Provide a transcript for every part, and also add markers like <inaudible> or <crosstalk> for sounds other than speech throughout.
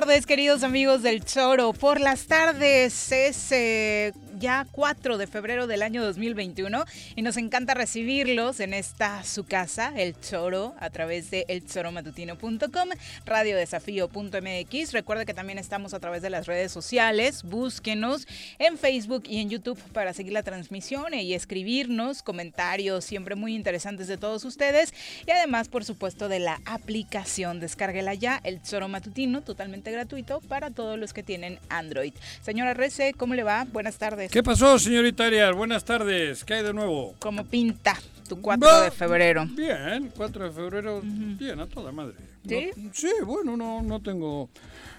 tardes, queridos amigos del Choro. Por las tardes es ya 4 de febrero del año 2021 y nos encanta recibirlos en esta su casa, El Choro, a través de elchoromatutino.com, radiodesafío.mx. Recuerda que también estamos a través de las redes sociales. Búsquenos en Facebook y en YouTube para seguir la transmisión y escribirnos comentarios siempre muy interesantes de todos ustedes. Y además, por supuesto, de la aplicación. Descárguela ya, El Choro Matutino, totalmente gratuito para todos los que tienen Android. Señora Rece, ¿cómo le va? Buenas tardes. ¿Qué pasó, señorita Arias? Buenas tardes. ¿Qué hay de nuevo? ¿Cómo pinta tu 4 de febrero? Bien, 4 de febrero, bien, a toda madre. ¿Sí? sí, bueno, no, no tengo...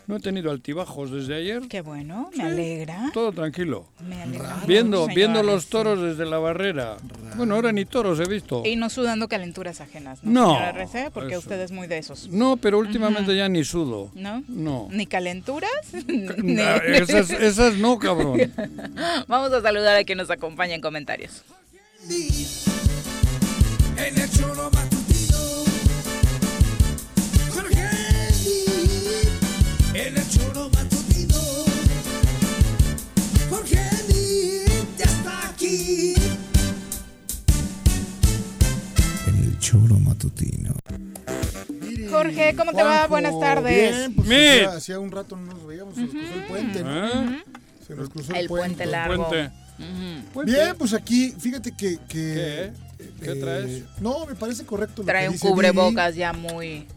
No he tenido altibajos desde ayer. Qué bueno, me alegra. Todo tranquilo. Me alegra. Viendo, viendo los toros desde la barrera. Bueno, ahora ni toros he visto. Y no sudando calenturas ajenas, ¿no? no RC, porque usted es muy de esos. No, pero últimamente ya ni sudo. ¿No? No. ¿Ni calenturas? <laughs> esas, esas no, cabrón. <laughs> Vamos a saludar a quien nos acompaña en comentarios. En el choro matutino. Jorge, ¿cómo te va? Buenas tardes. Bien, pues hacía, un rato no nos veíamos, se nos cruzó el puente, ¿no? Se nos cruzó el, puente. largo. Bien, pues aquí, fíjate que... que ¿Qué? ¿Qué traes? No, me parece correcto lo Trae un cubrebocas ya muy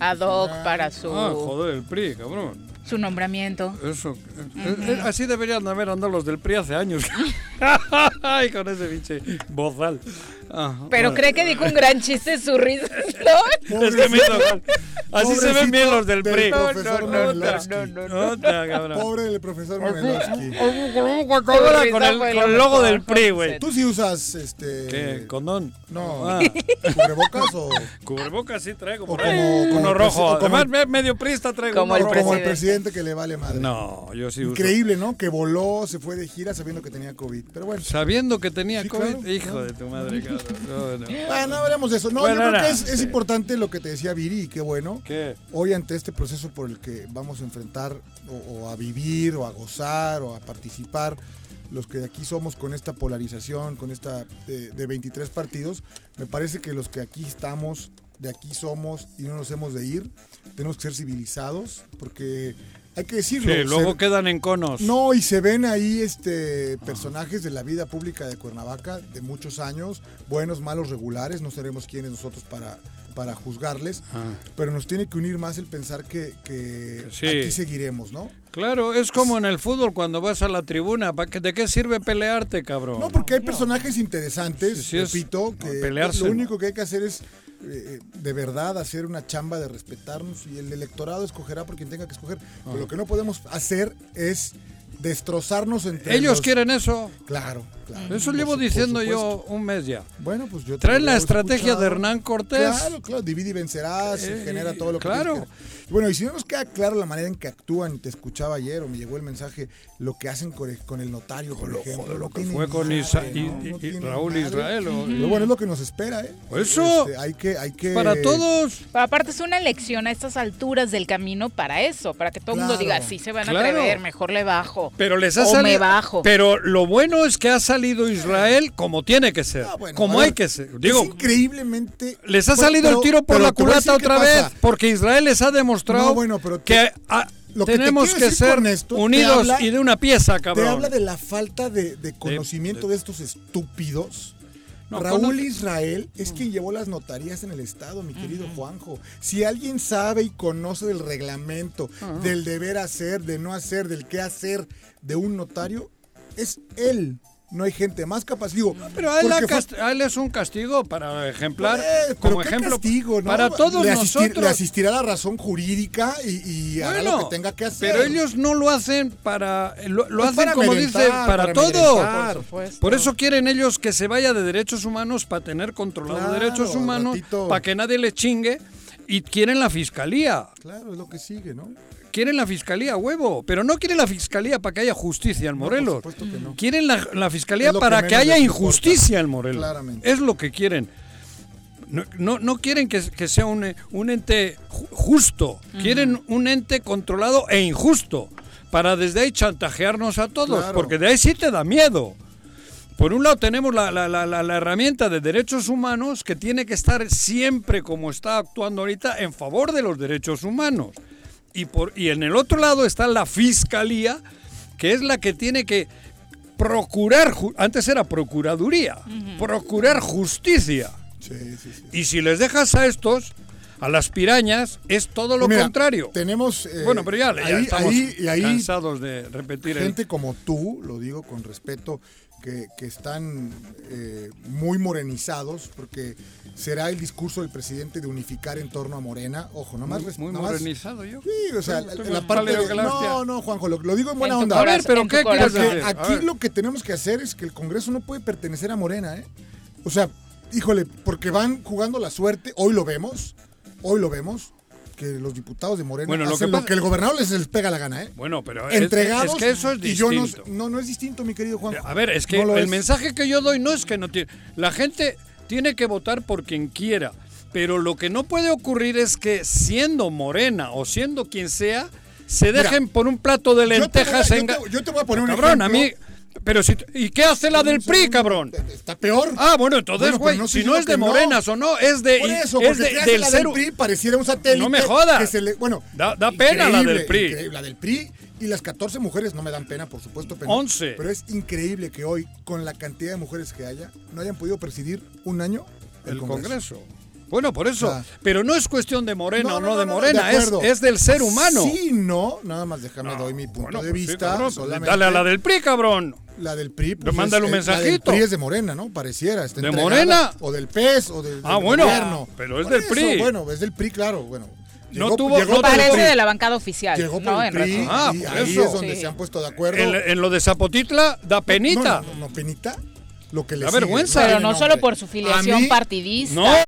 ad hoc para su... Ah, joder, el PRI, cabrón su nombramiento. Eso. Eh, eh, así deberían haber andado los del PRI hace años. <laughs> Ay, con ese pinche bozal. Ah, Pero cree que dijo un gran chiste su risa, ¿no? Es que me Así se ven bien los del PRI. No, no, no, no, Pobre del profesor Menelowski. Con el logo del PRI, güey. Tú sí usas este. ¿Qué? ¿Condón? No. Ah. ¿Cubrebocas o.? Cubrebocas sí traigo. Por como, uno rojo. Además, medio prista traigo. Como el, como el presidente que le vale madre. No, yo sí uso. Increíble, ¿no? Que voló, se fue de gira sabiendo que tenía COVID. Pero bueno. Sabiendo que tenía COVID. Hijo de tu madre, cabrón. No, no. Ah, no hablemos de eso. No, yo creo que es, es, importante lo que te decía Viri, y qué bueno. ¿Qué? Hoy ante este proceso por el que vamos a enfrentar o, a vivir o a gozar o a participar, los que de aquí somos con esta polarización, con esta de, de 23 partidos, me parece que los que aquí estamos, de aquí somos y no nos hemos de ir, tenemos que ser civilizados porque hay que decirlo. Sí, luego quedan en conos. No, y se ven ahí este personajes de la vida pública de Cuernavaca de muchos años, buenos, malos, regulares, no seremos quienes nosotros para para juzgarles, Ah. pero nos tiene que unir más el pensar que, que Sí. aquí seguiremos, ¿no? Claro, es como en el fútbol cuando vas a la tribuna. ¿pa' qué- ¿De qué sirve pelearte, cabrón? No, porque hay personajes interesantes, Sí, sí, es- repito, no, que pelearse, lo ¿no? único que hay que hacer es eh, de verdad hacer una chamba de respetarnos y el electorado escogerá por quien tenga que escoger. Pero lo que no podemos hacer es destrozarnos entre Ellos los- quieren eso. Claro, claro. Eso llevo diciendo yo un mes ya. Bueno, pues yo te Traen la estrategia escuchado. de Hernán Cortés. Claro, claro, divide y vencerás, Eh, genera todo lo que claro. que- Bueno, y si no nos queda claro la manera en que actúan, te escuchaba ayer o me llegó el mensaje, lo que hacen con el, con el notario, por ejemplo. Joder, lo que fue con madre, Isa- ¿no? y- No y- y tiene Raúl madre. Israel. o- Pero bueno, es lo que nos espera, ¿eh? Eso. Este, hay que, hay que... Para todos. Pero aparte es una lección a estas alturas del camino para eso, para que todo el mundo diga, sí se van a atrever, mejor le bajo. Pero les ha O salido. me bajo. Pero lo bueno es que ha salido Israel como tiene que ser. Ah, bueno, como hay ver, que ser. Digo, es increíblemente... les ha salido pero- el tiro por la culata otra vez. Porque Israel les ha demostrado No, bueno, pero te- que ah, lo que te tenemos quiero que decir ser esto, te unidos habla- y de una pieza, Te cabrón. habla de la falta de, de conocimiento de, estos estúpidos. No, Raúl Israel es quien llevó las notarías en el Estado, mi querido Juanjo. Si alguien sabe y conoce del reglamento, del deber hacer, de no hacer, del qué hacer de un notario, es él. No hay gente más capaz. Digo, Pero a él, fue- a él es un castigo para ejemplar, Eh, pero como qué ejemplo castigo, ¿no? para todos le asistir- nosotros. Le asistirá la razón jurídica y, y hará lo que tenga que hacer. pero ellos no lo hacen para lo, lo Pues hacen para como dicen para, para todo. Por eso quieren ellos que se vaya de derechos humanos para tener controlado Claro, derechos humanos, ratito. para que nadie les chingue y quieren la fiscalía. Claro, es lo que sigue, ¿no? Quieren la fiscalía, huevo, pero no quieren la fiscalía para que haya justicia en Morelos. supuesto que no. Quieren la, la fiscalía que para que, haya injusticia en Morelos. Claramente. Es lo que quieren. No, no, no quieren que, que sea un, un ente ju- justo, quieren un ente controlado e injusto, para desde ahí chantajearnos a todos, Claro. porque de ahí sí te da miedo. Por un lado tenemos la, la- la- la- la herramienta de derechos humanos que tiene que estar siempre como está actuando ahorita en favor de los derechos humanos. Y, por, y en el otro lado está la fiscalía, que es la que tiene que procurar, antes era procuraduría, procurar justicia. Sí, sí, sí. Y si les dejas a estos, a las pirañas, es todo lo Mira, contrario. Tenemos. eh, Bueno, pero ya, estamos ahí- y ahí cansados de repetir el- gente como tú, lo digo con respeto, que, que están eh, muy morenizados, porque será el discurso del presidente de unificar en torno a Morena. Ojo, nomás. muy, muy nomás- morenizado yo. Sí, o sea, la, la parte de-. No, no, Juanjo, lo, lo digo en buena En onda. A ver, pero ¿qué quieres decir? Aquí lo que tenemos que hacer es que el Congreso no puede pertenecer a Morena, ¿eh? O sea, híjole, porque van jugando la suerte, hoy lo vemos, hoy lo vemos, que los diputados de Morena Bueno, lo que lo que el gobernador les, les pega la gana, ¿eh? Bueno, pero es- Entregados. es, que eso es y yo no, distinto. no, no es distinto, mi querido Juan. A ver, es que No el es. mensaje que yo doy no es que no tiene. La gente tiene que votar por quien quiera. Pero lo que no puede ocurrir es que siendo morena o siendo quien sea, se Mira, dejen por un plato de Yo te voy a- lentejas yo te- yo te voy a poner un Cabrón, a mí. Pero si. ¿Y qué hace la del PRI, cabrón? Está peor. Ah, bueno, entonces, Bueno, pero güey, no si no es de no. morenas o no, es de. Por eso, es de- ¿qué hace del la del PRI pareciera un satélite. No me jodas. que se le- bueno, Da- da pena la del PRI. La del PRI y las 14 mujeres no me dan pena, por supuesto. Pero, 11. Pero es increíble que hoy, con la cantidad de mujeres que haya, no hayan podido presidir un año el, El Congreso. Congreso. Bueno, por eso. O sea, pero no es cuestión de morena o no, de no, morena, de es, del ser humano. Sí, no, nada más déjame doy mi punto Bueno, de pues sí, vista. cabrón, pues solamente. Dale a la del PRI, cabrón. La del PRI. Pero mándale un es- La del mensajito. PRI es de Morena, ¿no? Pareciera. está ¿De Morena? O del PES o del, Ah, del bueno, gobierno. pero es Por del eso, PRI. Bueno, es del PRI, claro. Bueno. No tuvo- no por el Parece de la bancada oficial. Llegó por no, el en PRI. Ah, y ahí eso. es donde Sí. se han puesto de acuerdo. En, en lo de Zapotitla da penita. No, no, no, no, penita. Lo que le Da sigue, vergüenza. Pero no solo por su filiación mí partidista.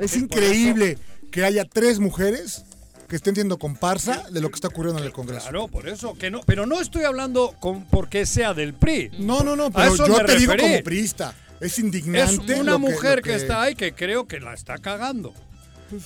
Es increíble que haya tres mujeres que estén siendo comparsa de lo que está ocurriendo en el Congreso. claro, por eso. que no Pero no estoy hablando con porque sea del PRI. No, no, no, pero yo te digo como priista. Es Es indignante. una lo que- mujer que, está ahí que creo que la está cagando.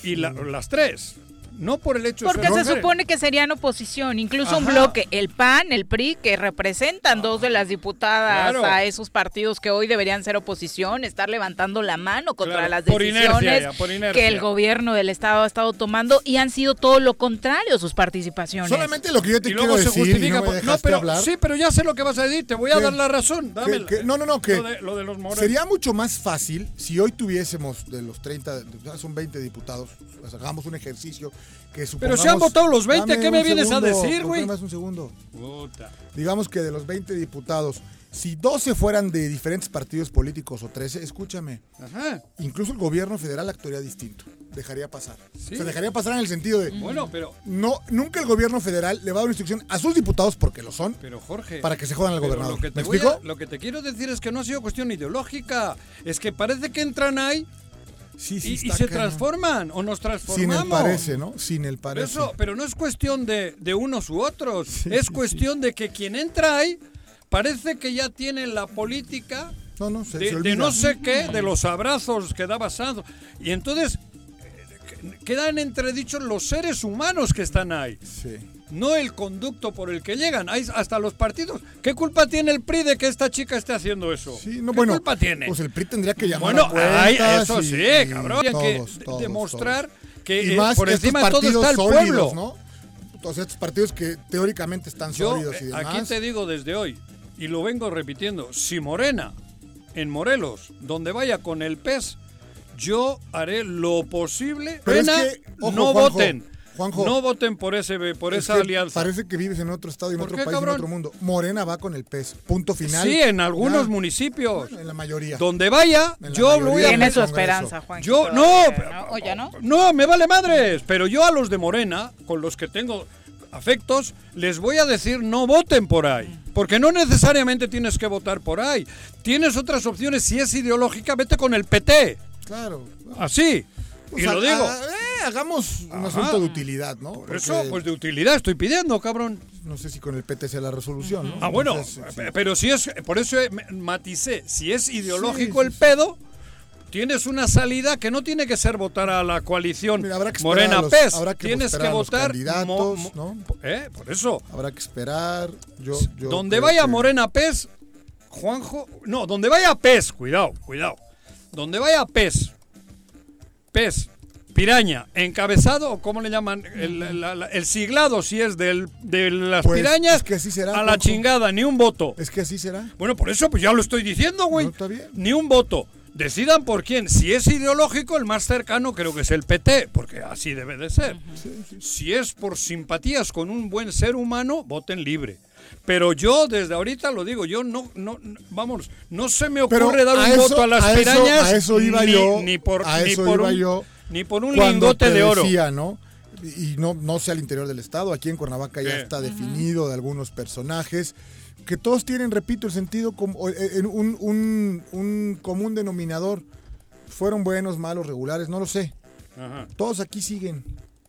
Y la- las tres. No por el hecho de Porque ser se supone que serían oposición, incluso un bloque, el PAN, el PRI, que representan dos de las diputadas Claro. a esos partidos que hoy deberían ser oposición, estar levantando la mano contra Claro, las por decisiones inercia ya, por inercia. que el gobierno del estado ha estado tomando y han sido todo lo contrario sus participaciones. Solamente lo que yo te y quiero se decir, y justifica. no por- no, pero hablar, sí, pero ya sé lo que vas a decir. Te voy a ¿Qué? dar la razón. Dame que- que- no, no, no, que lo de, lo de los sería mucho más fácil si hoy tuviésemos de los 30, ya son 20 diputados, hagamos un ejercicio que supongamos... si han votado los 20, Dame ¿qué me vienes a segundo, decir, güey? un segundo. Puta. Digamos que de los 20 diputados, si 12 fueran de diferentes partidos políticos o 13, escúchame, Ajá. incluso el gobierno federal actuaría distinto. Dejaría pasar. Sí. O sea, dejaría pasar en el sentido de... Bueno, pero, No, nunca el gobierno federal le va a dar una instrucción a sus diputados, porque lo son, pero Jorge. para que se jodan al pero gobernador. Lo que, te ¿Me explico? a- lo que te quiero decir es que no ha sido cuestión ideológica. Es que parece que entran ahí Sí, y, sí, y se transforman o nos transformamos. Sin el parece, ¿no? Sin el parece. eso, pero no es cuestión de, de unos u otros. Sí, es cuestión de que quien entra ahí parece que ya tiene la política No, no, se, de, se de olvida. no sé qué, de los abrazos que daba Santos. Y entonces eh, quedan entredichos los seres humanos que están ahí. Sí. No el conducto por el que llegan, hay hasta los partidos. ¿Qué culpa tiene el PRI de que esta chica esté haciendo eso? Sí, no, ¿Qué bueno, culpa tiene? Pues el PRI tendría que llamar bueno, a cuentas ay, eso y- sí, y cabrón. Hay que todos, demostrar todos. que eh, por encima de todo está el sólidos, pueblo. ¿no? Todos estos partidos que teóricamente están Yo sólidos y eh, demás. aquí te digo desde hoy, y lo vengo repitiendo, si Morena en Morelos, donde vaya con el PES, yo haré lo posible. Pero es Pena, que, ojo, no Juanjo, voten. Juanjo, no voten por ese por Es esa alianza. Parece que vives en otro estado y en ¿Por otro qué, país y en cabrón? otro mundo. Morena va con el PES. Punto final. Sí, en algunos Ya. municipios. Bueno, en la mayoría. Donde vaya, yo lo voy a Tiene su esperanza, Juan. Yo, no, ¿O ya no? No, me vale madres. Pero yo a los de Morena, con los que tengo afectos, les voy a decir no voten por ahí. Porque no necesariamente tienes que votar por ahí. Tienes otras opciones. Si es ideológica, vete con el PT. Claro. Así. Pues y lo digo. Hagamos un Ajá. asunto de utilidad, ¿no? Por Porque eso, pues de utilidad estoy pidiendo, cabrón. No sé si con el PT sea la resolución, ¿no? Ah, bueno, Entonces, sí. pe- pero si es, por eso me- maticé, si es ideológico Sí, el pedo, tienes una salida que no tiene que ser votar a la coalición Mira, habrá que esperar a Morena los- PES. habrá que tienes esperar que votar candidatos, mo- ¿no? ¿eh? Por eso, Habrá que esperar. Yo, yo donde vaya que- Morena PES, Juanjo, no, donde vaya PES, cuidado, cuidado. Donde vaya PES, PES, Piraña, encabezado, o cómo le llaman, el, la- la- el siglado, si es del, de las Pues, pirañas, es que así será, a la Juanjo. chingada, ni un voto. Es que así será. Bueno, por eso pues ya lo estoy diciendo, güey. No, está bien. Ni un voto. Decidan por quién. Si es ideológico, el más cercano creo que es el PT, porque así debe de ser. Si es por simpatías con un buen ser humano, voten libre. Pero yo desde ahorita lo digo, yo no, no, no- vamos, no se me Pero ocurre dar un eso- voto a las a eso- pirañas a eso iba ni, yo, ni por, a ni eso por iba un, yo ni por un Cuando lingote te de oro. decía, ¿no? Y no, no sé al interior del estado, aquí en Cuernavaca ya está definido de algunos personajes que todos tienen, repito, el sentido como eh, en un, un- un común denominador. Fueron buenos, malos, regulares, no lo sé. Ajá. Todos aquí siguen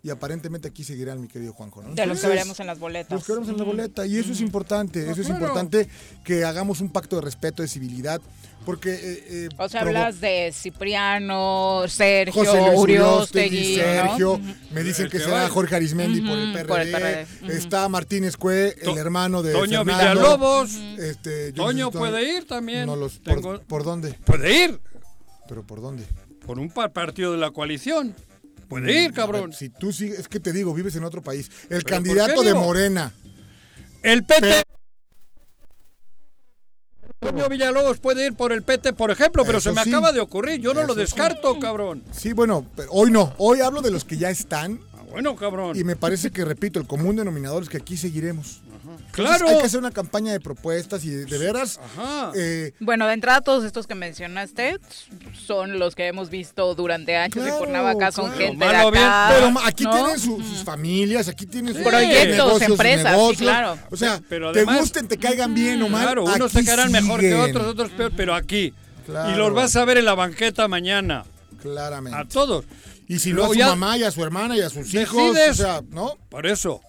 y aparentemente aquí seguirán, mi querido Juanjo. ¿no? De los que veremos en las boletas. los que veremos en la boleta. Y eso es importante, eso es claro. importante que hagamos un pacto de respeto, de civilidad, porque... eh, eh, O sea, hablas de Cipriano, Sergio, José Luis Uriostegui, ¿no? Sergio, Ujú. me dicen El que que será. Jorge Arismendi por, el PRD, por el PRD, está Martínez Cue, el To- hermano de Toño Fernando. Villalobos. Este, yo Toño no si puede ir también. No los, por, Tengo- ¿Por dónde? Puede ir. ¿Pero por dónde? Por un par- partido de la coalición. Puede ir, cabrón. ver, si tú sigues, es que te digo, vives en otro país. El ¿por candidato de? Morena. El PT. Toño Villalobos puede ir por el PT, por ejemplo, pero Eso se me sí. acaba de ocurrir. Yo no lo Eso sí. descarto, cabrón. Sí, bueno, pero hoy no. Hoy hablo de los que ya están Ah, bueno, cabrón. y me parece que, repito, el común denominador es que aquí seguiremos. Claro. Hay que hacer una campaña de propuestas y de, de veras. Ajá. eh, Bueno, de entrada todos estos que mencionaste son los que hemos visto durante años Claro, en Cuernavaca, son claro. gente Malo, de acá. Pero aquí ¿no? tienen su- sus familias, aquí tienen sus Proyectos, negocios, empresas, sí, claro. O sea, Pero te gusten, te caigan bien o mal. Claro, unos aquí se caerán mejor que otros, otros peor, pero aquí. Claro. Y los vas a ver en la banqueta mañana. Claramente. A todos. y si no a su ya mamá y a su hermana y a sus hijos, o sea, ¿no? Por eso.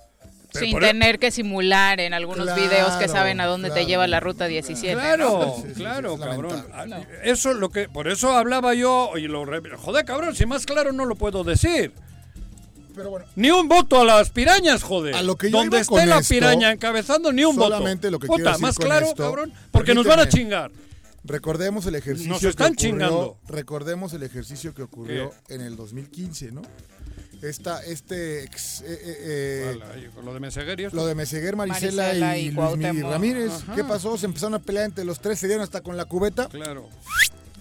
Pero Sin tener que simular en algunos Claro, videos que saben a dónde te lleva la ruta 17. Claro, Sí, sí, sí, claro, cabrón. lamentable. Ah, Eso es lo que, por eso hablaba yo y lo re- joder, cabrón, si más claro no lo puedo decir. Pero bueno, Ni un voto a las pirañas, joder. A lo que yo Donde con esté la esto, piraña encabezando, ni un solamente voto. lo que Puta, quiero decir más con claro, esto, cabrón. Porque nos van a chingar. recordemos el ejercicio Nos están que ocurrió, chingando. recordemos el ejercicio que ocurrió en el 2015, ¿no? Esta, este ex- eh, eh, eh, lo de Meseguer y esto. Lo de Meseguer, Marisela, Marisela y, y Luis Cuauhtémoc. Miguel Ramírez. Ajá. ¿Qué pasó? Se empezaron a pelear entre los tres, se dieron hasta con la cubeta. Claro.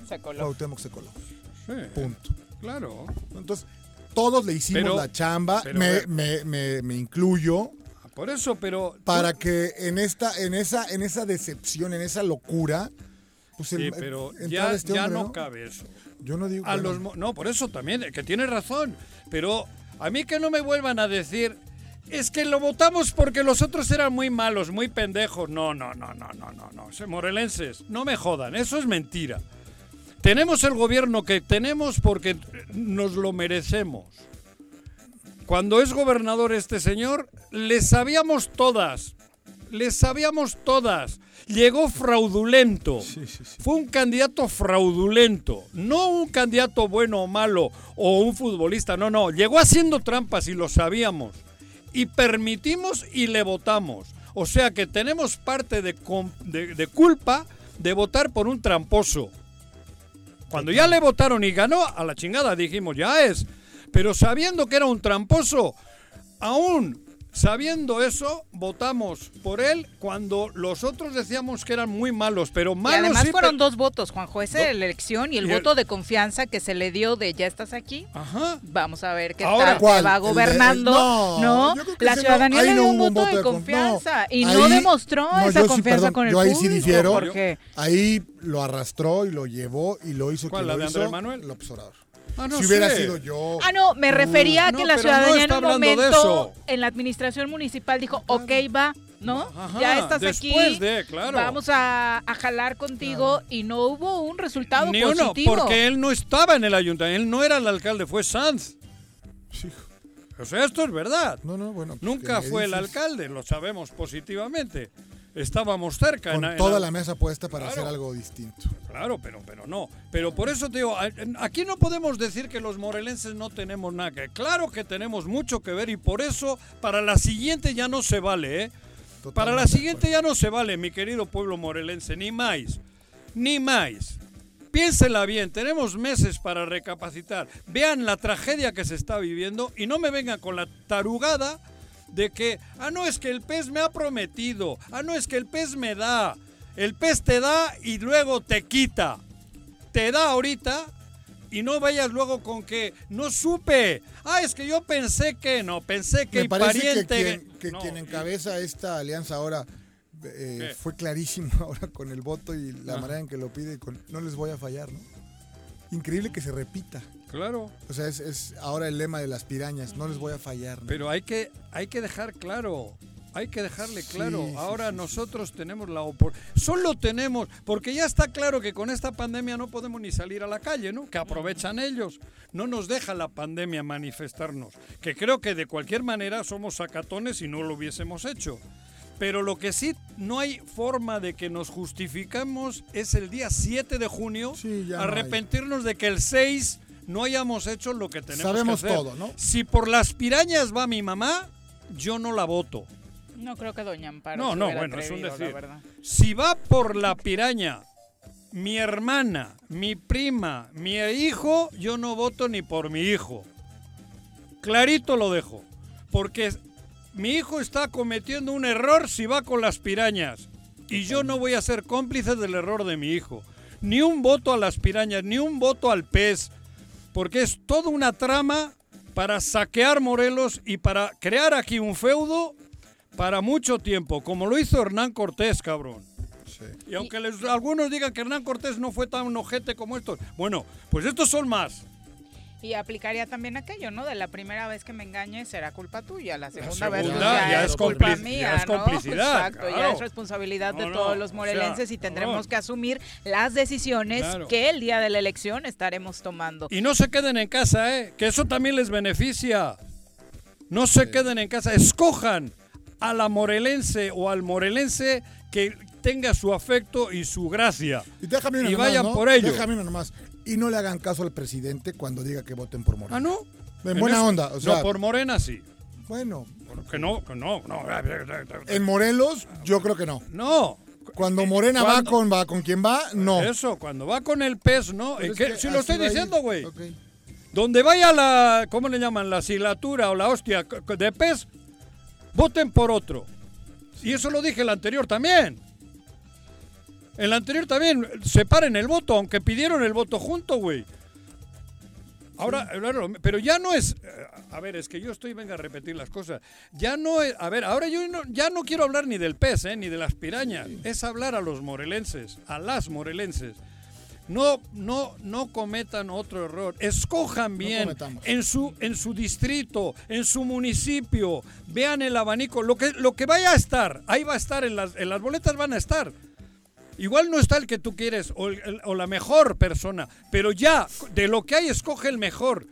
Se coló. Cuauhtémoc se coló. Sí, Punto. claro. Entonces, todos le hicimos Pero- la chamba, pero me, me- me- me incluyo, Por eso, pero. para que en esta, en esa, en esa decepción, en esa locura, pues Sí, el- pero ya, este ya no, ¿no? cabe eso. Yo no digo A los mo- no, por eso también, que tiene razón. Pero a mí que no me vuelvan a decir. Es que lo votamos porque los otros eran muy malos, muy pendejos. No, no, no, no, no, no, no. Se- Morelenses, no me jodan, eso es mentira. Tenemos el gobierno que tenemos porque nos lo merecemos. Cuando es gobernador este señor, le sabíamos todas. Le sabíamos todas. Llegó fraudulento. Fue un candidato fraudulento. No un candidato bueno o malo o un futbolista. No, no. Llegó haciendo trampas y lo sabíamos. Y permitimos y le votamos. O sea que tenemos parte de, com- de- de culpa de votar por un tramposo. Cuando ya le votaron y ganó, a la chingada dijimos, ya es. Pero sabiendo que era un tramposo, aún sabiendo eso, votamos por él cuando los otros decíamos que eran muy malos, pero Y malos además sí, fueron pero- dos votos, Juanjo, esa Do- elección y el y el- voto de confianza que se le dio de ya estás aquí. Ajá. Vamos a ver qué Ahora, tal va ¿El de- gobernando. no, no, que la no- ciudadanía le no dio un voto de con- confianza no, y no demostró no, esa sí, confianza perdón, con el yo ahí sí difiero. Porque Ahí lo arrastró y lo llevó y lo hizo ¿Cuál, quien la lo de hizo, Manuel? López Obrador. Ah, no si hubiera sé. sido yo, Ah, no, me refería a no, que la no ciudadanía en un momento en la administración municipal dijo, ok, va, ¿no? Ajá, ya estás después aquí, de, claro. vamos a, a jalar contigo y no hubo un resultado Ni uno, positivo. porque él no estaba en el ayuntamiento, él no era el alcalde, fue Sanz. Sí, O sea, esto es verdad. no, no, bueno. pues, Nunca ¿qué me fue el alcalde, lo sabemos positivamente. Estábamos cerca. Con en- en toda la- la mesa puesta para Claro. hacer algo distinto. Claro, pero, pero no. Pero por eso te digo, aquí no podemos decir que los morelenses no tenemos nada que. Claro que tenemos mucho que ver y por eso para la siguiente ya no se vale, ¿eh? Para la siguiente ya no se vale, mi querido pueblo morelense, ni más. Ni más. Piénsela bien, tenemos meses para recapacitar. Vean la tragedia que se está viviendo y no me vengan con la tarugada de que, ah, no, es que el pez me ha prometido, ah, no, es que el pez me da. El pez te da y luego te quita. Te da ahorita y no vayas luego con que no supe. Ah, es que yo pensé que no, pensé que Me el parece que pariente. quien, que No, quien y- encabeza esta alianza ahora eh, fue clarísimo <laughs> ahora con el voto y la Ah. manera en que lo pide. Con, no les voy a fallar, ¿no? Increíble que se repita. Claro. O sea, es, es ahora el lema de las pirañas. No les voy a fallar. ¿no? Pero hay que, hay que dejar claro, hay que dejarle claro. sí, Ahora sí, sí. nosotros tenemos la oportunidad. Solo tenemos, porque ya está claro que con esta pandemia no podemos ni salir a la calle, ¿no? Que aprovechan ellos. No nos deja la pandemia manifestarnos. Que creo que de cualquier manera somos sacatones si no lo hubiésemos hecho. Pero lo que sí no hay forma de que nos justificamos es el día 7 de junio Sí, ya no arrepentirnos de que el 6 no hayamos hecho lo que tenemos Sabemos que hacer. todo, ¿no? Si por las pirañas va mi mamá, yo no la voto. No creo que Doña Amparo No, se no, bueno, es un decir. verdad. Si va por la piraña mi hermana, mi prima, mi hijo, yo no voto ni por mi hijo. Clarito lo dejo. Porque mi hijo está cometiendo un error si va con las pirañas. Y yo no voy a ser cómplice del error de mi hijo. Ni un voto a las pirañas, ni un voto al pez. Porque es toda una trama para saquear Morelos y para crear aquí un feudo para mucho tiempo, como lo hizo Hernán Cortés, cabrón. Sí. Y aunque les- algunos digan que Hernán Cortés no fue tan ojete como estos, bueno, pues estos son más. Y aplicaría también aquello, ¿no? De la primera vez que me engañes será culpa tuya, la segunda, segunda vez pues, ya ya, es culpa mía, ya es ¿no? complicidad, Exacto, ya es responsabilidad de No, no, todos los o sea, morelenses y tendremos que asumir las decisiones Claro. que el día de la elección estaremos tomando. Y no se queden en casa, ¿eh? Que eso también les beneficia. No se queden en casa, escojan a la morelense o al morelense que tenga su afecto y su gracia. Y déjame Y nomás, vayan ¿no? por ello. Déjame una nomás. Y no le hagan caso al presidente cuando diga que voten por Morena. Ah, ¿no? En buena eso- onda, o sea, no, por Morena sí. bueno, Que no, que no, no. en Morelos yo creo que no. No. Cuando Morena Cuando- va con va con quien va, no. Eso, cuando va con el pez, no. ¿En es que Si lo estoy diciendo, güey. Donde vaya la, ¿cómo le llaman? La silatura o la hostia de pez, voten por otro. Y eso lo dije el anterior también. El anterior también, separen el voto, aunque pidieron el voto junto, güey. Ahora, pero ya no es, eh, a ver, es que yo estoy, venga a repetir las cosas. Ya no es, a ver, ahora yo no- ya no quiero hablar ni del pez, eh, ni de las pirañas. Es hablar a los morelenses, a las morelenses. No, no, no cometan otro error. Escojan bien cometamos. en su, en su distrito, en su municipio. Vean el abanico. Lo que, lo que vaya a estar, ahí va a estar, en las, en las boletas van a estar. Igual no está el que tú quieres o, el- o la mejor persona, pero ya de lo que hay escoge el mejor.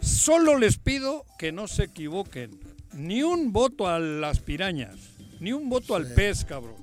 Solo les pido que no se equivoquen. Ni un voto a las pirañas, ni un voto al pez, cabrón.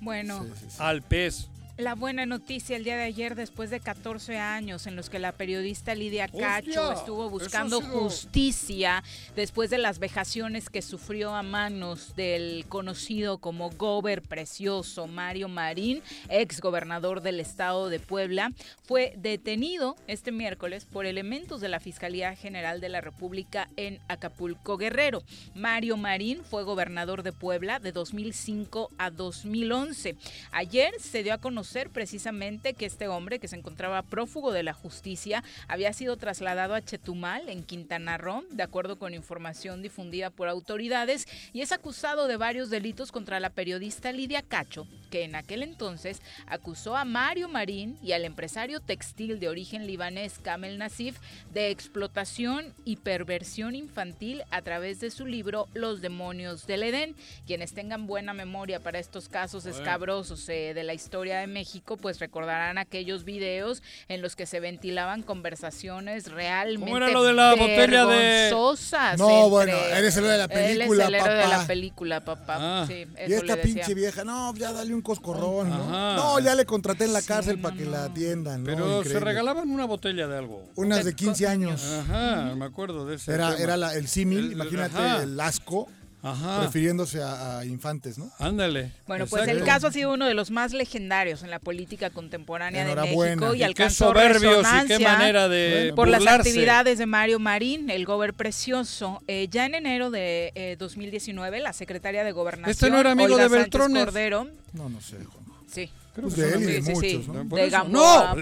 Bueno, Sí, sí, sí. Al pez. La buena noticia el día de ayer, después de 14 años en los que la periodista Lidia Cacho ¡Hostia! estuvo buscando sido- justicia después de las vejaciones que sufrió a manos del conocido como Gober Precioso Mario Marín, ex gobernador del estado de Puebla, fue detenido este miércoles por elementos de la Fiscalía General de la República en Acapulco Guerrero. Mario Marín fue gobernador de Puebla de 2005 a 2011. Ayer se dio a conocer precisamente que este hombre, que se encontraba prófugo de la justicia, había sido trasladado a Chetumal, en Quintana Roo, de acuerdo con información difundida por autoridades, y es acusado de varios delitos contra la periodista Lidia Cacho, que en aquel entonces acusó a Mario Marín y al empresario textil de origen libanés Kamel Nassif de explotación y perversión infantil a través de su libro Los demonios del Edén. Quienes tengan buena memoria para estos casos escabrosos eh, de la historia de México, pues recordarán aquellos videos en los que se ventilaban conversaciones realmente era lo de la botella de- vergonzosas No, entre- bueno, eres el héroe de la película, Él es el héroe de papá. la película, papá. Ah. Sí, Y eso le esta decía. pinche vieja, no, ya dale un coscorrón, ¿no? No, ya le contraté en la Sí, cárcel no, para que no. la atiendan, ¿no? Pero se Increíble. regalaban una botella de algo. Unas de 15 años. Ajá, me acuerdo de ese. Era, tema. era la- el símil, imagínate ajá. el asco, Ajá. refiriéndose a, a infantes, ¿no? Ándale. Bueno, pues el Exacto. caso ha sido uno de los más legendarios en la política contemporánea de. México y Y qué alcanzó soberbios y qué resonancia manera de por las burlarse. actividades de Mario Marín, el gober precioso. Eh, ya en enero de eh, 2019, la secretaria de Gobernación, Este no era amigo Olga de Beltrones. Cordero, No, no sé, Juanjo. sí, Creo Pues que de él y de Sí, sí, sí. muchos, ¿no? De Gamboa.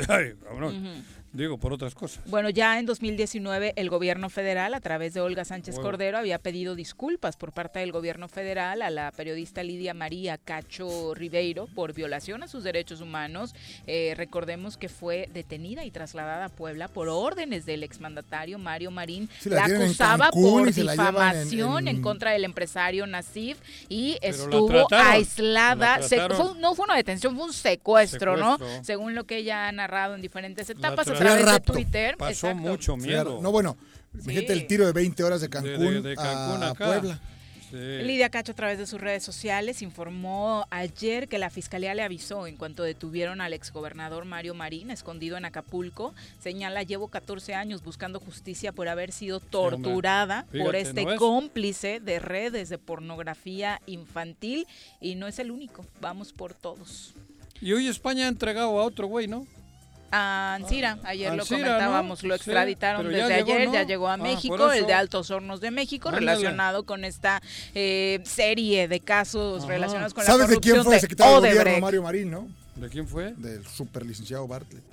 No. <laughs> Digo, por otras cosas. Bueno, ya en 2019 el gobierno federal, a través de Olga Sánchez. Cordero, había pedido disculpas por parte del gobierno federal a la periodista Lidia María Cacho Ribeiro por violación a sus derechos humanos. Eh, recordemos que fue detenida y trasladada a Puebla por órdenes del exmandatario Mario Marín. La acusaba Cancún por la en- difamación en, en- contra del empresario Nasif y Pero estuvo trataron, aislada. Se- fue- no fue una detención, fue un secuestro, ¿no? Según lo que ella ha narrado en diferentes etapas través de Rapto. Twitter. Pasó Exacto. mucho Claro. miedo. No, bueno, fíjate Sí. el tiro de 20 horas de Cancún, de, de Cancún a, acá. Puebla. Sí. Lidia Cacho a través de sus redes sociales informó ayer que la fiscalía le avisó en cuanto detuvieron al exgobernador Mario Marín, escondido en Acapulco. Señala, llevo 14 años buscando justicia por haber sido torturada Fíjate, por ¿no este cómplice de redes de pornografía infantil y no es el único. Vamos por todos. Y hoy España ha entregado a otro güey, ¿no? A Ancira, ayer lo comentábamos, ¿no? lo Sí, extraditaron desde llegó, ayer, ¿no? ya llegó a Ah, México, el de Altos Hornos de México, Ándale. relacionado con esta eh, serie de casos Ajá. relacionados con la ¿Sabes de corrupción quién fue el secretario de gobierno, Mario Marín, no? ¿De quién fue? Del super licenciado Bartlett,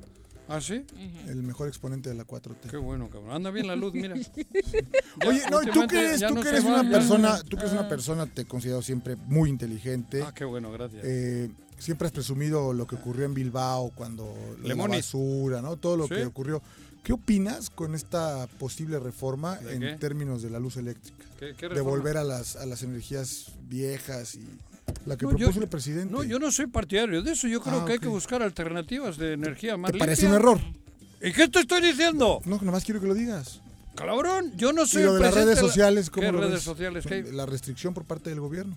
¿Ah, sí? el mejor exponente de la 4T. Qué bueno, cabrón. Anda bien la luz, mira. <laughs> Oye, no, tú que eres, tú no que eres va, una persona, tú que eres una persona, te he considerado siempre muy inteligente. Ah, qué bueno, gracias. Eh, siempre has presumido lo que ocurrió en Bilbao cuando la basura, ¿no? Todo lo Sí. que ocurrió. ¿Qué opinas con esta posible reforma ¿De en qué? términos de la luz eléctrica? ¿Qué, qué De reforma? volver a las, a las energías viejas y la que No, yo- propuso el presidente. No, yo no soy partidario de eso. Yo creo Ah, que hay que buscar alternativas de energía más ¿Te parece un error? ¿Y qué te estoy diciendo? No, nomás quiero que lo digas. Cabrón, yo no Y soy lo el de las redes sociales, ¿cómo ¿Qué lo redes ves? sociales? ¿Qué? La restricción por parte del gobierno.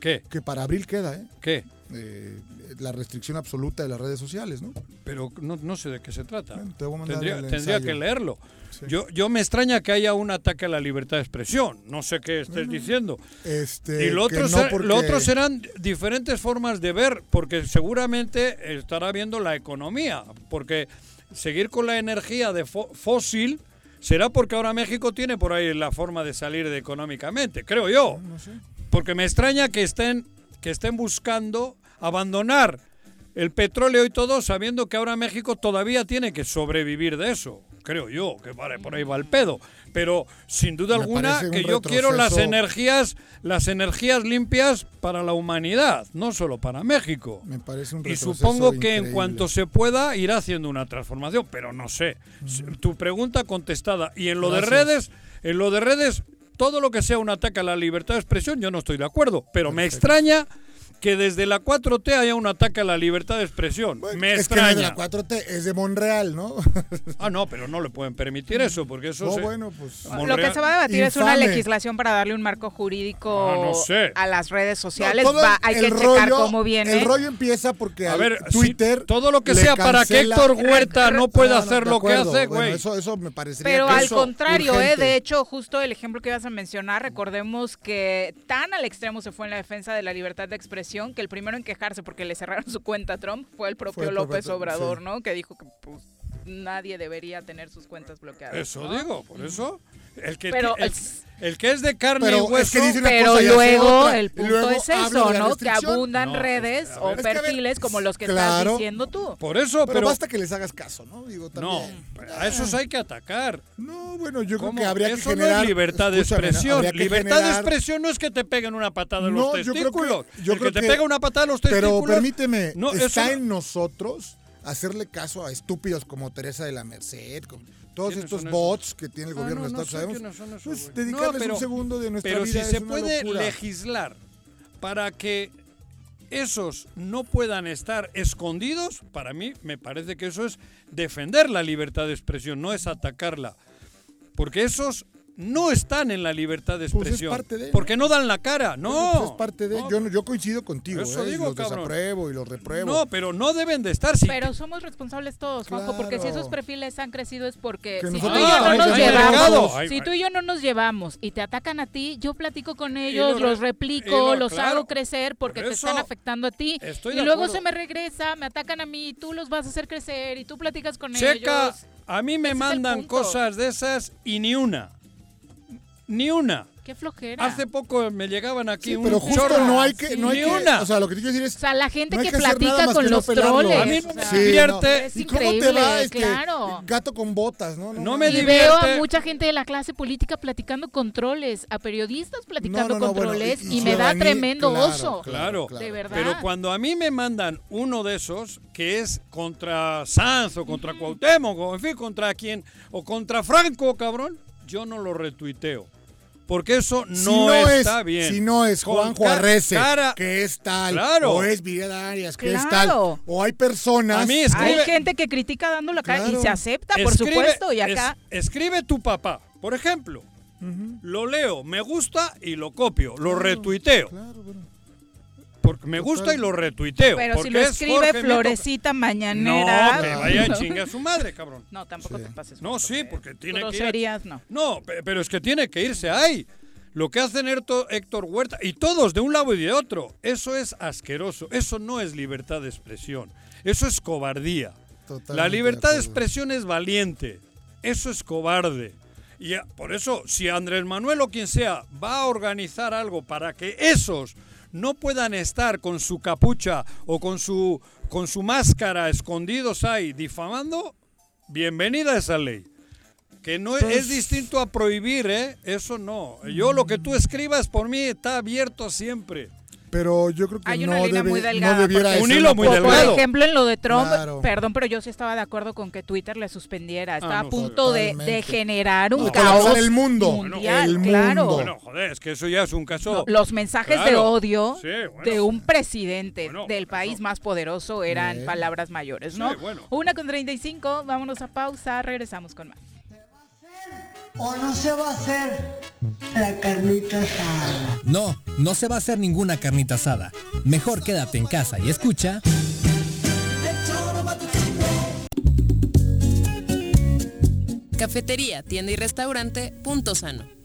¿Qué? Que para abril queda, ¿eh? ¿Qué? Eh, la restricción absoluta de las redes sociales, ¿no? Pero no, no sé de qué se trata. Bueno, te voy a mandar Tendría, que leerlo. Sí. Yo, yo me extraña que haya un ataque a la libertad de expresión. No sé qué estés diciendo. Este, Y lo otro, no ser- porque- lo otro serán diferentes formas de ver, porque seguramente estará viendo la economía, porque seguir con la energía de fósil será porque ahora México tiene por ahí la forma de salir de económicamente, creo yo. No sé. Porque me extraña que estén, que estén buscando abandonar el petróleo y todo, sabiendo que ahora México todavía tiene que sobrevivir de eso. Creo yo, que vale, por ahí va el pedo. Pero sin duda Me alguna que yo quiero las energías, las energías limpias para la humanidad, no solo para México. Me parece un Y supongo que en cuanto se pueda irá haciendo una transformación, pero no sé. Tu pregunta contestada. Y en lo de redes, en lo de redes, todo lo que sea un ataque a la libertad de expresión, yo no estoy de acuerdo. Pero me extraña que desde la 4T haya un ataque a la libertad de expresión. Bueno, me es que no es de extraña. la 4T, es de Monreal, ¿no? <laughs> Ah, no, pero no le pueden permitir eso, porque eso No, se- bueno, pues. Ah, Lo Monreal- que se va a debatir es una legislación para darle un marco jurídico Ah, no sé. a las redes sociales. No, Va- hay que el checar rollo- cómo viene. El rollo empieza porque A ver, si Twitter. todo lo que sea para que Héctor Huerta no pueda no, hacer lo que hace, Bueno, güey. eso, eso me parecería Pero que al contrario, eh, de hecho, justo el ejemplo que ibas a mencionar, recordemos que tan al extremo se fue en la defensa de la libertad de expresión que el primero en quejarse porque le cerraron su cuenta a Trump fue el propio Fue el López propio Obrador, sí. ¿no? Que dijo que pues, nadie debería tener sus cuentas bloqueadas. Eso ¿no? digo, por eso. El que, Pero el, es- el que es de carne Pero y es hueso. que dice una Pero cosa y hace luego otra, el punto luego es eso, ¿no? Que abundan No, redes o. Es ver, perfiles como los que claro. estás diciendo tú. Por eso, Pero, pero. basta que les hagas caso, ¿no? Digo, no, también. a esos hay que atacar. No, bueno, yo creo ¿Cómo? que habría Eso que generar. no es libertad de expresión. que Libertad de expresión no es que te peguen una patada en No, los yo creo que- testículos. yo el creo que te pega una patada en los Pero testículos. permíteme, no, eso está no- en nosotros hacerle caso a estúpidos como Teresa de la Merced, todos ¿Quiénes estos bots que tiene el Ah, gobierno no, de no esos, Pues dedicarles pero- un segundo de nuestra Pero vida si es se una puede locura. legislar para que esos no puedan estar escondidos, para mí me parece que eso es defender la libertad de expresión, no es atacarla. Porque esos no están en la libertad de Pues es expresión. parte de, ¿no? porque no dan la cara, no. Pues es parte de. No, Yo, no- yo coincido contigo, Eso ¿eh? y digo, los cabrón. desapruebo y los repruebo. No, pero no deben de estar. Si Pero somos responsables todos, Juanjo, porque si esos perfiles han crecido es porque Que si tú y yo no nos llevamos. Ay, si tú y yo no nos llevamos y te atacan a ti, yo platico con lo ellos, los y replico, lo- los claro. hago crecer porque Por te están afectando a ti. Estoy Y de luego acuerdo. se me regresa, me atacan a mí, tú los vas a hacer crecer y tú platicas con Checa, ellos. a mí me Ese es mandan cosas de esas y ni una. Ni una. Qué flojera. Hace poco me llegaban aquí Sí, un pero justo chorro. no hay que. Sí. No hay Ni que una. O sea, lo que te quiero decir es. o sea, la gente no que, nada platica con que no los pelarlo. troles. A mí o no me Sí, divierte. Es ¿Y cómo te va este claro. gato con botas, no? No me y divierte. veo a mucha gente de la clase política platicando con troles, a periodistas platicando No, no, no, con bueno, troles y- y, y me da tremendo claro, oso. Claro, De verdad. Pero cuando a mí me mandan uno de esos, que es contra Sanz o contra Cuauhtémoc, o en fin, contra quien, o contra Franco, cabrón, yo no lo retuiteo. Porque eso no, si no está es, bien. Si no es Juan Arrece, cara- que es tal, Claro. o es Miguel Arias, que es Claro. tal, o hay personas. A mí es- Hay escribe- gente que critica dando la cara y se acepta, por Escribe- supuesto, y acá es- escribe tu papá, por ejemplo. Lo leo, me gusta y lo copio, lo retuiteo. Claro, bueno. Porque me gusta y lo retuiteo. pero si porque lo es escribe Jorge Mito- Florecita Mañanera. No, que vaya a chingue a su madre, cabrón. No, tampoco Sí. te pases. No, sí, que porque tiene que ir a- no. No, pe- pero es que tiene que irse ahí. Lo que hacen Héctor Huerta y todos de un lado y de otro, eso es asqueroso. Eso no es libertad de expresión. Eso es cobardía. Totalmente La libertad de acuerdo. expresión es valiente. Eso es cobarde. Y por eso, si Andrés Manuel o quien sea va a organizar algo para que esos no puedan estar con su capucha o con su, con su máscara escondidos ahí difamando, bienvenida a esa ley. Que no es- Pues- es distinto a prohibir, ¿eh? Eso no. Yo lo que tú escribas por mí está abierto siempre. Pero yo creo que Hay no, una línea debe- muy no delgada, debiera Un hilo muy delgado. Por ejemplo, en lo de Trump, Claro. perdón, pero yo sí estaba de acuerdo con que Twitter le suspendiera. Estaba Ah, no, a punto de, generar un De caos el mundo. mundial, El claro. mundo. Bueno, joder, es que eso ya es un caso. No, los mensajes de Claro. odio Sí, bueno. de un presidente Bueno, del país más poderoso eran Bien. palabras mayores, ¿no? Sí, bueno. Una con 35, vámonos a pausa, regresamos con más. O no se va a hacer La carnita asada. No, no se va a hacer ninguna carnita asada. Mejor quédate en casa y escucha. Cafetería, tienda y restaurante Punto Sano.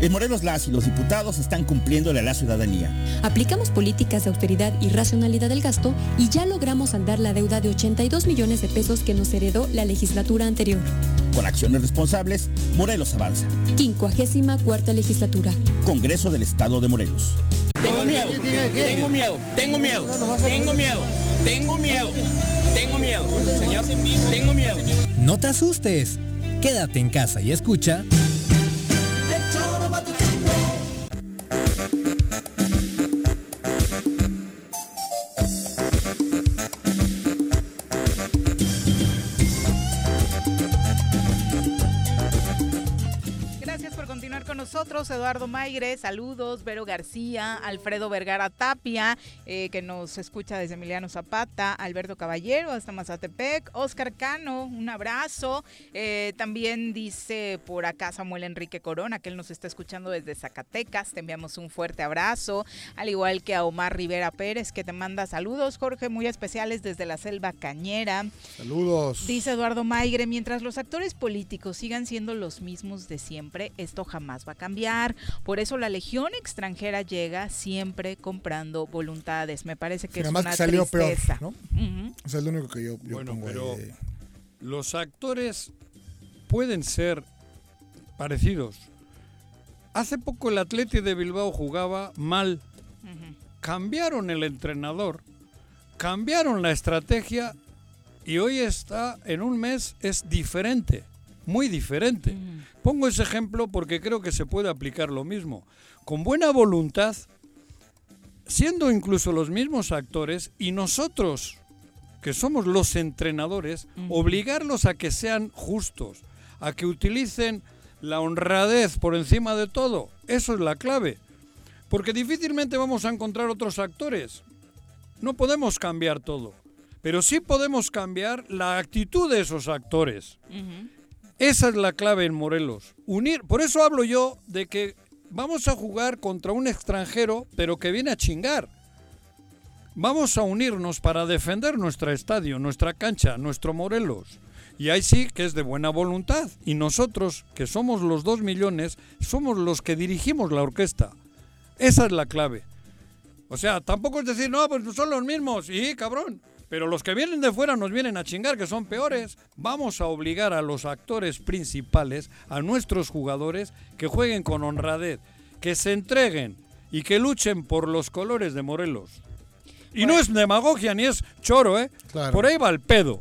En Morelos las y los diputados están cumpliéndole a la ciudadanía. Aplicamos políticas de austeridad y racionalidad del gasto y ya logramos andar la deuda de 82 millones de pesos que nos heredó la legislatura anterior. Con acciones responsables, Morelos avanza. 54 legislatura. Congreso del Estado de Morelos. Tengo miedo, tengo miedo, tengo miedo, tengo miedo, tengo miedo, tengo miedo, señor, tengo miedo. No te asustes. Quédate en casa y escucha. Eduardo Maigre, saludos, Vero García, Alfredo Vergara Tapia, eh, que nos escucha desde Emiliano Zapata, Alberto Caballero hasta Mazatepec, Oscar Cano, un abrazo, eh, también dice por acá Samuel Enrique Corona, que él nos está escuchando desde Zacatecas, te enviamos un fuerte abrazo, al igual que a Omar Rivera Pérez, que te manda saludos, Jorge, muy especiales desde la Selva Cañera. Saludos. Dice Eduardo Maigre, mientras los actores políticos sigan siendo los mismos de siempre, esto jamás va a cambiar. Por eso la legión extranjera llega siempre comprando voluntades. Me parece que Sí, es una que salió peor. ¿no? Ujú. O sea, es lo único que yo, yo Bueno, pongo ahí pero de- los actores pueden ser parecidos. Hace poco el Atleti de Bilbao jugaba mal. Cambiaron el entrenador, cambiaron la estrategia y hoy está en un mes es diferente, muy diferente. Pongo ese ejemplo porque creo que se puede aplicar lo mismo. Con buena voluntad, siendo incluso los mismos actores y nosotros que somos los entrenadores, obligarlos a que sean justos, a que utilicen la honradez por encima de todo. Eso es la clave. Porque difícilmente vamos a encontrar otros actores. No podemos cambiar todo. Pero sí podemos cambiar la actitud de esos actores. Esa es la clave en Morelos. Unir. Por eso hablo yo de que vamos a jugar contra un extranjero, pero que viene a chingar. Vamos a unirnos para defender nuestro estadio, nuestra cancha, nuestro Morelos. Y ahí sí que es de buena voluntad. Y nosotros, que somos los dos millones, somos los que dirigimos la orquesta. Esa es la clave. O sea, tampoco es decir, no, pues son los mismos. Y cabrón, Pero los que vienen de fuera nos vienen a chingar, que son peores. Vamos a obligar a los actores principales, a nuestros jugadores, que jueguen con honradez, que se entreguen y que luchen por los colores de Morelos. Y no es demagogia ni es choro, ¿eh? Claro. Por ahí va el pedo.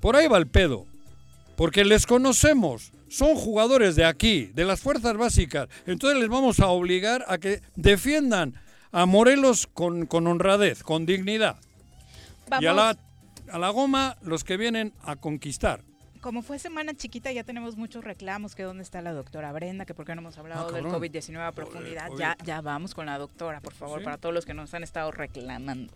Por ahí va el pedo. Porque les conocemos. Son jugadores de aquí, de las fuerzas básicas. Entonces les vamos a obligar a que defiendan a Morelos con, con honradez, con dignidad. Y a la, a la goma los que vienen a conquistar. Como fue semana chiquita, ya tenemos muchos reclamos, que dónde está la doctora Brenda, que por qué no hemos hablado Ah, del cabrón. COVID-19 a profundidad. Ya, ya vamos con la doctora, por favor, ¿Sí? para todos los que nos han estado reclamando.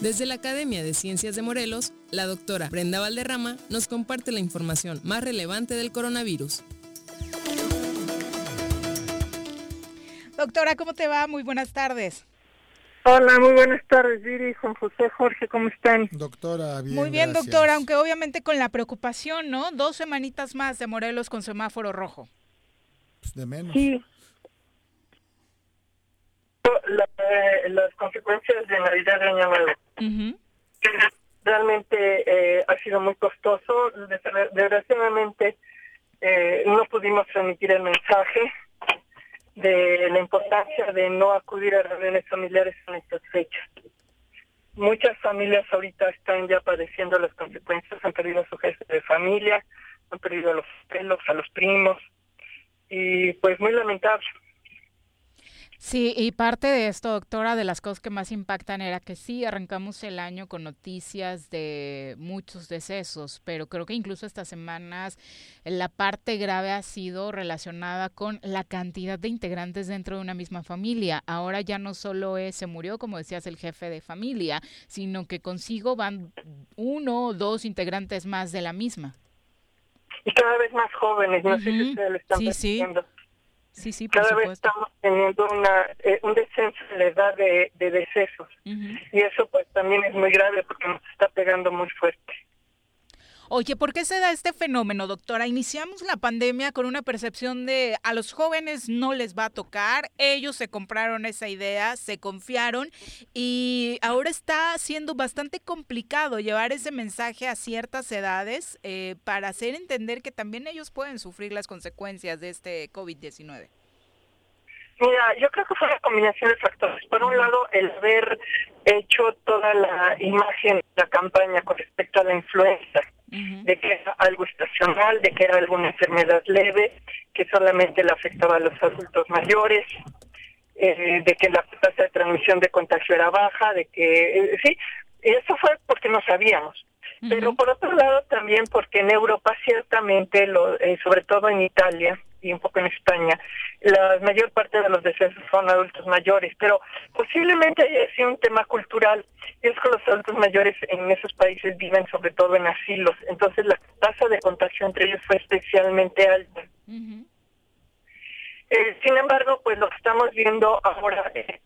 Desde la Academia de Ciencias de Morelos, la doctora Brenda Valderrama nos comparte la información más relevante del coronavirus. Doctora, ¿cómo te va? Muy buenas tardes. Hola, muy buenas tardes, Viri, Juan José, Jorge, ¿cómo están? Doctora, bien. Muy bien, gracias. doctora, aunque obviamente con la preocupación, ¿no? Dos semanitas más de Morelos con semáforo rojo. Pues de menos. Sí. La- eh, las consecuencias de Navidad de Año Nuevo. Realmente eh, ha sido muy costoso. Desgra- Desgraciadamente eh, no pudimos transmitir el mensaje de la importancia de no acudir a reuniones familiares en estas fechas. Muchas familias ahorita están ya padeciendo las consecuencias, han perdido a su jefe de familia, han perdido a los pelos, a los primos, y pues muy lamentable. Sí, y parte de esto, doctora, de las cosas que más impactan era que sí, arrancamos el año con noticias de muchos decesos, pero creo que incluso estas semanas la parte grave ha sido relacionada con la cantidad de integrantes dentro de una misma familia. Ahora ya no solo es, se murió, como decías, el jefe de familia, sino que consigo van uno o dos integrantes más de la misma. Y cada vez más jóvenes, no sé si Ujú. ustedes lo están Sí, sí. Sí, sí, por Cada vez estamos teniendo una, eh, un descenso en la edad de, de decesos. Y eso pues también es muy grave porque nos está pegando muy fuerte. Oye, ¿por qué se da este fenómeno, doctora? Iniciamos la pandemia con una percepción de a los jóvenes no les va a tocar, ellos se compraron esa idea, se confiaron y ahora está siendo bastante complicado llevar ese mensaje a ciertas edades eh, para hacer entender que también ellos pueden sufrir las consecuencias de este COVID-19. Mira, yo creo que fue una combinación de factores. Por un lado, el haber hecho toda la imagen, la campaña con respecto a la influenza, de que era algo estacional, de que era alguna enfermedad leve, que solamente le afectaba a los adultos mayores, eh, de que la tasa de transmisión de contagio era baja, de que, eh, sí, eso fue porque no sabíamos. Pero por otro lado también porque en Europa ciertamente, lo, eh, sobre todo en Italia y un poco en España, la mayor parte de los decesos son adultos mayores, pero posiblemente haya sido un tema cultural. Y es que los adultos mayores en esos países viven sobre todo en asilos, entonces la tasa de contagio entre ellos fue especialmente alta. Eh, sin embargo, pues lo que estamos viendo ahora es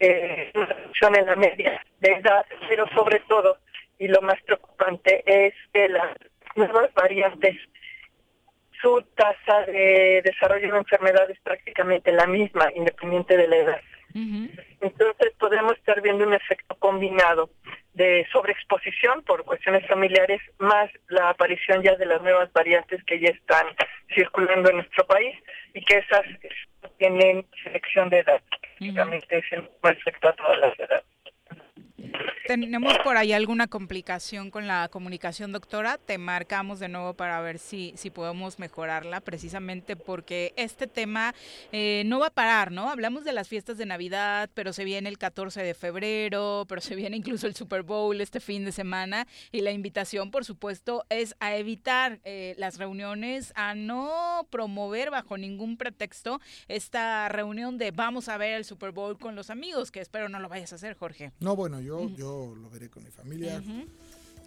eh, una reducción en la media de edad, pero sobre todo, y lo más preocupante, es que las nuevas variantes, su tasa de desarrollo de enfermedad es prácticamente la misma, independiente de la edad. Entonces podemos estar viendo un efecto combinado de sobreexposición por cuestiones familiares, más la aparición ya de las nuevas variantes que ya están circulando en nuestro país y que esas tienen selección de edad. Prácticamente es el mismo efecto a todas las edades. ¿Tenemos por ahí alguna complicación con la comunicación, doctora? Te marcamos de nuevo para ver si, si podemos mejorarla, precisamente porque este tema eh, no va a parar, ¿no? Hablamos de las fiestas de Navidad, pero se viene el 14 de febrero, pero se viene incluso el Super Bowl este fin de semana y la invitación, por supuesto, es a evitar eh, las reuniones, a no promover bajo ningún pretexto esta reunión de vamos a ver el Super Bowl con los amigos, que espero no lo vayas a hacer, Jorge. No, bueno, yo, yo lo veré con mi familia. Ujú.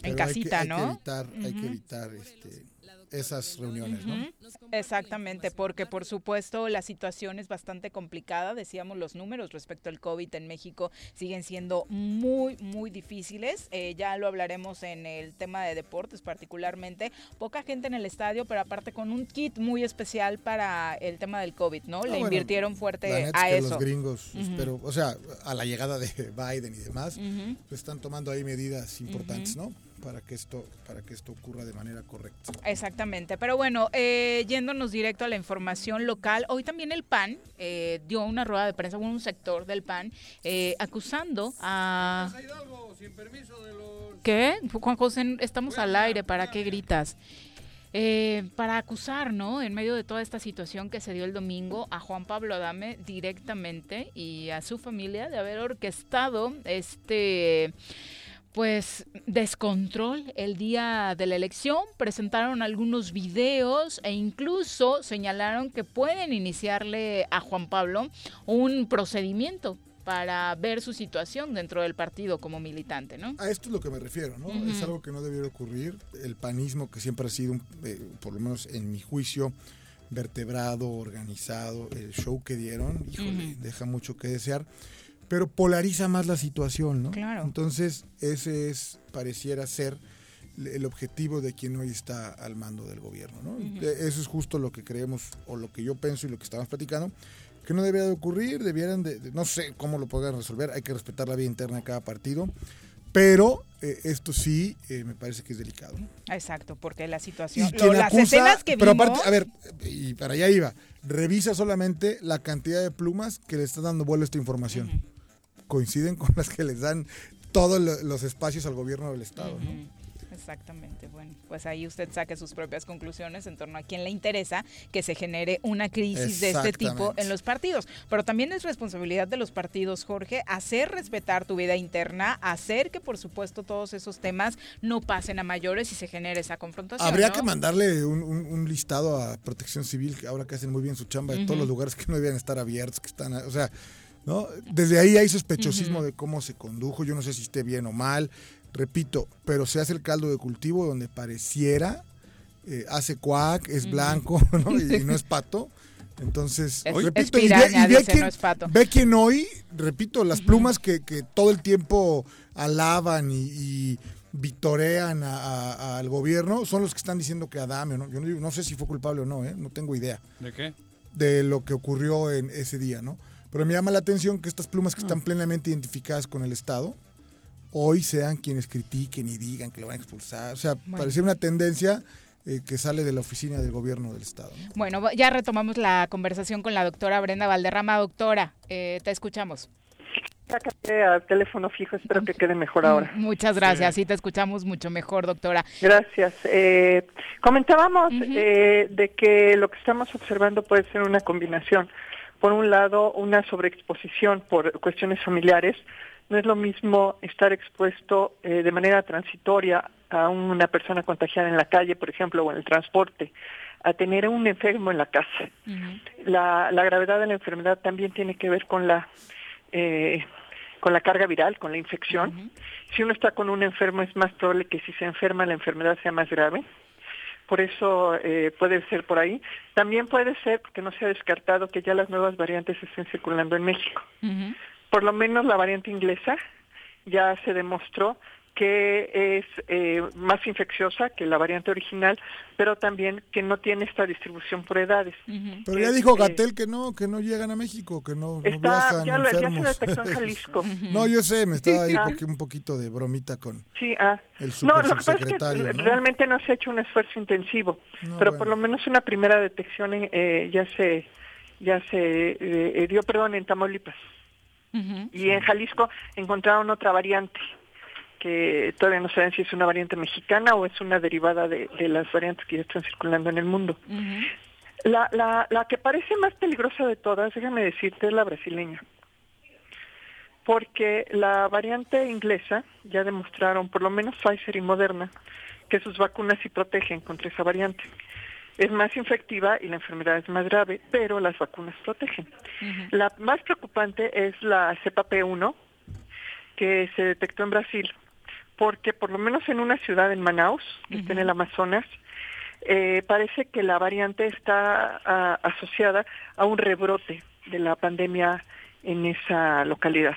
pero En hay que- casita, hay que ¿no? evitar, Hay que evitar este, esas reuniones, ¿no? Exactamente, porque por supuesto la situación es bastante complicada, decíamos los números respecto al COVID en México siguen siendo muy, muy difíciles, eh, ya lo hablaremos en el tema de deportes particularmente, poca gente en el estadio, pero aparte con un kit muy especial para el tema del COVID, ¿no? Ah, Le bueno, invirtieron fuerte a eso. Los gringos, Ujú. pero, o sea, a la llegada de <laughs> Biden y demás, pues están tomando ahí medidas importantes. ¿no? Para que esto, para que esto ocurra de manera correcta. Exactamente, pero bueno, eh, yéndonos directo a la información local, hoy también el PAN eh, dio una rueda de prensa, un sector del PAN, eh, acusando a... ¿Qué? Juan José, estamos al aire, ¿para qué gritas? Eh, para acusar, ¿no? En medio de toda esta situación que se dio el domingo a Juan Pablo Adame directamente y a su familia de haber orquestado este pues descontrol el día de la elección, presentaron algunos videos e incluso señalaron que pueden iniciarle a Juan Pablo un procedimiento para ver su situación dentro del partido como militante, ¿no? A esto es lo que me refiero, ¿no? Es algo que no debiera ocurrir. El panismo, que siempre ha sido, un- eh, por lo menos en mi juicio, vertebrado, organizado, el show que dieron, híjole, deja mucho que desear, pero polariza más la situación, ¿no? Claro. Entonces, ese es, pareciera ser el objetivo de quien hoy está al mando del gobierno, ¿no? Eh, Eso es justo lo que creemos, o lo que yo pienso y lo que estamos platicando, que no debería de ocurrir, debieran de, de- no sé cómo lo podrían resolver, hay que respetar la vida interna de cada partido, pero eh, esto sí eh, me parece que es delicado. Exacto, porque la situación, lo- las acusa- escenas que pero vimos, aparte, a ver, y para allá iba, revisa solamente la cantidad de plumas que le está dando vuelo a esta información. Coinciden con las que les dan todos lo- los espacios al gobierno del Estado, Exactamente, bueno, pues ahí usted saque sus propias conclusiones en torno a quién le interesa que se genere una crisis de este tipo en los partidos. Pero también es responsabilidad de los partidos, Jorge, hacer respetar tu vida interna, hacer que por supuesto todos esos temas no pasen a mayores y se genere esa confrontación. Habría ¿no? que mandarle un, un- un listado a Protección Civil, que ahora que hacen muy bien su chamba, de todos los lugares que no debían estar abiertos, que están, o sea, ¿no? Desde ahí hay sospechosismo de cómo se condujo, yo no sé si esté bien o mal, repito, pero se hace el caldo de cultivo donde pareciera, eh, hace cuac, es blanco, <laughs> ¿no? Y, y no es pato. Entonces, Es- repito, es y ve- piraña, y ve, dice, quién, no es pato. ve hoy, repito, las plumas que, que todo el tiempo alaban y, y vitorean a- a- al gobierno son los que están diciendo que Adame, ¿no? yo no sé si fue culpable o no, ¿eh? no tengo idea ¿De qué? de lo que ocurrió en ese día, ¿no? Pero me llama la atención que estas plumas que Ah. están plenamente identificadas con el Estado, hoy sean quienes critiquen y digan que lo van a expulsar. O sea, Bueno. parecía una tendencia eh, que sale de la oficina del gobierno del Estado. ¿no? Bueno, ya retomamos la conversación con la doctora Brenda Valderrama. Doctora, eh, te escuchamos. Sácate al teléfono fijo, espero que quede mejor ahora. Muchas gracias, sí te escuchamos mucho mejor, doctora. Gracias. Eh, comentábamos eh, de que lo que estamos observando puede ser una combinación. Por un lado, una sobreexposición por cuestiones familiares. No es lo mismo estar expuesto eh, de manera transitoria a una persona contagiada en la calle, por ejemplo, o en el transporte, a tener a un enfermo en la casa. La, la gravedad de la enfermedad también tiene que ver con la eh, con la carga viral, con la infección. Si uno está con un enfermo es más probable que si se enferma la enfermedad sea más grave. Por eso eh, puede ser por ahí. También puede ser, porque no se ha descartado, que ya las nuevas variantes estén circulando en México. Por lo menos la variante inglesa ya se demostró que es eh, más infecciosa que la variante original, pero también que no tiene esta distribución por edades. Pero ya dijo eh, Gatel que no, que no llegan a México, que no, no Está- viajan ya lo- ya se detectó en <laughs> Jalisco. no, yo sé, me estaba ahí Ah. porque un poquito de bromita con Sí, ah. el No, lo que pasa es que realmente no se ha hecho un esfuerzo intensivo, No, pero bueno. por lo menos una primera detección eh, ya se ya se eh, eh, dio, perdón, en Tamaulipas. Y en Jalisco encontraron otra variante que todavía no saben si es una variante mexicana o es una derivada de, de las variantes que ya están circulando en el mundo. La, la, la que parece más peligrosa de todas, déjame decirte, es la brasileña. Porque la variante inglesa ya demostraron, por lo menos Pfizer y Moderna, que sus vacunas sí protegen contra esa variante. Es más infectiva y la enfermedad es más grave, pero las vacunas protegen. La más preocupante es la cepa P1, que se detectó en Brasil, porque por lo menos en una ciudad en Manaus, que está en el Amazonas, eh, parece que la variante está ah, asociada a un rebrote de la pandemia en esa localidad.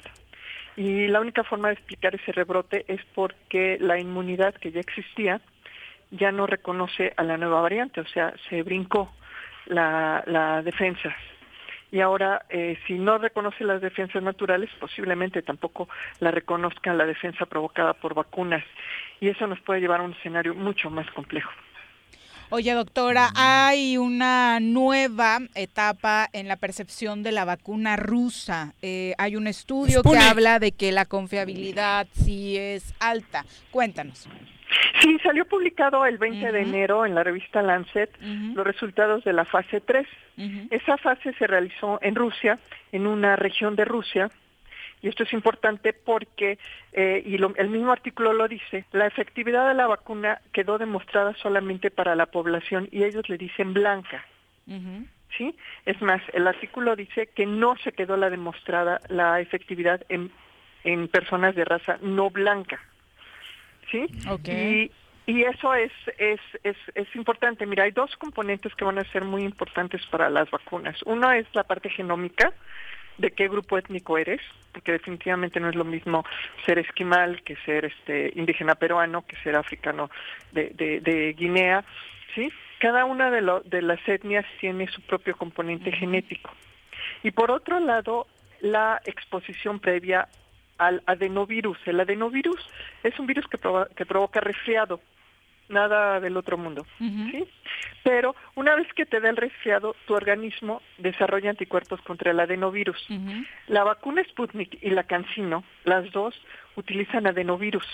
Y la única forma de explicar ese rebrote es porque la inmunidad que ya existía ya no reconoce a la nueva variante, o sea, se brincó la, la defensa. Y ahora, eh, si no reconoce las defensas naturales, posiblemente tampoco la reconozcan la defensa provocada por vacunas. Y eso nos puede llevar a un escenario mucho más complejo. Oye, doctora, hay una nueva etapa en la percepción de la vacuna rusa. Eh, hay un estudio que habla de que la confiabilidad sí es alta. Cuéntanos. Sí, salió publicado el 20 de enero en la revista Lancet los resultados de la fase 3. Esa fase se realizó en Rusia, en una región de Rusia, y esto es importante porque, eh, y el mismo artículo lo dice, la efectividad de la vacuna quedó demostrada solamente para la población y ellos le dicen blanca. ¿Sí? Es más, el artículo dice que no se quedó la demostrada la efectividad en, en personas de raza no blanca. ¿Sí? Y, y eso es, es, es, es importante. Mira, hay dos componentes que van a ser muy importantes para las vacunas. Uno es la parte genómica, de qué grupo étnico eres, porque definitivamente no es lo mismo ser esquimal que ser este indígena peruano, que ser africano de, de, Guinea, ¿sí? Cada una de, lo, de las etnias tiene su propio componente genético. Y por otro lado, la exposición previa al adenovirus. El adenovirus es un virus que, que provoca resfriado nada del otro mundo, ¿sí? Pero una vez que te da el resfriado, tu organismo desarrolla anticuerpos contra el adenovirus. La vacuna Sputnik y la Cancino, las dos, utilizan adenovirus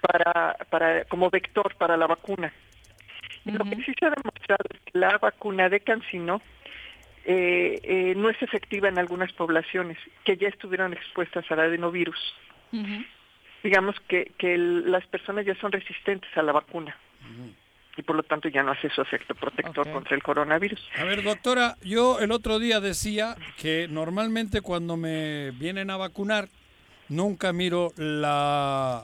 para, para, como vector para la vacuna. Lo que sí se ha demostrado es que la vacuna de Cancino eh, eh, no es efectiva en algunas poblaciones que ya estuvieron expuestas al adenovirus digamos que, que las personas ya son resistentes a la vacuna. Y por lo tanto ya no hace su efecto protector contra el coronavirus. A ver, doctora, yo el otro día decía que normalmente cuando me vienen a vacunar, nunca miro la...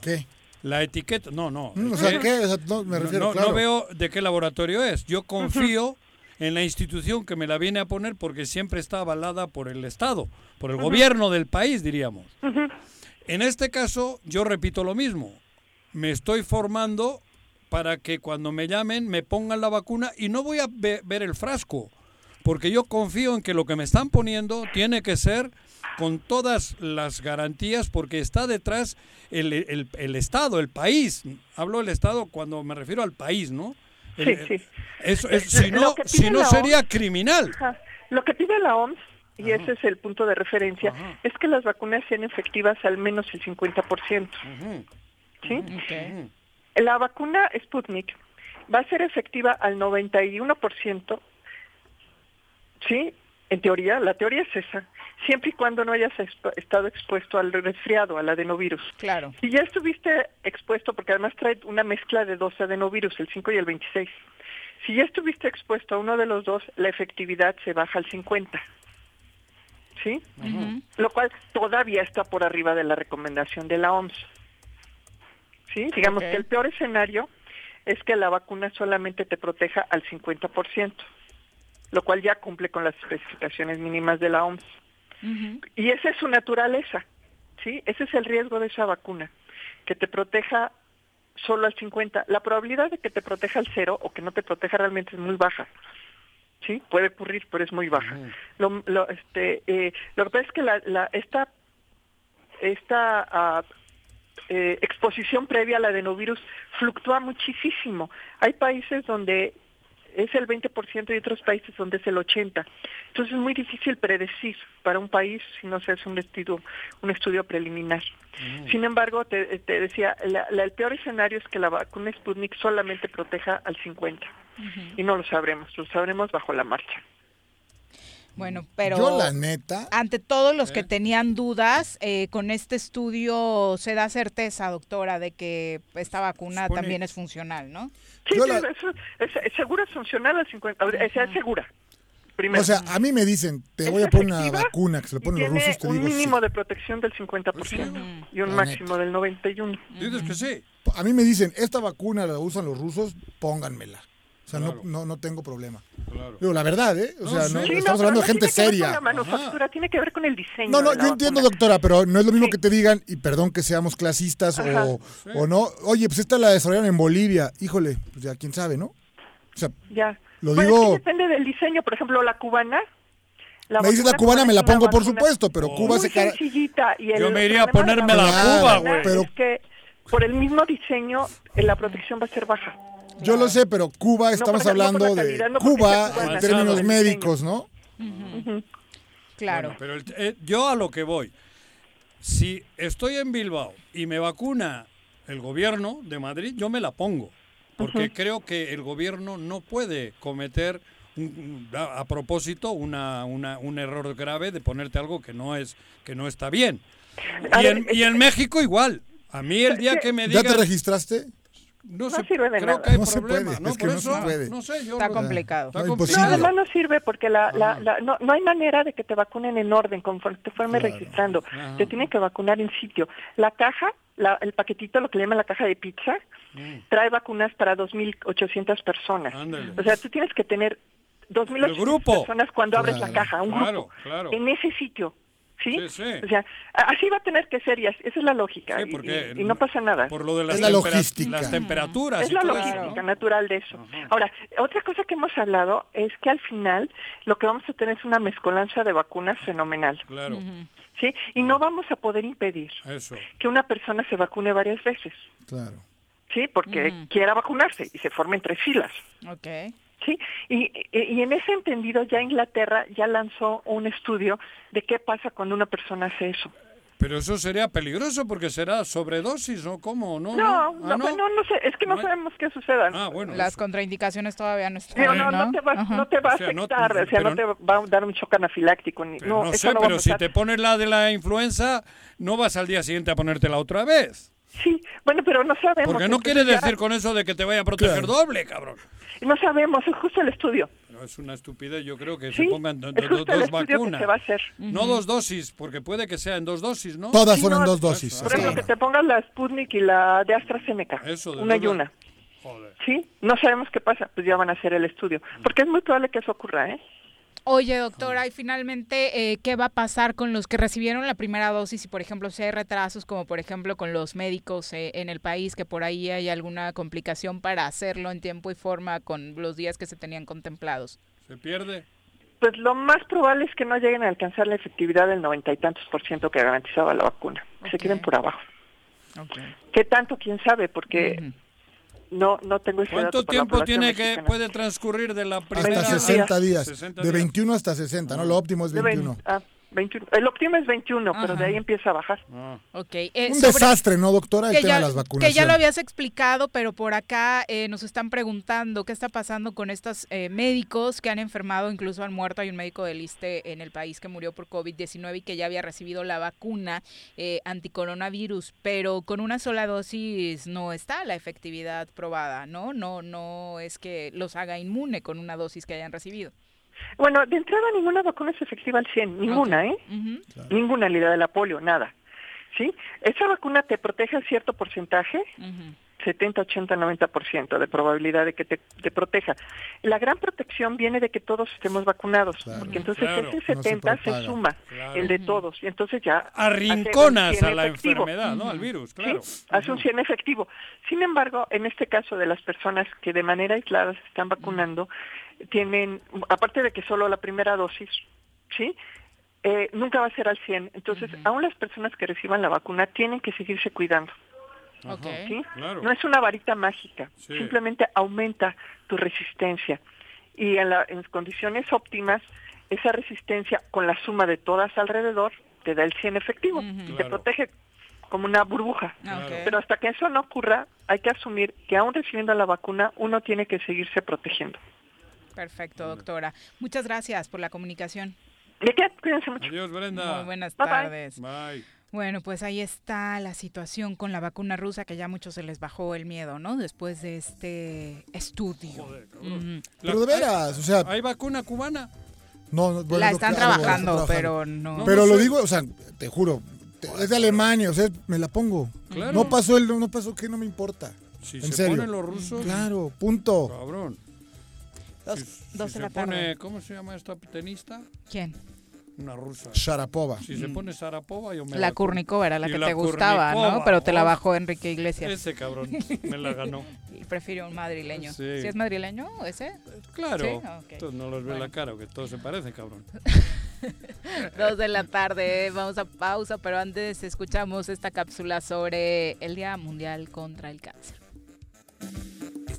La etiqueta, no, no. Mm, ¿qué? No, me refiero, no, veo de qué laboratorio es. Yo confío en la institución que me la viene a poner porque siempre está avalada por el Estado, por el gobierno del país, diríamos. En este caso, yo repito lo mismo. Me estoy formando para que cuando me llamen me pongan la vacuna y no voy a ver el frasco, porque yo confío en que lo que me están poniendo tiene que ser con todas las garantías, porque está detrás el, el, Estado, el país. Hablo del Estado cuando me refiero al país, ¿no? Sí, sí. Eso, si no, si no sería criminal. Lo que pide la OMS y ese es el punto de referencia, es que las vacunas sean efectivas al menos el 50%. ¿Sí? La vacuna Sputnik va a ser efectiva al 91%, ¿sí? En teoría, la teoría es esa, siempre y cuando no hayas estado expuesto al resfriado, al adenovirus. Claro. Si ya estuviste expuesto, porque además trae una mezcla de dos adenovirus, el 5 y el 26. Si ya estuviste expuesto a uno de los dos, la efectividad se baja al 50. ¿sí? Lo cual todavía está por arriba de la recomendación de la OMS. ¿Sí? Digamos que el peor escenario es que la vacuna solamente te proteja al 50%, lo cual ya cumple con las especificaciones mínimas de la OMS. Y esa es su naturaleza, ¿sí? Ese es el riesgo de esa vacuna, que te proteja solo al 50. La probabilidad de que te proteja al cero o que no te proteja realmente es muy baja sí puede ocurrir pero es muy baja. Lo, lo, este eh, lo que pasa es que la, la esta esta ah, eh, exposición previa al adenovirus fluctúa muchísimo. Hay países donde es el 20% y otros países donde es el 80%. Entonces es muy difícil predecir para un país si no se hace un estudio, un estudio preliminar. Sin embargo, te, te decía, la, el peor escenario es que la vacuna Sputnik solamente proteja al 50% y no lo sabremos, lo sabremos bajo la marcha. Bueno, pero yo la neta, ante todos los que tenían dudas, eh, con este estudio se da certeza, doctora, de que esta vacuna también es funcional, ¿no? Sí, es, segura, es funcional al 50, es segura. O sea, a mí me dicen, te voy a poner una vacuna que se le ponen los rusos, te un digo mínimo de protección del 50% y un máximo del 91%. Dices que sí. a mí me dicen, esta vacuna la usan los rusos, pónganmela. O sea, no, no, no tengo problema. Digo, la verdad, ¿eh? O sea, no, Sí, no, estamos hablando no de gente tiene que ver seria. con la manufactura, tiene que ver con el diseño. No, no, la yo entiendo, vacuna. doctora, pero no es lo mismo que te digan, y perdón que seamos clasistas o, o no. Oye, pues esta la desarrollaron en Bolivia. Híjole, pues ya quién sabe, ¿no? O sea, Ya. Lo Bueno, digo- es que depende del diseño. Por ejemplo, la cubana. la me dices la cubana, me la pongo, por supuesto, pero Cuba muy se cara... sencillita y el Yo me iría a ponerme la vacuna Cuba, güey. Pero- Es que por el mismo diseño, eh, la protección va a ser baja. Yo lo sé, pero Cuba, estamos no hablando de no Cuba en términos médicos, ¿no? Claro. Bueno, pero el- eh, yo a lo que voy, si estoy en Bilbao y me vacuna el gobierno de Madrid, yo me la pongo, porque creo que el gobierno no puede cometer un- a, a propósito una, una- un error grave de ponerte algo que no es que no está bien. Y en, y en México igual. A mí el día que me ¿Ya digan te registraste? No, No se- sirve de creo nada. que hay No se problema, puede, ¿no? es que Por no se eso, puede. no sé, yo Está lo- complicado. Está No, No, complicado. imposible. además no sirve porque la, la, la- no, no hay manera de que te vacunen en orden conforme te fueron registrando. Ajá. Te tienen que vacunar en sitio. La caja, la- el paquetito, lo que le llaman la caja de pizza, trae vacunas para 2.800 personas. Ándale. O sea, tú tienes que tener 2.800 El grupo. personas cuando abres la Claro, caja, un claro, grupo, claro. en ese sitio. ¿Sí? Sí, sí. O sea, así va a tener que ser y así- esa es la lógica. Sí, y- porque y, y no pasa nada. Por lo de las, Es la logística. las temperaturas. Es la logística natural de eso. Ahora, otra cosa que hemos hablado es que al final lo que vamos a tener es una mezcolanza de vacunas fenomenal, Claro, ¿sí? Y no vamos a poder impedir eso. que una persona se vacune varias veces, Claro. ¿sí? Porque quiera vacunarse y se formen tres filas, Ok. ¿Sí? Y, y, en ese entendido ya Inglaterra ya lanzó un estudio de qué pasa cuando una persona hace eso. Pero eso sería peligroso porque será sobredosis o cómo, ¿no? No, Ah, no, no, no sé, es que no No sabemos qué suceda. Ah, bueno. Las eso. contraindicaciones todavía no están. Digo, no, no te va, no te va a O sea, no- afectar, o sea, no te va a dar un shock anafiláctico. Ni, no, no, sé, no pero si te pones la de la influenza, no vas al día siguiente a ponértela otra vez. Sí, bueno, pero no sabemos. Porque no entonces quiere ya- decir con eso de que te vaya a proteger Claro. doble, cabrón. No sabemos, es justo el estudio. Pero es una estupidez, yo creo que Sí, se pongan do- do- el dos vacunas. se va a hacer. No dos dosis, porque puede que sea en dos dosis, ¿no? Todas Sí, son en no, dos dosis. Por ejemplo, que te pongan la Sputnik y la de AstraZeneca, Eso, de una y una. Joder. Sí, no sabemos qué pasa, pues ya van a hacer el estudio. Porque es muy probable que eso ocurra, ¿eh? Oye, doctora, y finalmente, eh, ¿qué va a pasar con los que recibieron la primera dosis? Y, por ejemplo, si hay retrasos, como por ejemplo con los médicos eh, en el país, que por ahí hay alguna complicación para hacerlo en tiempo y forma con los días que se tenían contemplados. ¿Se pierde? Pues lo más probable es que no lleguen a alcanzar la efectividad del noventa y tantos por ciento que garantizaba la vacuna. Se Ok. queden por abajo. ¿Qué tanto? ¿Quién sabe? Porque. No no tengo ese ¿Cuánto dato tiempo tiene que mexicana. puede transcurrir de la primera? Hasta 21 60 días. 60 De días. 21 hasta 60, ¿no? Lo óptimo es De vein- 21. ah, 21. El óptimo es 21, pero de ahí empieza a bajar. Ah. Eh, Un sobre- desastre, ¿no, doctora? El que tema ya, de las que vacunas. ya lo habías explicado, pero por acá eh, nos están preguntando qué está pasando con estos eh, médicos que han enfermado, incluso han muerto. Hay un médico del ISTE en el país que murió por COVID-19 y que ya había recibido la vacuna eh, anticoronavirus, pero con una sola dosis no está la efectividad probada, ¿no? No, no es que los haga inmune con una dosis que hayan recibido. Bueno, de entrada ninguna vacuna es efectiva al 100, ninguna, ¿eh? Ninguna, ni la de la polio, nada. ¿Sí? Esa vacuna te protege a cierto porcentaje, Ujú. 70, 80, 90% de probabilidad de que te, te proteja. La gran protección viene de que todos estemos vacunados, Claro. porque entonces Claro, ese no se 70 se, suma, Claro. el de todos, y entonces ya Arrinconas 100 a la efectivo. enfermedad, ¿no? Al virus, claro. Sí, hace un 100 efectivo. Sin embargo, en este caso de las personas que de manera aislada se están vacunando, tienen, aparte de que solo la primera dosis, ¿sí? Eh, nunca va a ser al 100. Entonces, aún las personas que reciban la vacuna tienen que seguirse cuidando, Ok. ¿sí? Claro. No es una varita mágica, Sí. simplemente aumenta tu resistencia. Y en, la- en condiciones óptimas, esa resistencia con la suma de todas alrededor te da el 100 efectivo, Ujú. te Claro. protege como una burbuja. Ah, ok. Pero hasta que eso no ocurra, hay que asumir que aún recibiendo la vacuna, uno tiene que seguirse protegiendo. Perfecto, doctora. Muchas gracias por la comunicación. ¿De qué? Cuídense mucho. Adiós, Brenda. Muy buenas Bye, tardes. Bye. Bueno, pues ahí está la situación con la vacuna rusa, que ya a muchos se les bajó el miedo, ¿no? Después de este estudio. Ujú. Pero de veras, o sea, ¿Hay vacuna cubana? no, no, bueno, la están algo trabajando, pero no. Pero no lo sé. digo, o sea, te juro, Es de Alemania, o sea, me la pongo. Claro. No pasó el, no pasó que no me importa. Si en se serio. ponen los rusos. Claro, punto. Cabrón. Dos, Si- dos si de la se tarde. pone- ¿Cómo se llama esta tenista? ¿Quién? Una rusa. Sharapova. Si se pone Sarapova, yo me La la Kurnikova era la que la te gustaba, ¿no? Pero te la bajó Enrique Iglesias. Ese cabrón me la ganó. <laughs> Y prefiero un madrileño. Sí. ¿Sí es madrileño ese? Claro. Sí, ok. Entonces no los ve Bueno. la cara, que todo se parece, cabrón. <laughs> Dos de la tarde, vamos a pausa, pero antes escuchamos esta cápsula sobre el Día Mundial contra el Cáncer.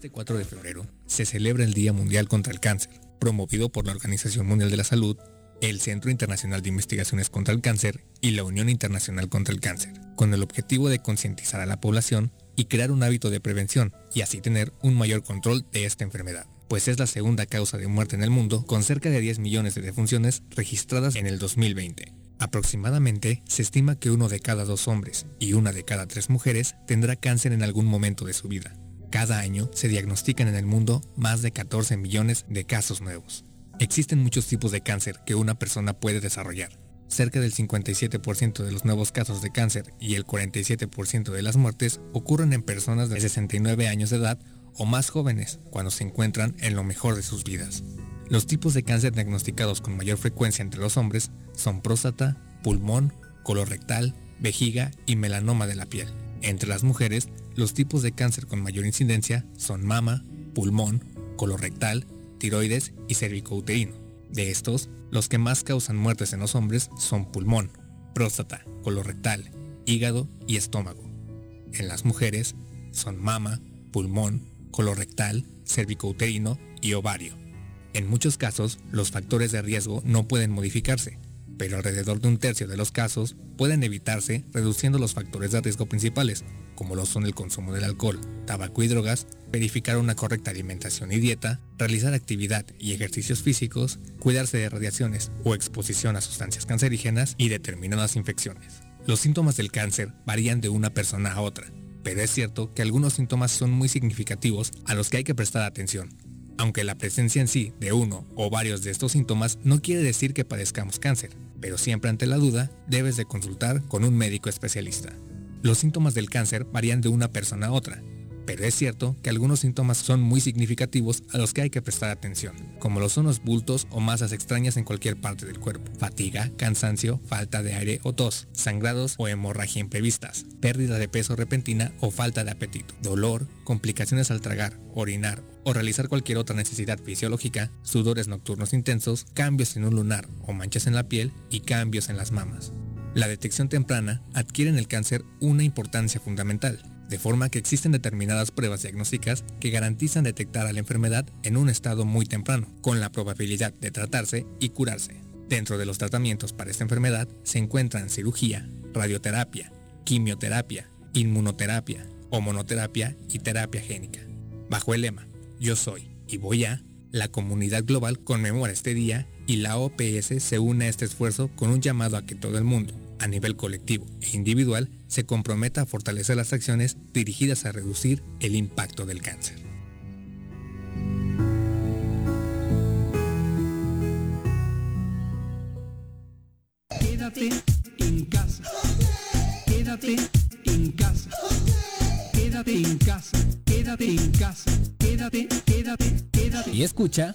Este 4 de febrero se celebra el Día Mundial contra el Cáncer, promovido por la Organización Mundial de la Salud, el Centro Internacional de Investigaciones contra el Cáncer y la Unión Internacional contra el Cáncer, con el objetivo de concientizar a la población y crear un hábito de prevención y así tener un mayor control de esta enfermedad, pues es la segunda causa de muerte en el mundo con cerca de 10 millones de defunciones registradas en el 2020. Aproximadamente se estima que uno de cada dos hombres y una de cada tres mujeres tendrá cáncer en algún momento de su vida. Cada año se diagnostican en el mundo más de 14 millones de casos nuevos. Existen muchos tipos de cáncer que una persona puede desarrollar. Cerca del 57% de los nuevos casos de cáncer y el 47% de las muertes ocurren en personas de 69 años de edad o más jóvenes cuando se encuentran en lo mejor de sus vidas. Los tipos de cáncer diagnosticados con mayor frecuencia entre los hombres son próstata, pulmón, colorectal, vejiga y melanoma de la piel. Entre las mujeres, los tipos de cáncer con mayor incidencia son mama, pulmón, colorectal, tiroides y cervicouterino. De estos, los que más causan muertes en los hombres son pulmón, próstata, colorectal, hígado y estómago. En las mujeres son mama, pulmón, colorectal, cervicouterino y ovario. En muchos casos, los factores de riesgo no pueden modificarse, pero alrededor de un tercio de los casos pueden evitarse reduciendo los factores de riesgo principales, como lo son el consumo del alcohol, tabaco y drogas, verificar una correcta alimentación y dieta, realizar actividad y ejercicios físicos, cuidarse de radiaciones o exposición a sustancias cancerígenas y determinadas infecciones. Los síntomas del cáncer varían de una persona a otra, pero es cierto que algunos síntomas son muy significativos a los que hay que prestar atención. Aunque la presencia en sí de uno o varios de estos síntomas no quiere decir que padezcamos cáncer, pero siempre ante la duda debes de consultar con un médico especialista. Los síntomas del cáncer varían de una persona a otra, pero es cierto que algunos síntomas son muy significativos a los que hay que prestar atención, como lo son los bultos o masas extrañas en cualquier parte del cuerpo, fatiga, cansancio, falta de aire o tos, sangrados o hemorragia imprevistas, pérdida de peso repentina o falta de apetito, dolor, complicaciones al tragar, orinar o realizar cualquier otra necesidad fisiológica, sudores nocturnos intensos, cambios en un lunar o manchas en la piel y cambios en las mamas. La detección temprana adquiere en el cáncer una importancia fundamental, de forma que existen determinadas pruebas diagnósticas que garantizan detectar a la enfermedad en un estado muy temprano, con la probabilidad de tratarse y curarse. Dentro de los tratamientos para esta enfermedad se encuentran cirugía, radioterapia, quimioterapia, inmunoterapia, hormonoterapia y terapia génica. Bajo el lema Yo soy y voy a, la comunidad global conmemora este día y la OPS se une a este esfuerzo con un llamado a que todo el mundo, a nivel colectivo e individual, se comprometa a fortalecer las acciones dirigidas a reducir el impacto del cáncer. Quédate en casa. Quédate en casa. Quédate en casa. Quédate en casa. Quédate, quédate, quédate. Y escucha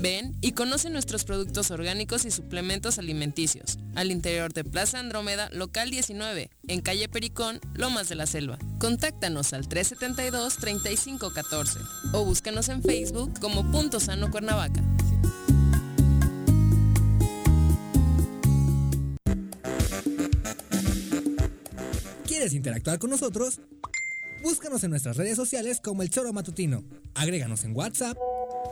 Ven y conoce nuestros productos orgánicos y suplementos alimenticios al interior de Plaza Andrómeda, local 19, en calle Pericón, Lomas de la Selva. Contáctanos al 372-3514 o búscanos en Facebook como Punto Sano Cuernavaca. ¿Quieres interactuar con nosotros? Búscanos en nuestras redes sociales como El Choro Matutino. Agréganos en WhatsApp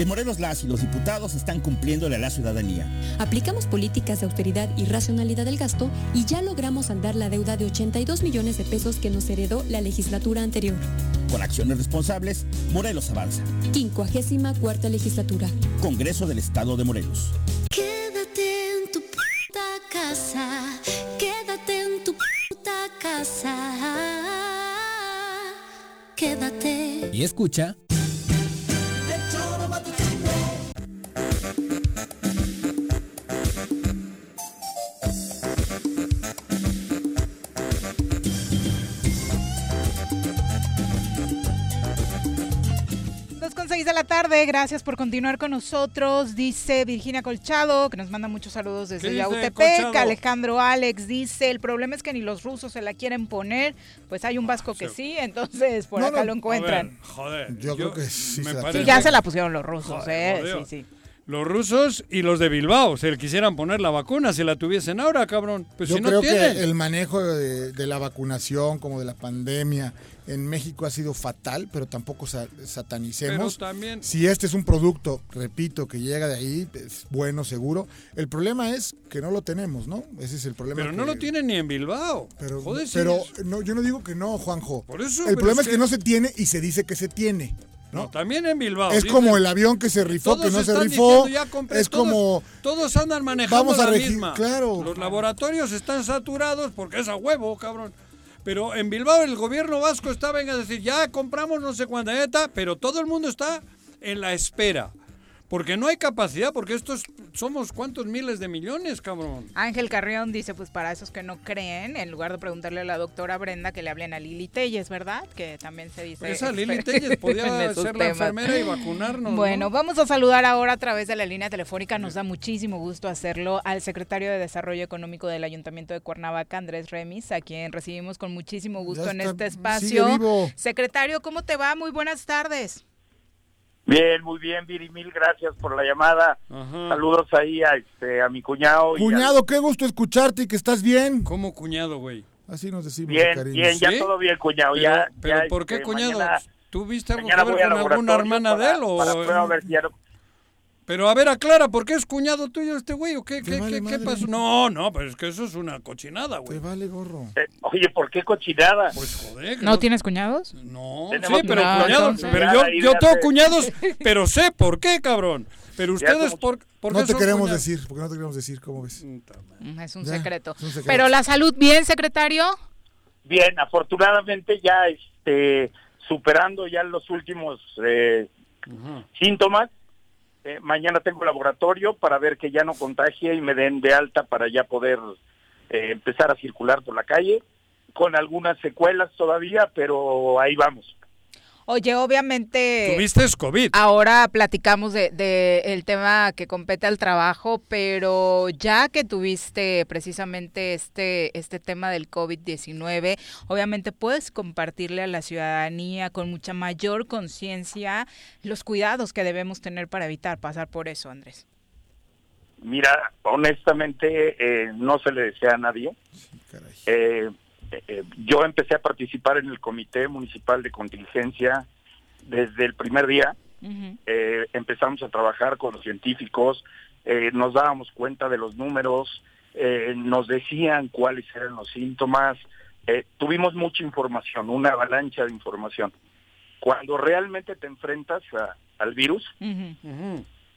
En Morelos las y los diputados están cumpliéndole a la ciudadanía. Aplicamos políticas de austeridad y racionalidad del gasto y ya logramos saldar la deuda de 82 millones de pesos que nos heredó la legislatura anterior. Con acciones responsables, Morelos avanza. 54 legislatura. Congreso del Estado de Morelos. Quédate en tu puta casa. Quédate en tu puta casa. Quédate. Y escucha. De la tarde, gracias por continuar con nosotros, dice Virginia Colchado, que nos manda muchos saludos desde Yautepec, Alejandro Alex dice, el problema es que ni los rusos se la quieren poner, pues hay un vasco que sí, entonces por acá lo encuentran. joder, yo, creo que sí. sí, ya se la pusieron los rusos, eh, sí, sí. Los rusos y los de Bilbao se le quisieran poner la vacuna si la tuviesen ahora, cabrón. Pues Yo si no creo tienen. que el manejo de, de, la vacunación, como de la pandemia, en México ha sido fatal, pero tampoco sa satanicemos. Pero también... Si este es un producto, repito, que llega de ahí, es bueno, seguro. El problema es que no lo tenemos, ¿no? Ese es el problema. Pero que... no lo tienen ni en Bilbao. Pero, Joder, pero no, yo no digo que no, Juanjo. Por eso, el problema es que... que no se tiene y se dice que se tiene. ¿No? ¿no? también en Bilbao. Es como el avión que se rifó, que no se rifó. Diciendo, es todos, como. Todos andan manejando vamos a la misma. Claro. Los laboratorios están saturados porque es a huevo, cabrón. Pero en Bilbao el gobierno vasco está, venga a decir, ya compramos no sé cuánta neta, pero todo el mundo está en la espera. Porque no hay capacidad, porque estos somos cuántos miles de millones, cabrón. Ángel Carrión dice, pues para esos que no creen, en lugar de preguntarle a la doctora Brenda que le hablen a Lili Telles, ¿verdad? Que también se dice... Pues esa Lili Telles <laughs> podía ser la enfermera y vacunarnos. Bueno, ¿no? vamos a saludar ahora a través de la línea telefónica, nos da muchísimo gusto hacerlo, al secretario de Desarrollo Económico del Ayuntamiento de Cuernavaca, Andrés Remis, a quien recibimos con muchísimo gusto en este espacio. Secretario, ¿cómo te va? Muy buenas tardes. Bien, muy bien, Viri, mil gracias por la llamada. Ajá. Saludos ahí a, este, a mi cuñado. Cuñado, a... qué gusto escucharte y que estás bien. ¿Cómo cuñado, güey? Así nos decimos, Bien, cariño. bien, ya ¿Sí? todo bien, cuñado. Pero, ya, pero ya, ¿por qué, este, cuñado? Mañana, ¿Tú viste algo que ver con alguna hermana para, de él? O... Para, ver si ya no... Pero a ver, aclara, ¿por qué es cuñado tuyo este güey? ¿O qué, qué, vale qué, qué pasó? No, no, pero es que eso es una cochinada, güey. Te vale gorro. Eh, oye, ¿por qué cochinada? Pues joder. ¿No, no tienes cuñados? No, sí, pero no, cuñados. Pero yo, yo tengo cuñados, <laughs> pero sé por qué, cabrón. Pero ustedes, ¿por, por No qué te son queremos cuñados? decir, porque no te queremos decir, ¿cómo ves? Es un, Ya, secreto. es un secreto. Pero la salud, ¿bien, secretario? Bien, afortunadamente ya este, superando ya los últimos eh, síntomas. Eh, mañana tengo laboratorio para ver que ya no contagie y me den de alta para ya poder eh, empezar a circular por la calle, con algunas secuelas todavía, pero ahí vamos. Oye, obviamente. Tuviste COVID. Ahora platicamos de, de, el tema que compete al trabajo, pero ya que tuviste precisamente este, este tema del COVID-19, obviamente puedes compartirle a la ciudadanía con mucha mayor conciencia los cuidados que debemos tener para evitar pasar por eso, Andrés. Mira, honestamente, eh, no se le desea a nadie. Eh, eh, yo empecé a participar en el Comité Municipal de Contingencia desde el primer día. Eh, empezamos a trabajar con los científicos, eh, nos dábamos cuenta de los números, eh, nos decían cuáles eran los síntomas, eh, tuvimos mucha información, una avalancha de información. Cuando realmente te enfrentas a- al virus,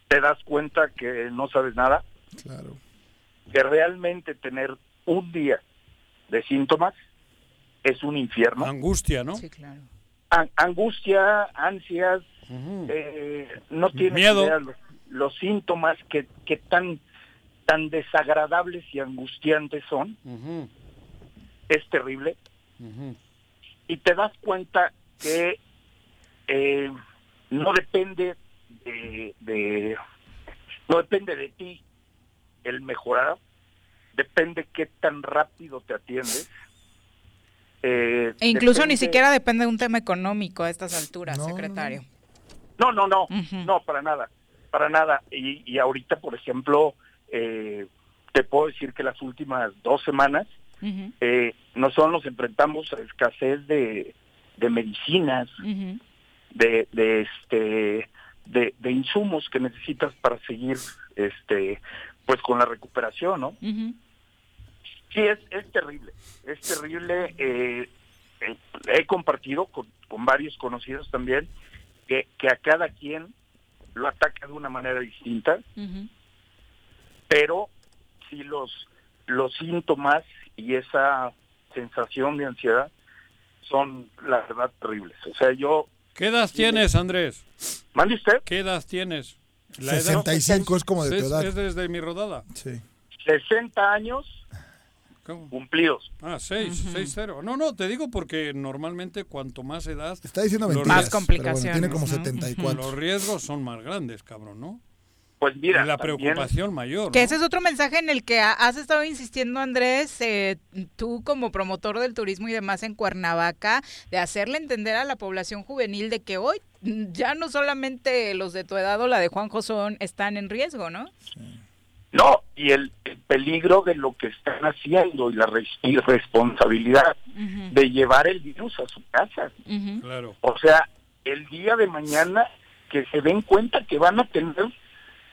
te das cuenta que no sabes nada, Claro. que realmente tener un día de síntomas es un infierno. Angustia, ¿no? Sí, claro. An- angustia, ansias, eh, no tienes Miedo. idea los, los síntomas que, que tan tan desagradables y angustiantes son, es terrible, y te das cuenta que eh, no depende de, de- no depende de ti el mejorar, depende qué tan rápido te atiendes. Eh, E incluso ni siquiera depende de un tema económico a estas alturas, secretario. No, no, no, no, para nada, para nada. Y, y ahorita, por ejemplo, eh, te puedo decir que las últimas dos semanas Ujú, eh, nosotros nos enfrentamos a escasez de, de medicinas, de, de este de, de insumos que necesitas para seguir este pues con la recuperación no sí es es terrible es terrible eh, eh, he compartido con, con varios conocidos también que, que a cada quien lo ataca de una manera distinta pero sí los los síntomas y esa sensación de ansiedad son la verdad terribles o sea yo ¿Qué edad tienes, Andrés? ¿Mande usted? ¿Qué edad tienes? 65 es como de tu es, edad. es desde mi rodada. Sí. 60 años cumplidos. Ah, 6, 6, 0. No, no, te digo porque normalmente cuanto más edad... Está diciendo mentiras, ries- pero bueno, tiene como 74. Los riesgos son más grandes, cabrón, ¿no? Pues mira, Y la también- preocupación mayor. Que ¿no? ese es otro mensaje en el que ha- has estado insistiendo, Andrés, eh, tú como promotor del turismo y demás en Cuernavaca, de hacerle entender a la población juvenil de que hoy ya no solamente los de tu edad o la de Juan Josón están en riesgo, ¿no? No, y el, el peligro de lo que están haciendo y la res- irresponsabilidad de llevar el virus a su casa. Claro. O sea, el día de mañana que se den cuenta que van a tener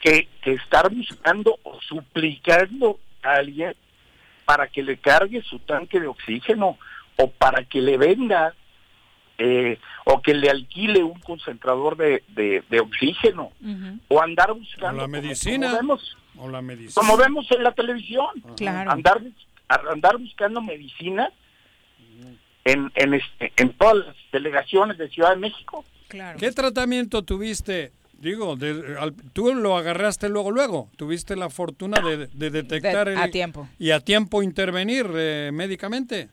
que, que estar buscando o suplicando a alguien para que le cargue su tanque de oxígeno o para que le venda eh, o que le alquile un concentrador de, de- de oxígeno o andar buscando la como- medicina. como vemos, O la medicina. como vemos en la televisión Claro. andar andar buscando medicina en en este en todas las delegaciones de Ciudad de México Claro. ¿Qué tratamiento tuviste? Digo, de- al- tú lo agarraste luego, luego. Tuviste la fortuna de, de detectar De- a el- tiempo. y a tiempo intervenir eh, médicamente.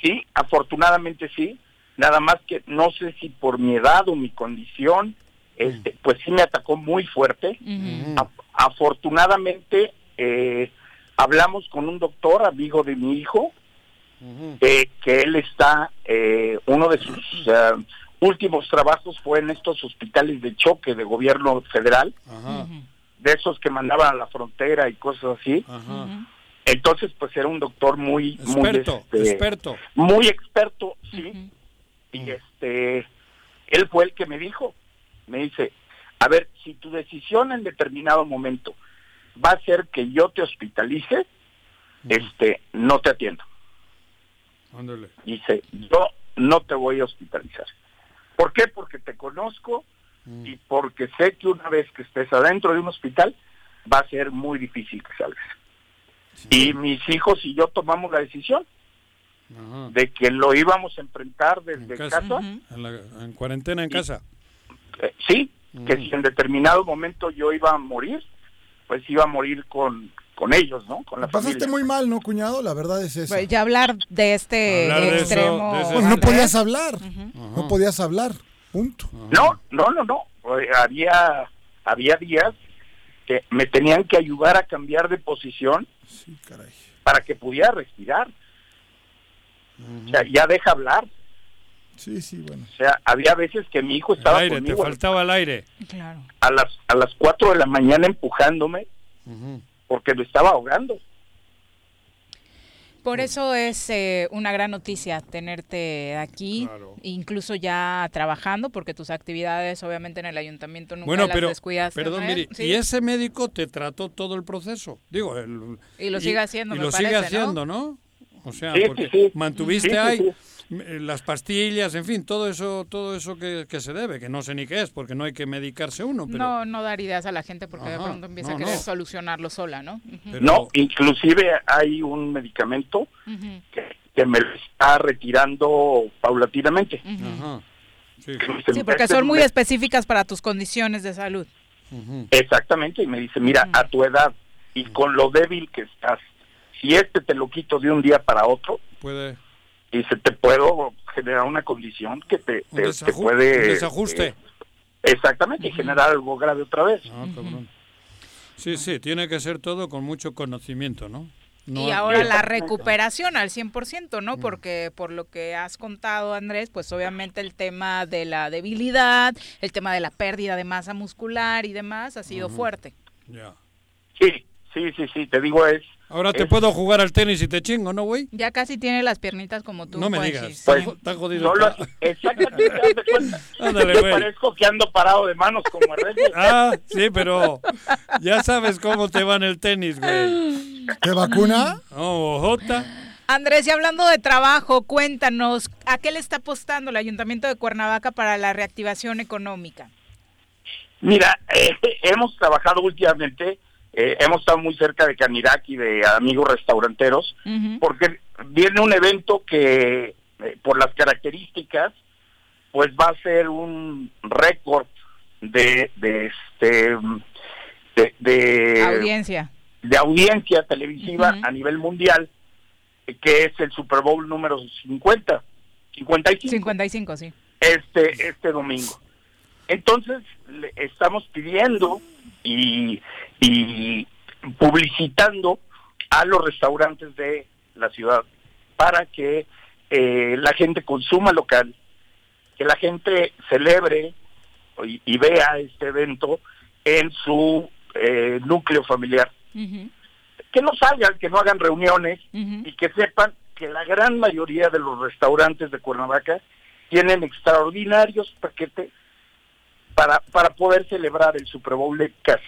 sí afortunadamente sí nada más que no sé si por mi edad o mi condición este pues sí me atacó muy fuerte. Afortunadamente eh, hablamos con un doctor amigo de mi hijo eh, que él está eh, uno de sus eh, últimos trabajos fue en estos hospitales de choque de gobierno federal. De esos que mandaban a la frontera y cosas así. Entonces pues era un doctor muy muy Experto, este, experto. muy experto sí y este él fue el que me dijo me dice a ver si tu decisión en determinado momento va a ser que yo te hospitalice este no te atiendo Ándale. dice yo no te voy a hospitalizar ¿por qué? porque te conozco y porque sé que una vez que estés adentro de un hospital va a ser muy difícil que salgas. Y mis hijos y yo tomamos la decisión Ajá. de que lo íbamos a enfrentar desde En casa, casa. En, la- en cuarentena en casa. Eh, sí, que si en determinado momento yo iba a morir, pues iba a morir con, con ellos, ¿no? Con la Pasaste familia. muy mal, ¿no, cuñado? La verdad es esa. Pues ya hablar de este Hablar de eso, extremo. de ese- Pues no podías hablar. No podías hablar. Punto. No, no, no, no. Había, había días que me tenían que ayudar a cambiar de posición para que pudiera respirar. O sea, ya deja hablar. Sí, sí, bueno. O sea, había veces que mi hijo El estaba aire, te conmigo faltaba el aire. Claro. a las a las 4 de la mañana empujándome porque lo estaba ahogando. Por eso es eh, una gran noticia tenerte aquí, incluso ya trabajando, porque tus actividades obviamente en el ayuntamiento nunca Bueno, las pero, descuidaste. perdón, ¿no? Miri, Sí. y ese médico te trató todo el proceso, digo, el, Y lo sigue haciendo, y me lo parece, sigue ¿no? haciendo, ¿no? O sea, Sí, porque sí. mantuviste Sí, sí, ahí sí. eh, las pastillas, en fin, todo eso, todo eso que, que se debe, que no sé ni qué es, porque no hay que medicarse uno, pero No, no dar ideas a la gente porque de Ajá, pronto empieza no, a querer no. solucionarlo sola, ¿no? Ujú. No, inclusive hay un medicamento Ujú. que, que me lo está retirando paulatinamente. Ajá. Sí, Sí, porque son muy específicas para tus condiciones de salud. Exactamente, y me dice, mira, a tu edad y con lo débil que estás, si este te lo quito de un día para otro, puede dice, te puedo generar una condición que te, un, te, puede... un desajuste. eh, exactamente, y generar algo grave otra vez. Ah, cabrón. Sí, sí, tiene que ser todo con mucho conocimiento, ¿no? No y ahora la recuperación al 100%, ¿no? Porque por lo que has contado, Andrés, pues obviamente el tema de la debilidad, el tema de la pérdida de masa muscular y demás ha sido fuerte. Ya. Sí, sí, sí, sí, te digo es... Ahora te es- puedo jugar al tenis y te chingo, ¿no, güey? Ya casi tiene las piernitas como tú. No me digas. Pues, Está jodido. solo exactamente. <laughs> Ándale, güey. parezco que ando parado de manos como Herrera. Ah, sí, pero ya sabes cómo te va en el tenis, güey. ¿Te vacuna? Oh, Jota. Andrés, y hablando de trabajo, cuéntanos, ¿a qué le está apostando el Ayuntamiento de Cuernavaca para la reactivación económica? Mira, eh, hemos trabajado últimamente, eh, hemos estado muy cerca de Canirac y de amigos restauranteros, porque viene un evento que, eh, por las características, pues va a ser un récord de, de este de, de- Audiencia. de audiencia televisiva a nivel mundial, que es el Super Bowl número 50, 55 55, sí. este este domingo. Entonces le estamos pidiendo y, y publicitando a los restaurantes de la ciudad para que eh, la gente consuma local, que la gente celebre y, y vea este evento en su eh, núcleo familiar. Que no salgan, que no hagan reuniones y que sepan que la gran mayoría de los restaurantes de Cuernavaca tienen extraordinarios paquetes para, para poder celebrar el Super Bowl de casa.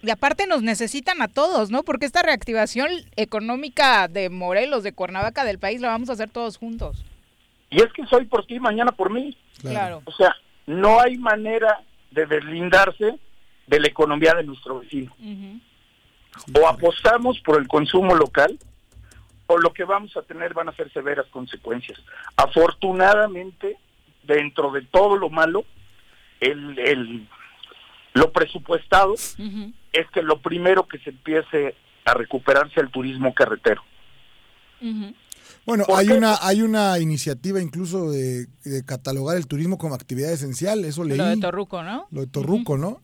Y aparte nos necesitan a todos, ¿no? Porque esta reactivación económica de Morelos, de Cuernavaca, del país, la vamos a hacer todos juntos. Y es que soy por ti, mañana por mí. Claro. O sea, no hay manera de deslindarse de la economía de nuestro vecino. O apostamos por el consumo local, o lo que vamos a tener van a ser severas consecuencias. Afortunadamente, dentro de todo lo malo, el, el- lo presupuestado es que lo primero que se empiece a recuperarse el turismo carretero. Bueno, ¿Por hay qué? una hay una iniciativa incluso de, de catalogar el turismo como actividad esencial, eso leí. Lo de Torruco, ¿no? Lo de Torruco, ¿no?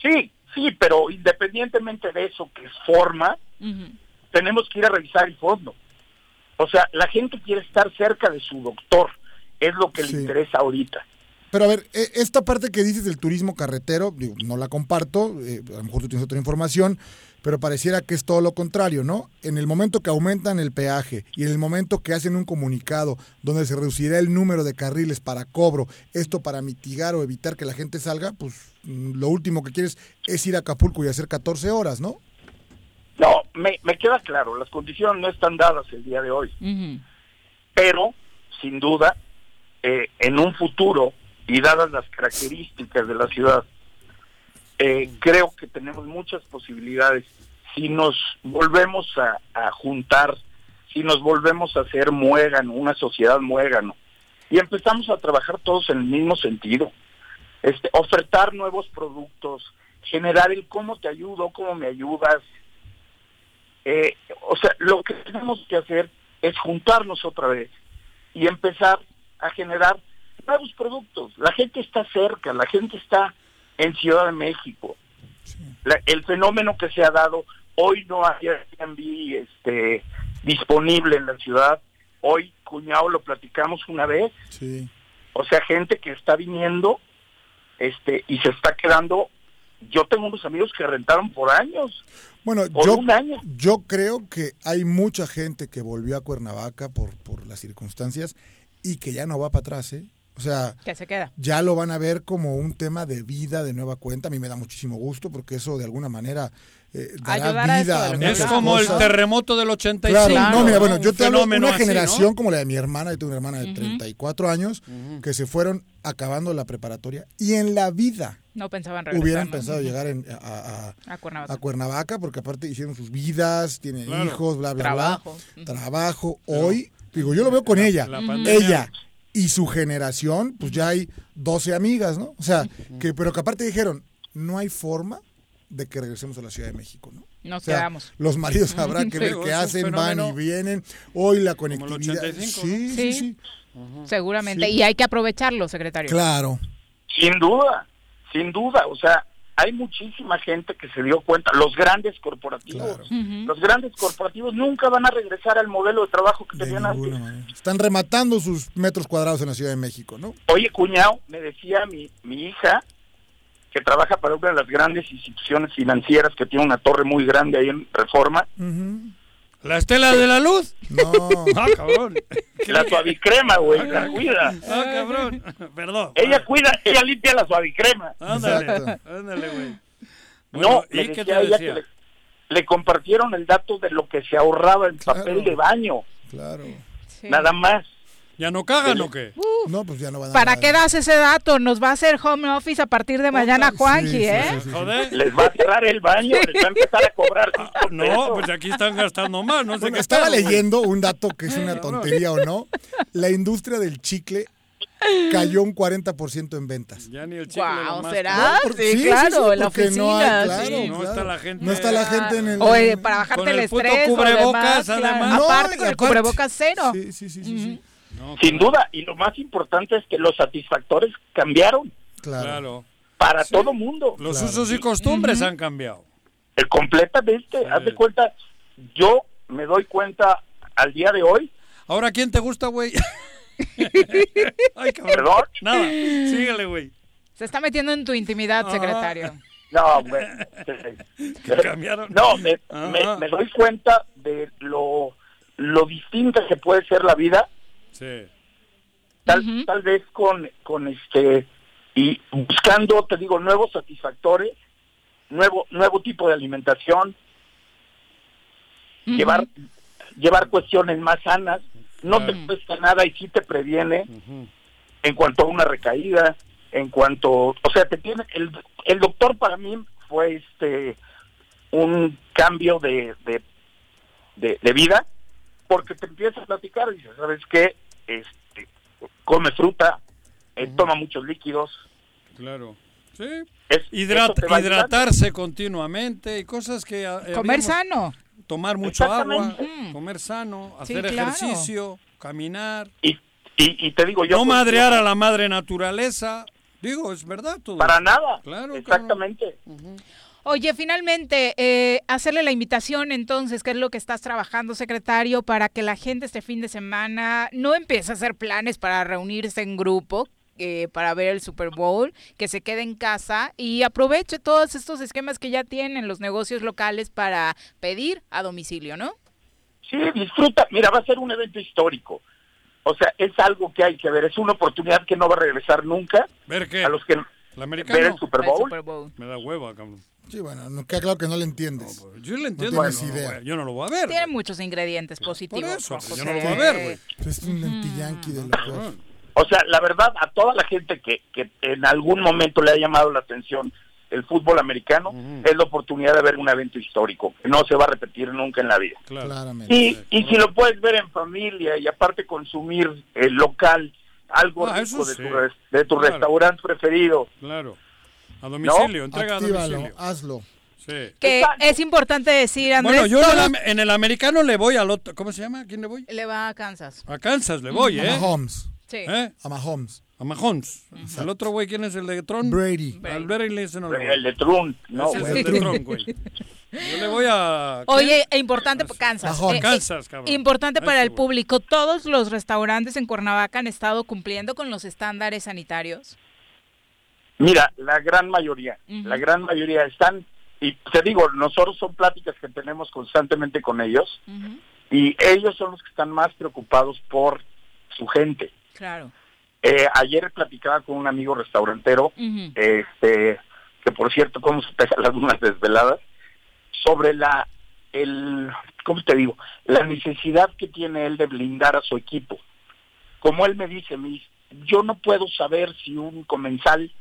Sí, sí, pero independientemente de eso que es forma, tenemos que ir a revisar el fondo. O sea, la gente quiere estar cerca de su doctor, es lo que le interesa ahorita. Pero a ver, e- esta parte que dices del turismo carretero, digo, no la comparto, eh, a lo mejor tú tienes otra información, pero pareciera que es todo lo contrario, ¿no? En el momento que aumentan el peaje y en el momento que hacen un comunicado donde se reducirá el número de carriles para cobro, esto para mitigar o evitar que la gente salga, pues mm, lo último que quieres es ir a Acapulco y hacer 14 horas, ¿no? No, me, me queda claro, las condiciones no están dadas el día de hoy, pero sin duda, eh, en un futuro y dadas las características de la ciudad, eh, creo que tenemos muchas posibilidades si nos volvemos a, a juntar, si nos volvemos a hacer muégano, una sociedad muégano, y empezamos a trabajar todos en el mismo sentido. Este, ofertar nuevos productos, generar el cómo te ayudo, cómo me ayudas. Eh, o sea, lo que tenemos que hacer es juntarnos otra vez y empezar a generar nuevos productos. La gente está cerca, la gente está en Ciudad de México. La- el fenómeno que se ha dado, hoy no hay Airbnb este, disponible en la ciudad. Hoy, cuñado, lo platicamos una vez. Sí. O sea, gente que está viniendo este y se está quedando. Yo tengo unos amigos que rentaron por años. Bueno, por yo, un año. yo creo que hay mucha gente que volvió a Cuernavaca por, por las circunstancias y que ya no va para atrás, ¿eh? O sea, Que se queda. ya lo van a ver como un tema de vida de nueva cuenta. A mí me da muchísimo gusto porque eso de alguna manera eh, dará Ayudar a vida eso, a de lo que Es muchas como el terremoto del 85. Claro, no, mira, bueno, yo Un te hablo de fenómeno una así, ¿no? generación como la de mi hermana, yo tengo una hermana de Ujú. 34 años, que se fueron acabando la preparatoria y en la vida No pensaban regresar. hubieran ¿no? pensado llegar en- a, a- A Cuernavaca. a Cuernavaca, porque aparte hicieron sus vidas, tienen Claro. hijos, bla, bla, Trabajo. bla. Trabajo. Hoy, digo, yo lo veo con ella. la pandemia. Ella y su generación, pues ya hay 12 amigas, ¿no? O sea, que, pero que aparte dijeron, no hay forma de que regresemos a la Ciudad de México, ¿no? Nos O sea, quedamos. Los maridos <laughs> habrá que ver qué hacen, van y vienen. Hoy la Como el conectividad. 85, sí, ¿no? sí, Sí. sí. Seguramente. Sí. Y hay que aprovecharlo, secretario. Claro. Sin duda, sin duda. O sea, hay muchísima gente que se dio cuenta, los grandes corporativos, los grandes corporativos nunca van a regresar al modelo de trabajo que tenían antes. Están rematando sus metros cuadrados en la Ciudad de México, ¿no? Oye, cuñado, me decía mi, mi hija, que trabaja para una de las grandes instituciones financieras que tiene una torre muy grande ahí en Reforma, ¿La estela de la luz? No. <laughs> Ah, cabrón. <laughs> la suavicrema, güey, la cuida. Ah, cabrón. <laughs> Perdón. Ella cuida, ella limpia la suavicrema. Ándale, ándale, güey. no, Bueno, ¿y qué decía te ella decía? que le, le compartieron el dato de lo que se ahorraba en papel de baño. Claro. Nada más. ¿Ya no cagan o qué? No, pues ya no van a ¿Para qué das ese dato? Nos va a hacer home office a partir de mañana, Juanji, ¿eh? Joder. Les va a cerrar el baño, les va a empezar a cobrar. cinco No, pues aquí están gastando más, no sé Bueno, qué estaba pedo, leyendo un dato que es una tontería o no. La industria del chicle cayó un 40% en ventas. Ya ni el chicle más- ¿será? No, por- sí, claro, en la oficina. no hay, claro, sí. No está la gente. No está la gente en el... O eh, para bajarte Con el, el estrés. cubrebocas, demás, claro. además. No, aparte con el aparte- cubrebocas cero. Sí, sí, sí, sí, sí. Sin duda, y lo más importante es que los satisfactores cambiaron Claro. Para todo mundo. Los Claro. usos y costumbres han cambiado. Eh, completamente, haz de cuenta, yo me doy cuenta al día de hoy, Ahora, ¿quién te gusta, güey? <laughs> Ay, cabrón. perdón, Nada, síguele, güey. Se está metiendo en tu intimidad, Ah. secretario. no, me, cambiaron. no, me, me- me doy cuenta de lo, lo distinta que puede ser la vida, Sí. tal, tal vez con, con este, y buscando, te digo, nuevos satisfactores, nuevo, nuevo tipo de alimentación, llevar, llevar cuestiones más sanas, no te cuesta nada y sí te previene en cuanto a una recaída, en cuanto, o sea, te tiene, el, el doctor para mí fue este un cambio de, de, de, de vida, porque te empieza a platicar y dices, ¿sabes qué? Este, come fruta, eh, toma muchos líquidos, Claro. Sí. es, Hidrat- hidratarse continuamente y cosas que... eh, Comer habíamos- sano. Tomar mucho agua, comer sano, Sí, hacer claro. ejercicio, caminar. Y, y, y te digo, yo... no madrear a la madre naturaleza. Digo, es verdad todo. Para nada, Claro, exactamente. Oye, finalmente, eh, hacerle la invitación entonces, ¿qué es lo que estás trabajando, secretario, para que la gente este fin de semana no empiece a hacer planes para reunirse en grupo? eh, para ver el Super Bowl, que se quede en casa y aproveche todos estos esquemas que ya tienen los negocios locales para pedir a domicilio, ¿no? Sí, disfruta. Mira, va a ser un evento histórico. O sea, es algo que hay que ver. Es una oportunidad que no va a regresar nunca. ¿Ver qué? A los que ¿El ver el Super El Bowl. Super Bowl. Me da hueva, cabrón. Sí, bueno, no queda claro que no le entiendes. Yo le entiendo. tienes no, idea. güey, yo no lo voy a ver. Tiene muchos ingredientes positivos. eso, pues, yo no lo voy a ver, güey. Es un de lo peor. O sea, la verdad, a toda la gente que, que en algún momento le ha llamado la atención el fútbol americano, es la oportunidad de ver un evento histórico que no se va a repetir nunca en la vida. Claro. Claramente. Y, y si lo puedes ver en familia y aparte consumir el local, algo Ah, rico de, sí. tu, de tu Claro. restaurante preferido. Claro. A domicilio, entrega a Actívalo, domicilio. hazlo. Sí. Que Exacto. es importante decir, Andrés, Bueno, yo en el, en americano le voy al otro. ¿Cómo se llama? ¿A quién le voy? le va a Kansas. A Kansas le voy, A ¿eh? Mahomes. Sí. ¿Eh? A Mahomes. A Mahomes. ¿El otro güey quién es el de Tron? Brady. Al Brady no le voy. El de Trump, no, Ese es güey. el de Tron, güey. Yo le voy a... ¿qué? Oye, e importante Kansas. Eh, Kansas, cabrón. Importante A para el público, todos los restaurantes en Cuernavaca han estado cumpliendo con los estándares sanitarios. Mira, la gran mayoría, la gran mayoría están y te digo, nosotros son pláticas que tenemos constantemente con ellos y ellos son los que están más preocupados por su gente. Claro. Eh, ayer platicaba con un amigo restaurantero, este, que por cierto, cómo se pega las unas desveladas, sobre la, el, ¿cómo te digo? La necesidad que tiene él de blindar a su equipo. Como él me dice, me dice, yo no puedo saber si un comensal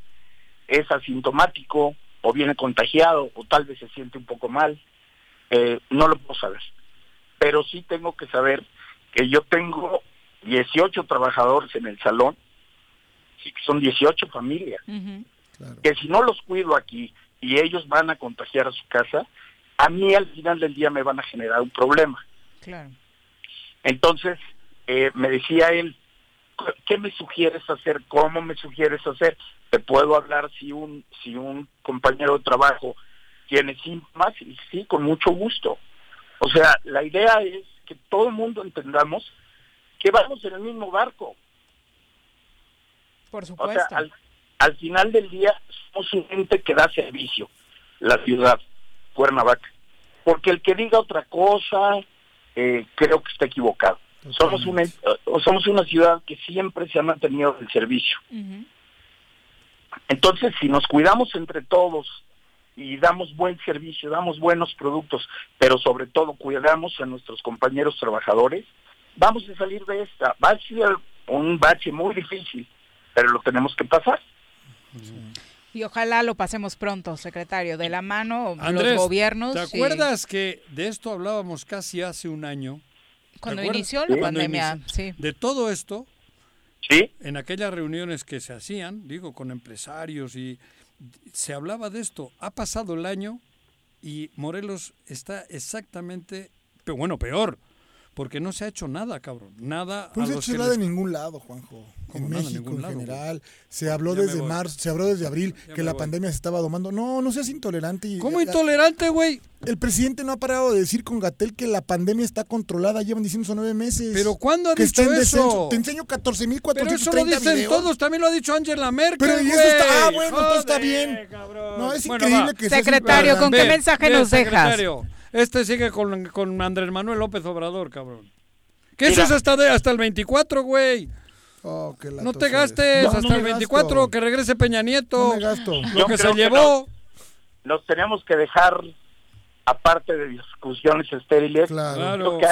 es asintomático o viene contagiado o tal vez se siente un poco mal. Eh, no lo puedo saber. Pero sí tengo que saber que yo tengo 18 trabajadores en el salón, sí que son 18 familias, que si no los cuido aquí y ellos van a contagiar a su casa, a mí al final del día ¿qué me sugieres hacer? ¿Cómo me sugieres hacer? Te puedo hablar si un, si un compañero de trabajo tiene síntomas y sí, con mucho gusto. O sea, la idea es que todo el mundo entendamos que vamos en el mismo barco. Por O supuesto. sea, al, al final del día somos un ente que da servicio, la ciudad, Cuernavaca. Porque el que diga otra cosa, eh, creo que está equivocado. Somos una, eh, somos una ciudad que siempre se ha mantenido del servicio. Entonces, si nos cuidamos entre todos y damos buen servicio, damos buenos productos, pero sobre todo cuidamos a nuestros compañeros trabajadores, vamos a salir de esta. Va a ser un bache muy difícil, pero lo tenemos que pasar. Y ojalá lo pasemos pronto, secretario, de la mano Andrés, los gobiernos. ¿te y- acuerdas que de esto hablábamos casi hace un año? ¿Te Cuando inició la pandemia, inició. sí. De todo esto, ¿Sí? en aquellas reuniones que se hacían, digo, con empresarios y se hablaba de esto. Ha pasado el año y Morelos está exactamente, bueno, peor, porque no se ha hecho nada, cabrón. Nada No a se ha hecho nada les- en ningún lado, Juanjo. En nada México en lado, general. Se habló Ya desde marzo, se habló desde abril Ya que la voy. pandemia se estaba domando. No, no seas intolerante. y- ¿Cómo intolerante, güey? El presidente no ha parado de decir con Gatel que la pandemia está controlada, llevan diciendo eso nueve meses. ¿Pero cuándo ha que dicho está en eso? descenso. Te enseño Pero 14.430 eso lo dicen videos. todos, también lo ha dicho Angela Merkel, Pero y eso güey. está, ah, bueno, todo está bien. cabrón. No, es Bueno, increíble va. que Secretario, ¿con qué mensaje nos dejas? secretario. Este sigue con, con Andrés Manuel López Obrador, cabrón. Que eso Mira. es hasta, de, hasta el 24, güey. Oh, qué No te gastes No, hasta no el me 24, gasto. que regrese Peña Nieto. No me gasto. Lo Yo que se que llevó. Nos tenemos que dejar, aparte de discusiones estériles, Claro. creo que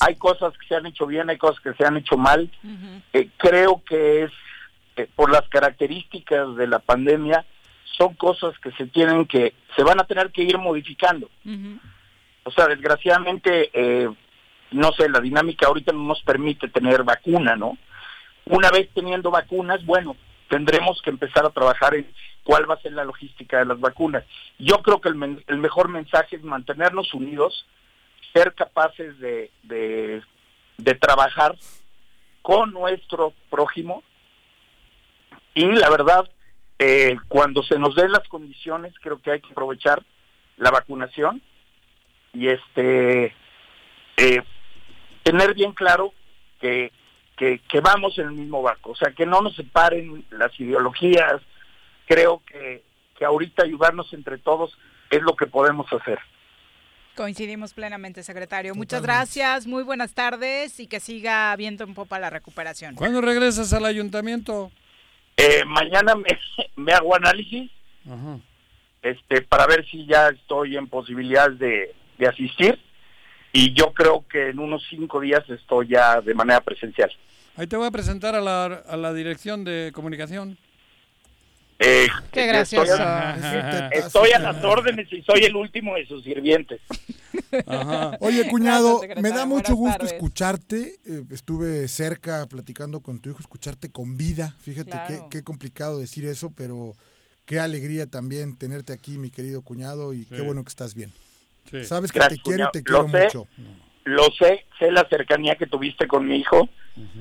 hay cosas que se han hecho bien, hay cosas que se han hecho mal. Eh, creo que es eh, por las características de la pandemia, son cosas que se tienen que, se van a tener que ir modificando. O sea, desgraciadamente, eh, no sé, la dinámica ahorita no nos permite tener vacuna, ¿no? Una vez teniendo vacunas, bueno, tendremos que empezar a trabajar en cuál va a ser la logística de las vacunas. Yo creo que el, mejor mensaje es mantenernos unidos, ser capaces de, de, de trabajar con nuestro prójimo y la verdad, eh, cuando se nos den las condiciones, creo que hay que aprovechar la vacunación y este eh, tener bien claro que, que, que vamos en el mismo barco, o sea, que no nos separen las ideologías, creo que, que ahorita ayudarnos entre todos es lo que podemos hacer. Coincidimos plenamente, secretario. Muchas gracias, muy buenas tardes y que siga viento en popa la recuperación. ¿Cuándo regresas al ayuntamiento? Eh, mañana me, <laughs> me hago análisis Ajá. este para ver si ya estoy en posibilidad de, de asistir y yo creo que en unos cinco días estoy ya de manera presencial. Ahí te voy a presentar a la, a la dirección de comunicación. Eh, Qué gracioso. Estoy a, estoy a las órdenes y soy el último de sus sirvientes. Ajá. <laughs> Oye, cuñado, Gracias, me da mucho gusto tardes. escucharte. eh, estuve cerca platicando con tu hijo, escucharte con vida. Fíjate Claro. qué, qué complicado decir eso, pero qué alegría también tenerte aquí, mi querido cuñado, y qué bueno que estás bien. Sí. Sabes que Gracias, te quiero y te quiero Lo sé. mucho. Lo sé, sé la cercanía que tuviste con mi hijo.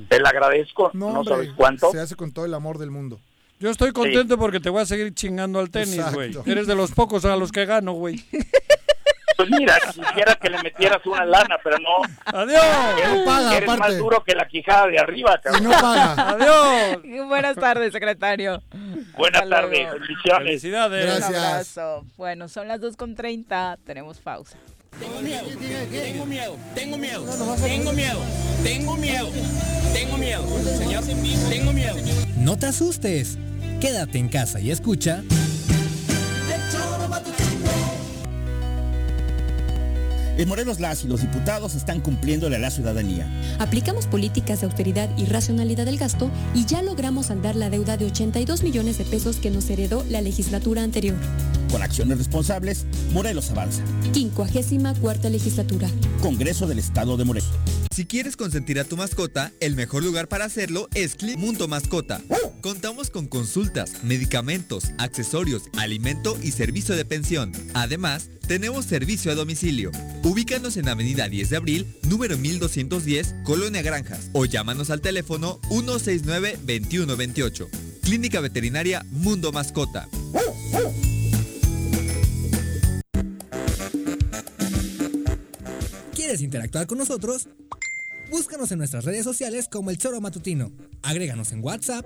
Te la agradezco, No, no, hombre, sabes cuánto. se hace con todo el amor del mundo. Yo estoy contento porque te voy a seguir chingando al tenis, güey. Eres de los pocos a los que gano, güey. <laughs> Pues mira, quisiera que le metieras una lana, pero no. Adiós. Eres, No paga, eres más duro que la quijada de arriba, cabrón. no paga. Adiós. <laughs> Buenas tardes, secretario. Buenas tardes, bendiciones. Felicidades. Un Gracias. abrazo. Bueno, son las 2.30, tenemos pausa. Tengo miedo, tengo miedo, tengo miedo, tengo miedo, tengo miedo, tengo miedo, señor, tengo miedo. No te asustes. Quédate en casa y escucha. En Morelos las y los diputados están cumpliéndole a la ciudadanía. Aplicamos políticas de austeridad y racionalidad del gasto y ya logramos saldar la deuda de 82 millones de pesos que nos heredó la legislatura anterior. Con acciones responsables, Morelos avanza. 54 legislatura. Congreso del Estado de Morelos. Si quieres consentir a tu mascota, el mejor lugar para hacerlo es Clip Mundo Mascota. Contamos con consultas, medicamentos, accesorios, alimento y servicio de pensión. Además, tenemos servicio a domicilio. Ubícanos en Avenida 10 de Abril, número 1210, Colonia Granjas, o llámanos al teléfono 169-2128. Clínica Veterinaria Mundo Mascota. ¿Quieres interactuar con nosotros? Búscanos en nuestras redes sociales como El Choro Matutino. Agréganos en WhatsApp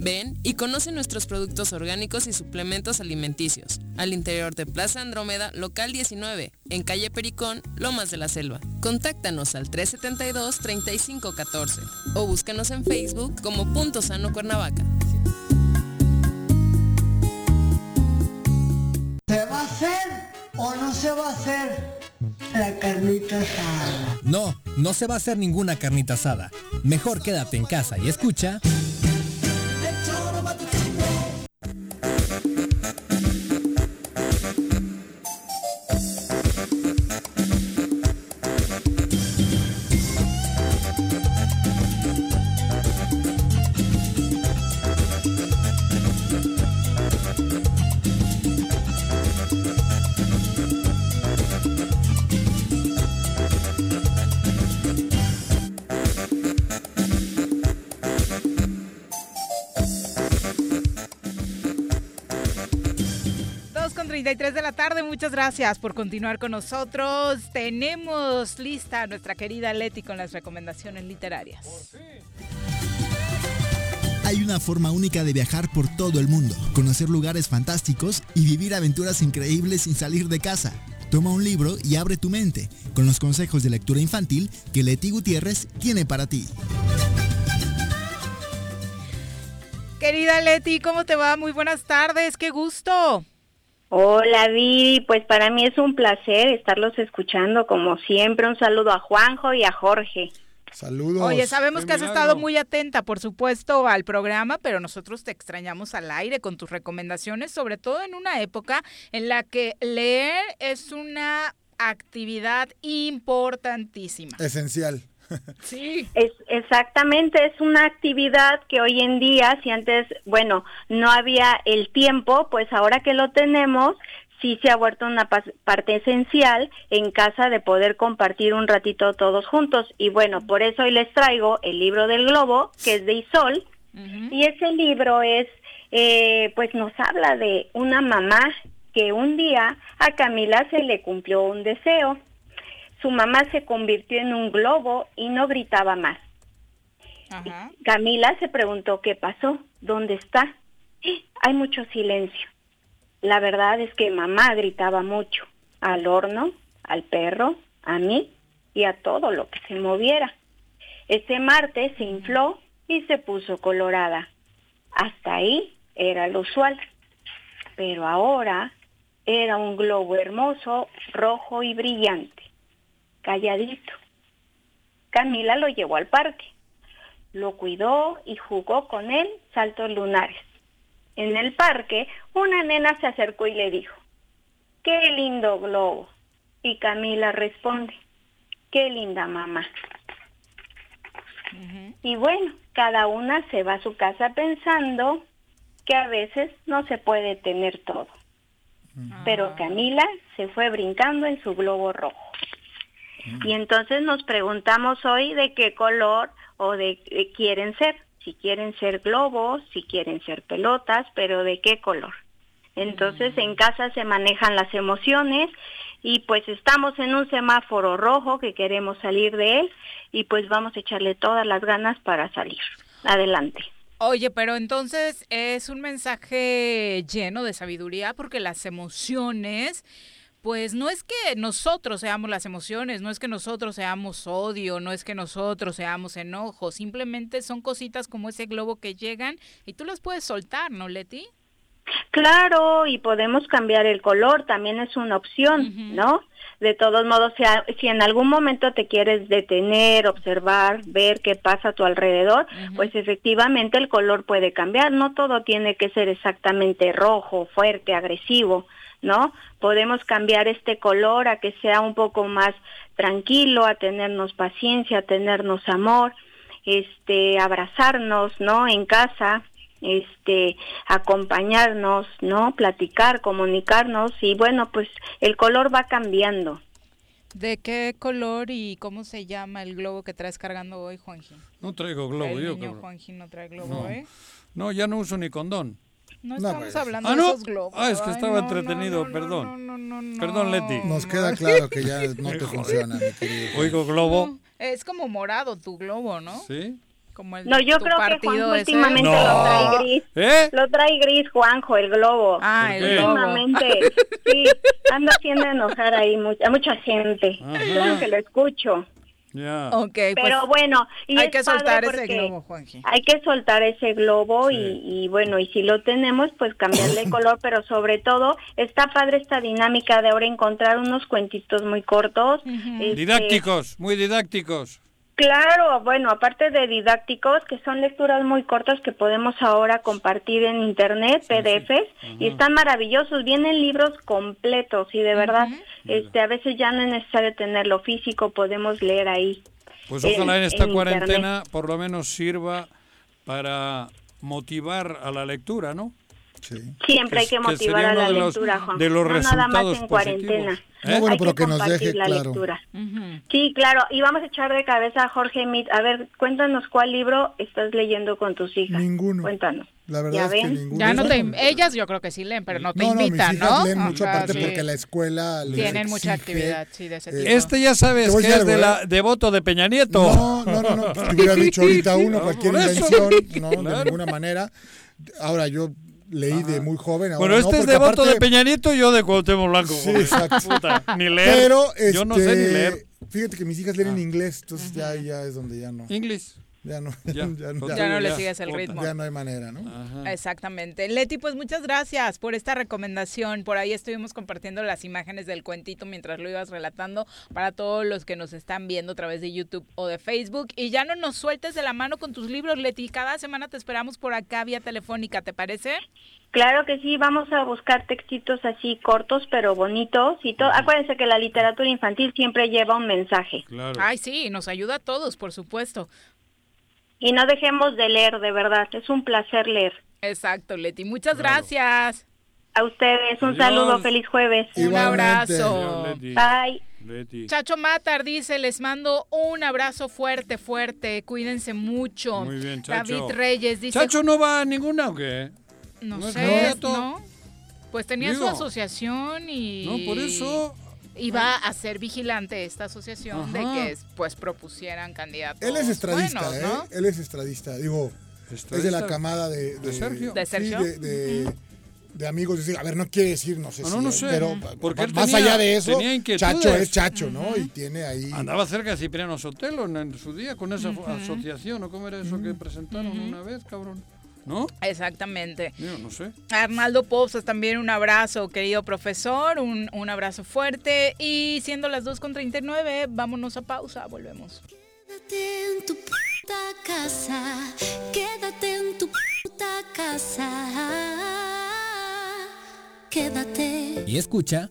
Ven y conoce nuestros productos orgánicos y suplementos alimenticios, al interior de Plaza Andrómeda, local 19, en calle Pericón, Lomas de la Selva. Contáctanos al 372-3514 o búscanos en Facebook como Punto Sano Cuernavaca. ¿Se va a hacer o no se va a hacer la carnita asada? No, no se va a hacer ninguna carnita asada. Mejor quédate en casa y escucha. 3 de la tarde. Muchas gracias por continuar con nosotros. Tenemos lista a nuestra querida Leti con las recomendaciones literarias. Hay una forma única de viajar por todo el mundo, conocer lugares fantásticos y vivir aventuras increíbles sin salir de casa. Toma un libro y abre tu mente con los consejos de lectura infantil que Leti Gutiérrez tiene para ti. Querida Leti, ¿cómo te va? Muy buenas tardes, qué gusto. Hola Viri, pues para mí es un placer estarlos escuchando como siempre. Un saludo a Juanjo y a Jorge. Saludos. Oye, sabemos que has estado muy atenta, por supuesto, al programa, pero nosotros te extrañamos al aire con tus recomendaciones, sobre todo en una época en la que leer es una actividad importantísima. Esencial. Sí. Es, exactamente, es una actividad que hoy en día, si antes, bueno, no había el tiempo, pues ahora que lo tenemos, sí se ha vuelto una parte esencial en casa de poder compartir un ratito todos juntos. Y bueno, por eso hoy les traigo el libro del globo, que es de Isol, y ese libro es, eh, pues nos habla de una mamá que un día a Camila se le cumplió un deseo. Su mamá se convirtió en un globo y no gritaba más. Ajá. Camila se preguntó qué pasó, dónde está. ¡Eh! Hay mucho silencio. La verdad es que mamá gritaba mucho, al horno, al perro, a mí y a todo lo que se moviera. Ese martes se infló y se puso colorada. Hasta ahí era lo usual. Pero ahora era un globo hermoso, rojo y brillante, calladito. Camila lo llevó al parque, lo cuidó y jugó con él saltos lunares. En el parque, una nena se acercó y le dijo, ¡qué lindo globo! Y Camila responde, ¡qué linda mamá! Y bueno, cada una se va a su casa pensando que a veces no se puede tener todo. Pero Camila se fue brincando en su globo rojo. Y entonces nos preguntamos hoy de qué color o de quieren ser. Si quieren ser globos, si quieren ser pelotas, pero de qué color. Entonces en casa se manejan las emociones y pues estamos en un semáforo rojo que queremos salir de él y pues vamos a echarle todas las ganas para salir. Adelante. Oye, pero entonces es un mensaje lleno de sabiduría porque las emociones, pues no es que nosotros seamos las emociones, no es que nosotros seamos odio, no es que nosotros seamos enojo, simplemente son cositas como ese globo que llegan y tú las puedes soltar, ¿no, Leti? Claro, y podemos cambiar el color, también es una opción, ¿no? De todos modos, si, a- si en algún momento te quieres detener, observar, ver qué pasa a tu alrededor, pues efectivamente el color puede cambiar. No todo tiene que ser exactamente rojo, fuerte, agresivo, ¿no? Podemos cambiar este color a que sea un poco más tranquilo, a tenernos paciencia, a tenernos amor, este, abrazarnos, ¿no? En casa, este acompañarnos, ¿no? Platicar, comunicarnos y bueno, pues el color va cambiando. ¿De qué color y cómo se llama el globo que traes cargando hoy, Juanji? No traigo globo, el yo. niño. Juanji no trae globo, No. ¿eh? No, ya no uso ni condón. No estamos pues. hablando Ah, de ¿no? esos globos. Ah, es que Ay, estaba no, no, entretenido, no, perdón. Perdón, Leti. Nos queda claro que ya no te funciona, mi querido. Oigo globo. Es como morado tu globo, ¿no? Sí. Como el No, yo creo que Juanjo ese. últimamente lo trae gris. ¿Eh? Lo trae gris, Juanjo, el globo. Ah, el globo. Últimamente, sí, anda haciendo enojar ahí mu- a mucha gente. Ajá. Claro que lo escucho. Ya. Ok, pues Pero bueno, y hay es que soltar ese globo, Juanji. Hay que soltar ese globo y, y bueno, y si lo tenemos, pues cambiarle el <laughs> color, pero sobre todo está padre esta dinámica de ahora encontrar unos cuentitos muy cortos. este, Didácticos, muy didácticos. Claro, bueno, aparte de didácticos, que son lecturas muy cortas que podemos ahora compartir en internet, PDFs, y están maravillosos, vienen libros completos y de verdad, este, a veces ya no es necesario tenerlo físico, podemos leer ahí. Pues ojalá en esta en cuarentena por lo menos sirva para motivar a la lectura, ¿no? Siempre hay que motivar sería a la de los- lectura, Juan. de los no nada más resultados en cuarentena. ¿Eh? No, bueno, Hay pero que nos compartir deje la claro. lectura. Sí, claro. Y vamos a echar de cabeza a Jorge Mit. A ver, cuéntanos cuál libro estás leyendo con tus hijas. Ninguno. Cuéntanos. La verdad ¿Ya es que ven? ninguno. Ya no te, ellas yo creo que sí leen, pero no te No, no, mis invitan, hijas ¿no? leen mucho Ajá, aparte sí. porque la escuela les Tienen mucha exige, actividad, sí, de ese eh, tipo. Este ya sabes que es de la devoto de Peña Nieto. No, no, no, no. <laughs> Te hubiera dicho ahorita uno, No, cualquier invención, no, de ninguna manera. Ahora, yo leí de muy joven. Ahora Bueno, no, este es devoto aparte- de Peña Nieto y yo de Cuauhtémoc Blanco. Sí, exacto. Puta, ni leer. Pero, yo no sé ni este, leer. Fíjate que mis hijas leen en inglés, entonces ya, ya es donde ya no. Inglés. Ya no. Ya. <laughs> Ya no le sigues el ritmo. Ya no hay manera, ¿no? Exactamente. Leti, pues muchas gracias por esta recomendación. Por ahí estuvimos compartiendo las imágenes del cuentito mientras lo ibas relatando para todos los que nos están viendo a través de YouTube o de Facebook. Y ya no nos sueltes de la mano con tus libros, Leti. Cada semana te esperamos por acá vía telefónica, ¿te parece? Claro que sí, vamos a buscar textitos así cortos pero bonitos y todo. Acuérdense que la literatura infantil siempre lleva un mensaje. Ay, sí, nos ayuda a todos, por supuesto. Y no dejemos de leer, de verdad, es un placer leer. Exacto, Leti. Muchas gracias. A ustedes un Adiós. saludo, feliz jueves. Un abrazo. Bye. Chacho Matar dice, les mando un abrazo fuerte, fuerte, cuídense mucho. Muy bien, Chacho. David Reyes dice, ¿Chacho no va a ninguna o qué? no, sé. ¿no? Pues tenía Digo. su asociación y... No, por eso. Iba a ser vigilante esta asociación de que pues propusieran candidatos. Él es estradista, buenos, ¿eh? ¿no? Él es estradista. Digo, es de ¿Estadista la camada de, de Sergio? ¿De sí, Sergio? de, de- de amigos. A ver, no quiere decir, no sé Ah, si. no, no sé. Pero Porque más tenía- allá de eso. Chacho es Chacho, ¿no? Y tiene ahí. Andaba cerca de Cipriano Sotelo en, en su día con esa asociación, ¿o cómo era eso que presentaron una vez, cabrón? ¿No? Exactamente. Yo no sé. Arnaldo Pozas, también un abrazo, querido profesor, un, un abrazo fuerte. Y siendo las 2.39, vámonos a pausa, volvemos. Quédate en tu puta casa, quédate en tu puta casa. Quédate. Y escucha.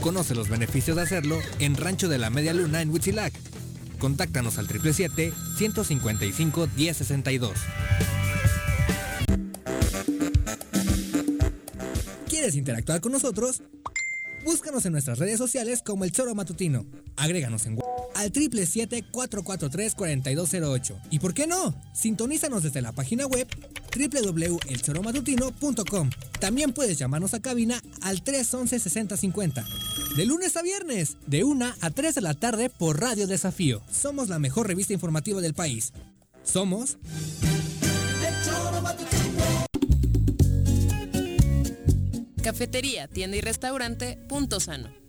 Conoce los beneficios de hacerlo en Rancho de la Media Luna en Huitzilac. Contáctanos al 777-155-1062. ¿Quieres interactuar con nosotros? Búscanos en nuestras redes sociales como El Choro Matutino. Agréganos en al 777-443-4208. ¿Y por qué no? Sintonízanos desde la página web www.elchoromatutino.com. También puedes llamarnos a cabina al 311-6050. De lunes a viernes, de 1 a 3 de la tarde por Radio Desafío. Somos la mejor revista informativa del país. Somos... Cafetería, tienda y restaurante Punto Sano.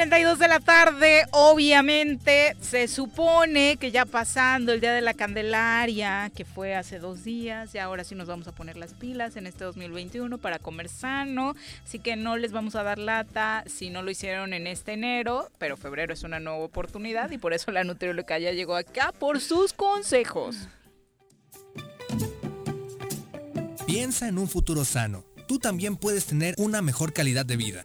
42 de la tarde, obviamente se supone que ya pasando el Día de la Candelaria, que fue hace dos días, y ahora sí nos vamos a poner las pilas en este 2021 para comer sano, así que no les vamos a dar lata si no lo hicieron en este enero, pero febrero es una nueva oportunidad y por eso la nutrióloga ya llegó acá por sus consejos. Piensa en un futuro sano. Tú también puedes tener una mejor calidad de vida.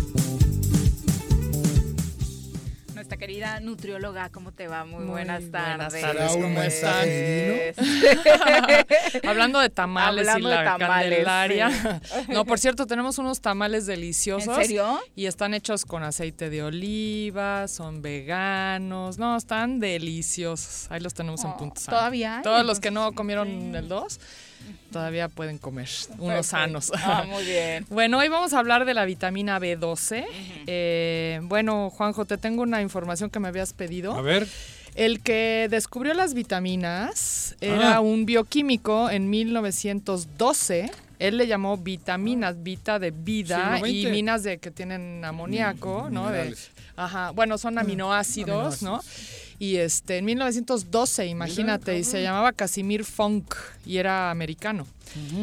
Querida nutrióloga, ¿cómo te va? Muy, Muy buenas buenas tardes. tardes, ¿cómo ¿Cómo están? estás? <laughs> Hablando de tamales Hablando y de tamales, candelaria. sí. <laughs> No, por cierto, tenemos unos tamales deliciosos. ¿En serio? Y están hechos con aceite de oliva, son veganos. No, están deliciosos. Ahí los tenemos en. Oh, ¿todavía hay? Todos los que no comieron el 2 todavía pueden comer unos sanos. Ah, muy bien. <laughs> Bueno, hoy vamos a hablar de la vitamina B12. Eh, bueno, Juanjo, te tengo una información que me habías pedido. A ver. El que descubrió las vitaminas era Ah. un bioquímico en 1912. Él le llamó vitaminas, vita de vida y minas de que tienen amoníaco, Mm, ¿no? De. Ajá, bueno, son aminoácidos, ¿no? Y este, en 1912, imagínate, y se llamaba Casimir Funk y era americano.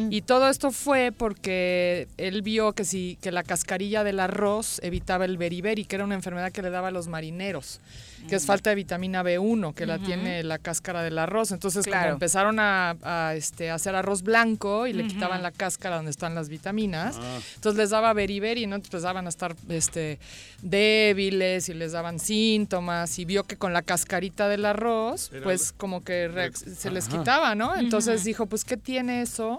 Y todo esto fue porque él vio que si que la cascarilla del arroz evitaba el beriberi, que era una enfermedad que le daba a los marineros, que es falta de vitamina B1, que la tiene la cáscara del arroz. Entonces, Claro. como empezaron a, a, este, a hacer arroz blanco y le quitaban la cáscara donde están las vitaminas, Ah. entonces les daba beriberi, ¿no? Entonces empezaban a estar este, débiles y les daban síntomas y vio que con la cascarita del arroz, Era pues el- como que se les quitaba, ¿no? Entonces dijo, pues, ¿qué tiene eso?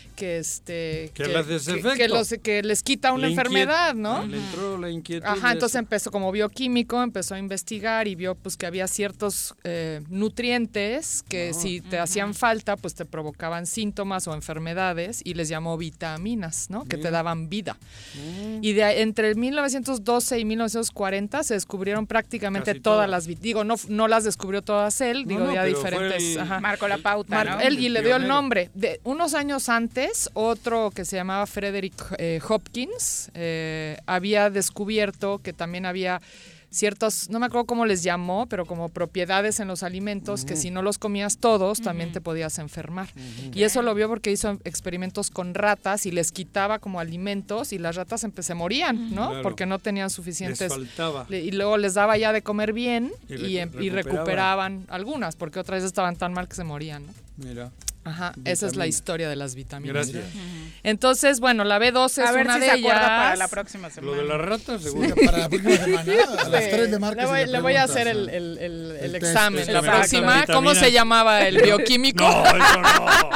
Que este Que ese que- que los- que les quita una Le enfermedad, ¿no? Le entró la inquietud. Ajá, entonces eso. empezó como bioquímico, empezó a investigar y vio pues que había ciertos eh, nutrientes que si te hacían falta pues te provocaban síntomas o enfermedades y les llamó vitaminas, ¿no? Que te daban vida. Y de entre 1912 y 1940 se descubrieron prácticamente Casi todas todas. las, digo, no, no las descubrió todas él, No, digo, no, ya diferentes. el- ajá. Marcó la pauta, él y le dio el nombre. De, unos años antes, otro que se llamaba Frederick eh, Hopkins eh, había descubierto que también había ciertos, no me acuerdo cómo les llamó, pero como propiedades en los alimentos que si no los comías todos también te podías enfermar. Y eso lo vio porque hizo experimentos con ratas y les quitaba como alimentos y las ratas se morían, ¿no? Claro. Porque no tenían Les suficientes faltaba. le- y luego les daba ya de comer bien Y y, recu- em- y recuperaban. recuperaban algunas, porque otras estaban tan mal que se morían. ¿no? Mira. Ajá, esa es la historia de las vitaminas. Gracias. Entonces, bueno, la B12 A es ver una si de se ellas. acuerda para la próxima semana. Lo de las ratas, seguro. Para la próxima semana, a las 3 de marca. Le voy, le voy a hacer el, el- el- el examen. La próxima. ¿cómo se llamaba el bioquímico? No, eso no.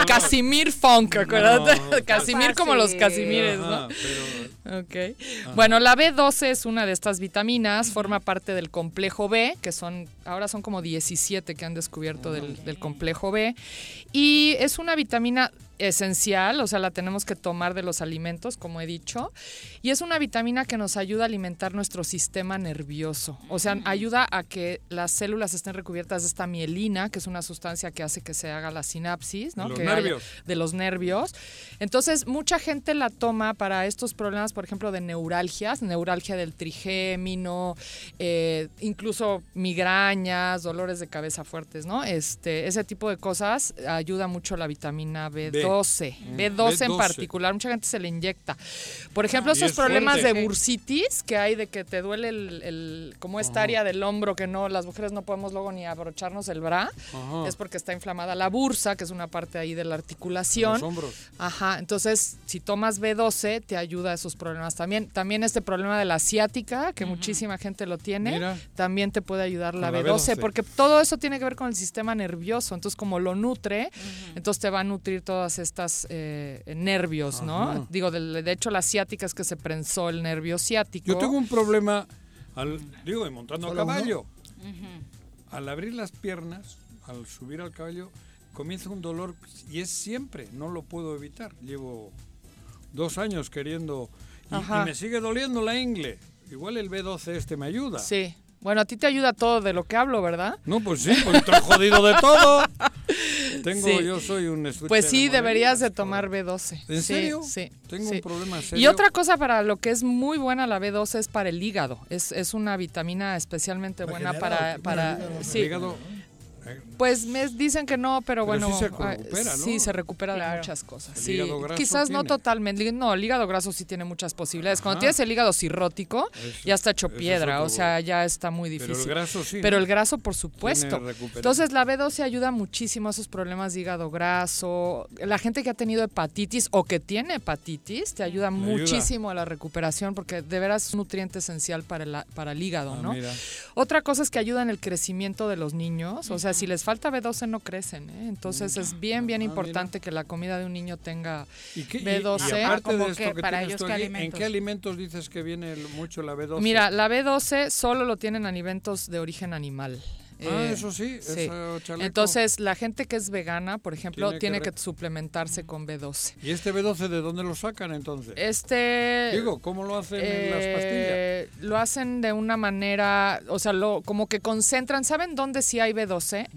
<laughs> Casimir Funk, acuérdate. No, Casimir como los. Casimires, Ajá, ¿no? pero Ok. Bueno, la B12 es una de estas vitaminas, forma parte del complejo B, que son, ahora son como 17 que han descubierto del, del complejo B. Y es una vitamina esencial, o sea, la tenemos que tomar de los alimentos, como he dicho. Y es una vitamina que nos ayuda a alimentar nuestro sistema nervioso. O sea, ayuda a que las células estén recubiertas de esta mielina, que es una sustancia que hace que se haga la sinapsis, ¿no? De los Que nervios. de los nervios. Entonces, mucha gente la toma para estos problemas, por ejemplo, de neuralgias, neuralgia del trigémino, eh, incluso migrañas, dolores de cabeza fuertes, ¿no? Este, ese tipo de cosas ayuda mucho la vitamina B12. Mm, B12 en B12. particular, mucha gente se le inyecta. Por ejemplo, Y esos es problemas fuerte. de bursitis que hay de que te duele el, el- como esta área del hombro que no, las mujeres no podemos luego ni abrocharnos el bra, Ajá. es porque está inflamada la bursa, que es una parte ahí de la articulación. Los hombros. Ajá, entonces si tomas B12 te ayuda a esos problemas también. También este problema de la asiática, que muchísima gente lo tiene, Mira. también te puede ayudar la B12, B12. porque todo eso tiene que ver con el sistema nervioso. Entonces como lo nutre, entonces te va a nutrir todas estas eh, nervios, ¿no? Ajá. Digo, de, de hecho la asiática es que se prensó el nervio ciático. Yo tengo un problema, al, digo, y montando a caballo. Al abrir las piernas, al subir al caballo, comienza un dolor y es siempre, no lo puedo evitar. Llevo dos años queriendo y, y me sigue doliendo la ingle. Igual el B12 este me ayuda. Sí. Bueno, a ti te ayuda todo de lo que hablo, ¿verdad? No, pues sí, pues estoy jodido de todo. <laughs> Tengo, Sí. yo soy un Pues sí, de deberías de tomar B12. ¿En Sí, serio? Sí. Tengo sí. un problema Y serio. otra cosa para lo que es muy buena la B12 es para el hígado. Es, es una vitamina especialmente buena para... para bueno, el hígado, sí. El hígado, eh, Pues me dicen que no, pero, Pero bueno, sí se ah, recupera, ¿no? sí se recupera de muchas cosas. El sí. hígado graso Quizás no totalmente, no, el hígado graso sí tiene muchas posibilidades. Cuando tienes el hígado cirrótico, Eso- ya está hecho es piedra, o sea, ya está muy Pero el difícil. graso sí, Pero ¿no? el graso, por supuesto. Entonces la B12 ayuda muchísimo a esos problemas de hígado graso. La gente que ha tenido hepatitis o que tiene hepatitis te ayuda muchísimo a la recuperación porque de veras es un nutriente esencial para el, para el hígado, Ah, ¿no? mira. Otra cosa es que ayuda en el crecimiento de los niños. O sea, si les falta B12 no crecen. ¿eh? Entonces es bien, bien Ah, importante que la comida de un niño tenga ¿Y qué- y- B12. Y, aparte ¿Cómo de esto que ¿Para ellos tú qué ¿en qué alimentos dices que viene mucho la B12? Mira, la B12 solo lo tienen alimentos de origen animal. Ah, Eh, eso sí, eso chaleco. Entonces, la gente que es vegana, por ejemplo, Tiene que tiene re- que, suplementarse con B12. ¿Y este B12 de dónde lo sacan entonces? Este. Digo, ¿cómo lo hacen en las pastillas? eh, Lo hacen de una manera, o sea, lo, como que concentran. ¿Saben dónde sí hay B12?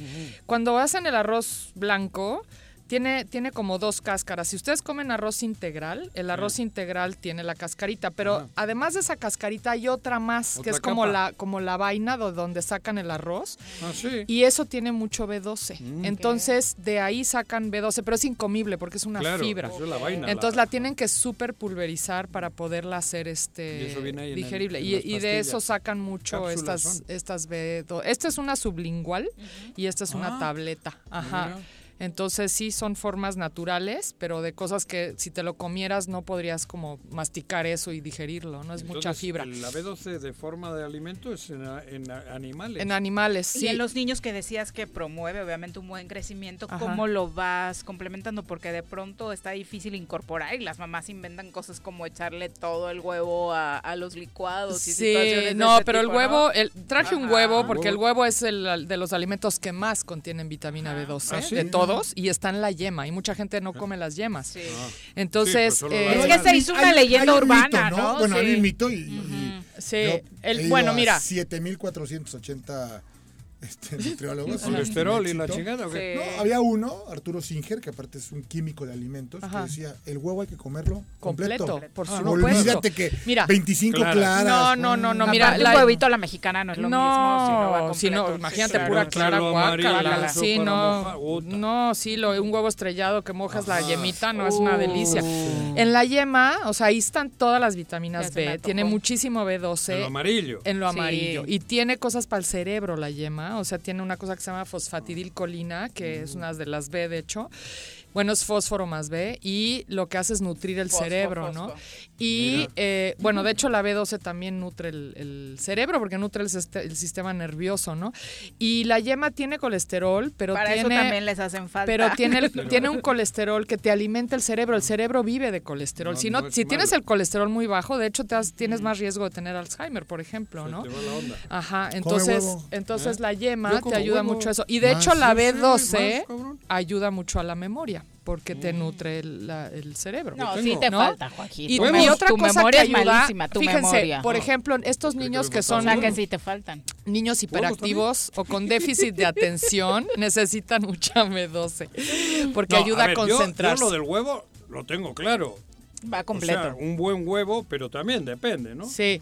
Cuando hacen el arroz blanco, tiene, tiene como dos cáscaras. Si ustedes comen arroz integral, el arroz integral tiene la cascarita, pero Ajá. además de esa cascarita hay otra más, que es como la, como la vaina do- donde sacan el arroz. Ah, sí. Y eso tiene mucho B12. Mm. Entonces, de ahí sacan B12, pero es incomible porque es una Claro, fibra. eso es la vaina, Entonces la- la, tienen que súper pulverizar para poderla hacer Y este eso viene ahí en el- digerible. en y, y de eso sacan mucho Cápsulas estas son. estas B12. Esta es una sublingual y esta es una Ah, tableta. Ajá. mira. Entonces sí son formas naturales, pero de cosas que si te lo comieras no podrías como masticar eso y digerirlo, no es mucha fibra. La B12 de forma de alimento es en, animales. En animales, sí. Y en los niños que decías que promueve obviamente un buen crecimiento, Ajá. ¿cómo lo vas complementando? Porque de pronto está difícil incorporar y las mamás inventan cosas como echarle todo el huevo a, a los licuados y Sí, situaciones no, pero el huevo, el, traje un huevo porque el huevo es el de los alimentos que más contienen vitamina B12 Ah, ¿sí? de todos y está en la yema y mucha gente no come las yemas. Ah. Entonces, Sí, eh, Es que se hizo una Hay- leyenda hay un urbana, mito, ¿no? Bueno, Sí. hay un mito y, y sí, yo el- he ido bueno, a mira. 7480 este, nutriólogos. ¿El colesterol y la chingada? No, había uno, Arturo Singer, que aparte es un químico de alimentos, Ajá. que decía, el huevo hay que comerlo completo. Completo, por Ah, supuesto. Olvídate que Mira, 25 Claras. claras. No, no, no, no, mira, un la- huevito a la mexicana no es lo mismo. si no va No, si no, completo. imagínate Sí, pura claro. clara amarillo, Sí, no, no, sí, lo, un huevo estrellado que mojas la yemita no es una delicia. En la yema, o sea, ahí están todas las vitaminas B, tiene muchísimo B12. En lo amarillo. En lo amarillo. Y tiene cosas para el cerebro la yema. O sea, tiene una cosa que se llama fosfatidilcolina, que es una de las B, de hecho. Bueno, es fósforo más B. Y lo que hace es nutrir el Fosfo, cerebro, fosfo. ¿no? Y, eh, bueno, de hecho, la B12 también nutre el, el cerebro, porque nutre el, siste- el sistema nervioso, ¿no? Y la yema tiene colesterol, pero Para tiene... eso también les hacen falta. Pero tiene, el- <laughs> tiene un colesterol que te alimenta el cerebro. El cerebro vive de colesterol. No, si no, si tienes el colesterol muy bajo, de hecho te has- tienes más riesgo de tener Alzheimer, por ejemplo, Se ¿no? te va la onda. Ajá, entonces, entonces ¿Eh? la yema te ayuda huevo. mucho a eso. Y de Más. hecho la Sí, sí, B12 más, cabrón. ayuda mucho a la memoria, porque te nutre el, la- el cerebro. No, Yo sí te ¿no? falta, Joaquín. Y, Tu y otra tu cosa que memoria es ayuda, malísima, tu fíjense, memoria. por ejemplo, estos niños que son O sea que sí te faltan. niños ¿Huevos hiperactivos o con déficit de atención <laughs> necesitan mucha B12 porque No, ayuda a, ver, yo- concentrarse. Yo, lo del huevo lo tengo claro. Va completo. O sea, un buen huevo, pero también depende, ¿no? Sí.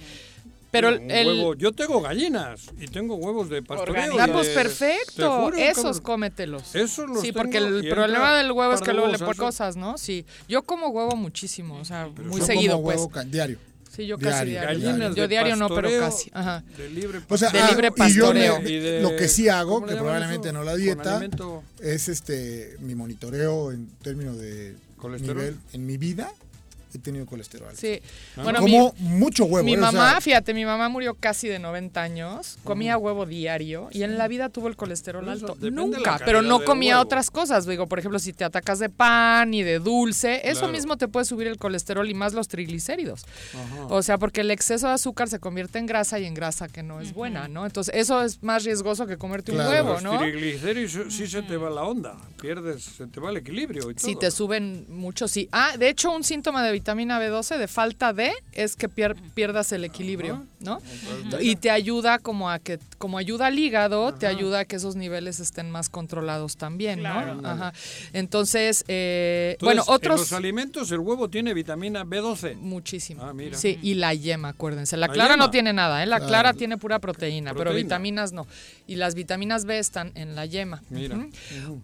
Pero el, huevo- yo tengo gallinas y tengo huevos de pastoreo. Ah, pues perfecto. juro, Esos cabrón. cómetelos. Esos los Sí, porque el problema del huevo es que luego le pones cosas, ¿no? Sí. Yo como huevo muchísimo, o sea, muy Yo seguido, como pues. huevo diario. Sí, yo casi Diario, diario. Gallinas Yo de diario no, pero pastoreo, casi. Ajá. De libre O sea, De ah, libre y yo pastoreo. me- Y de- lo que sí hago, ¿cómo que probablemente eso? no la dieta, es este mi monitoreo en términos de ¿Colesterol? nivel en mi vida he tenido colesterol. alto. Sí. Ah, Bueno, mi, Como mucho huevo. mi ¿eh? O sea, mamá, fíjate, mi mamá murió casi de 90 años, comía huevo diario y en la vida tuvo el colesterol alto. Nunca, pero no comía huevo. otras cosas. Digo, por ejemplo, si te atacas de pan y de dulce, eso Claro. mismo te puede subir el colesterol y más los triglicéridos. Ajá. O sea, porque el exceso de azúcar se convierte en grasa y en grasa que no es buena, ¿no? Entonces, eso es más riesgoso que comerte Claro. un huevo, Los ¿no? triglicéridos sí se te va la onda. Pierdes, se te va el equilibrio y todo. Si te suben mucho, sí. Ah, de hecho, un síntoma de vitamina B12 de falta de es que pier- pierdas el equilibrio, ¿no? Y te ayuda como a que, como ayuda al hígado, te ayuda a que esos niveles estén más controlados también, Claro. ¿no? Ajá. Entonces, eh, Entonces, bueno, En otros los alimentos el huevo tiene vitamina B12. muchísimo. Ah, mira. Sí, y la yema, acuérdense. La La clara no tiene nada, ¿eh? La Claro. clara tiene pura proteína, pero vitaminas no. Y las vitaminas B están en la yema. Mira.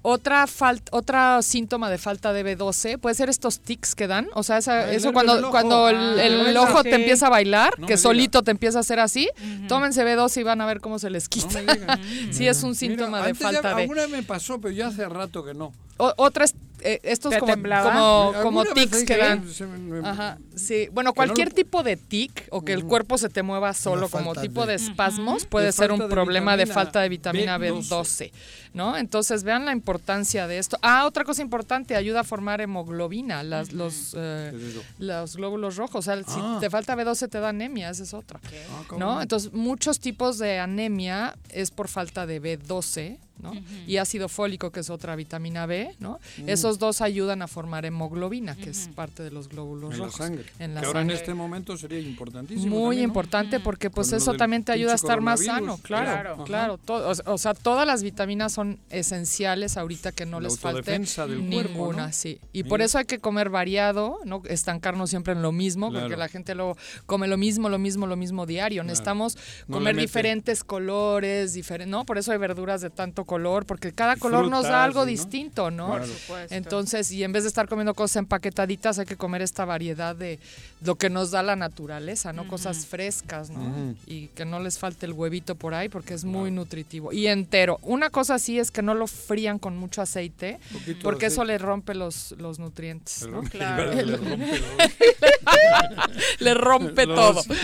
Otra falta, otra síntoma de falta de B12 puede ser estos tics que dan, o sea, esa- eso cuando cuando el, Ah, el ojo te empieza a bailar, No que solito te empieza a hacer así, tómense B12 y van a ver cómo se les quita. digas. <laughs> sí es un Mira, síntoma de antes ya- falta de. Alguna vez me pasó, pero ya hace rato que no. O- otra es eh, estos ¿Te como, como, como tics que dan. se me- me- Ajá, sí. Bueno, no cualquier lo- tipo de tic o que el cuerpo se te mueva solo como tipo de de- espasmos puede De ser un problema de falta de vitamina B12. B12, ¿no? Entonces vean la importancia de esto. Ah, otra cosa importante, ayuda a formar hemoglobina, las, los, eh, los glóbulos rojos. O sea, si Ah. te falta B12 te da anemia, esa es otra. Ah, ¿No? Entonces, muchos tipos de anemia es por falta de B12 ¿no? Y ácido fólico, que es otra vitamina B, ¿no? Mm. Esos dos ayudan a formar hemoglobina, que es parte de los glóbulos en la rojos. sangre. En la que ahora en este momento sería importantísimo. Muy también, ¿no? importante porque pues Con eso también te ayuda a estar más sano, claro, Claro. claro. O sea, todas las vitaminas son esenciales ahorita que no La les falte del cuerpo, ninguna, ¿no? sí. Y Mira. por eso hay que comer variado, no estancarnos siempre en lo mismo, porque Claro. la gente luego come lo mismo, lo mismo, lo mismo diario. Necesitamos No comer diferentes colores, diferentes, no, por eso hay verduras de tanto color, porque cada color nos da frutas, algo ¿no? distinto, ¿no? Por supuesto. Entonces, y en vez de estar comiendo cosas empaquetaditas, hay que comer esta variedad de lo que nos da la naturaleza, ¿no? Cosas frescas, ¿no? Ujú. Y que no les falte el huevito por ahí porque es muy nutritivo. Y entero. Una cosa sí es que no lo frían con mucho aceite Poquito porque eso le rompe los, los nutrientes, Le ¿no? rompe- Claro. le Le, rompe <laughs> le rompe Los- todo.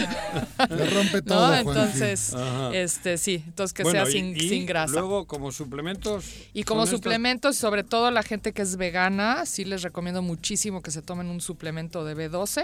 Le rompe todo. Entonces, este sí, entonces que Bueno, sea y- sin, y sin grasa. Luego, como suplementos. Y como suplementos, sobre todo la gente que es vegana, sí les recomiendo muchísimo que se tomen un suplemento de B12,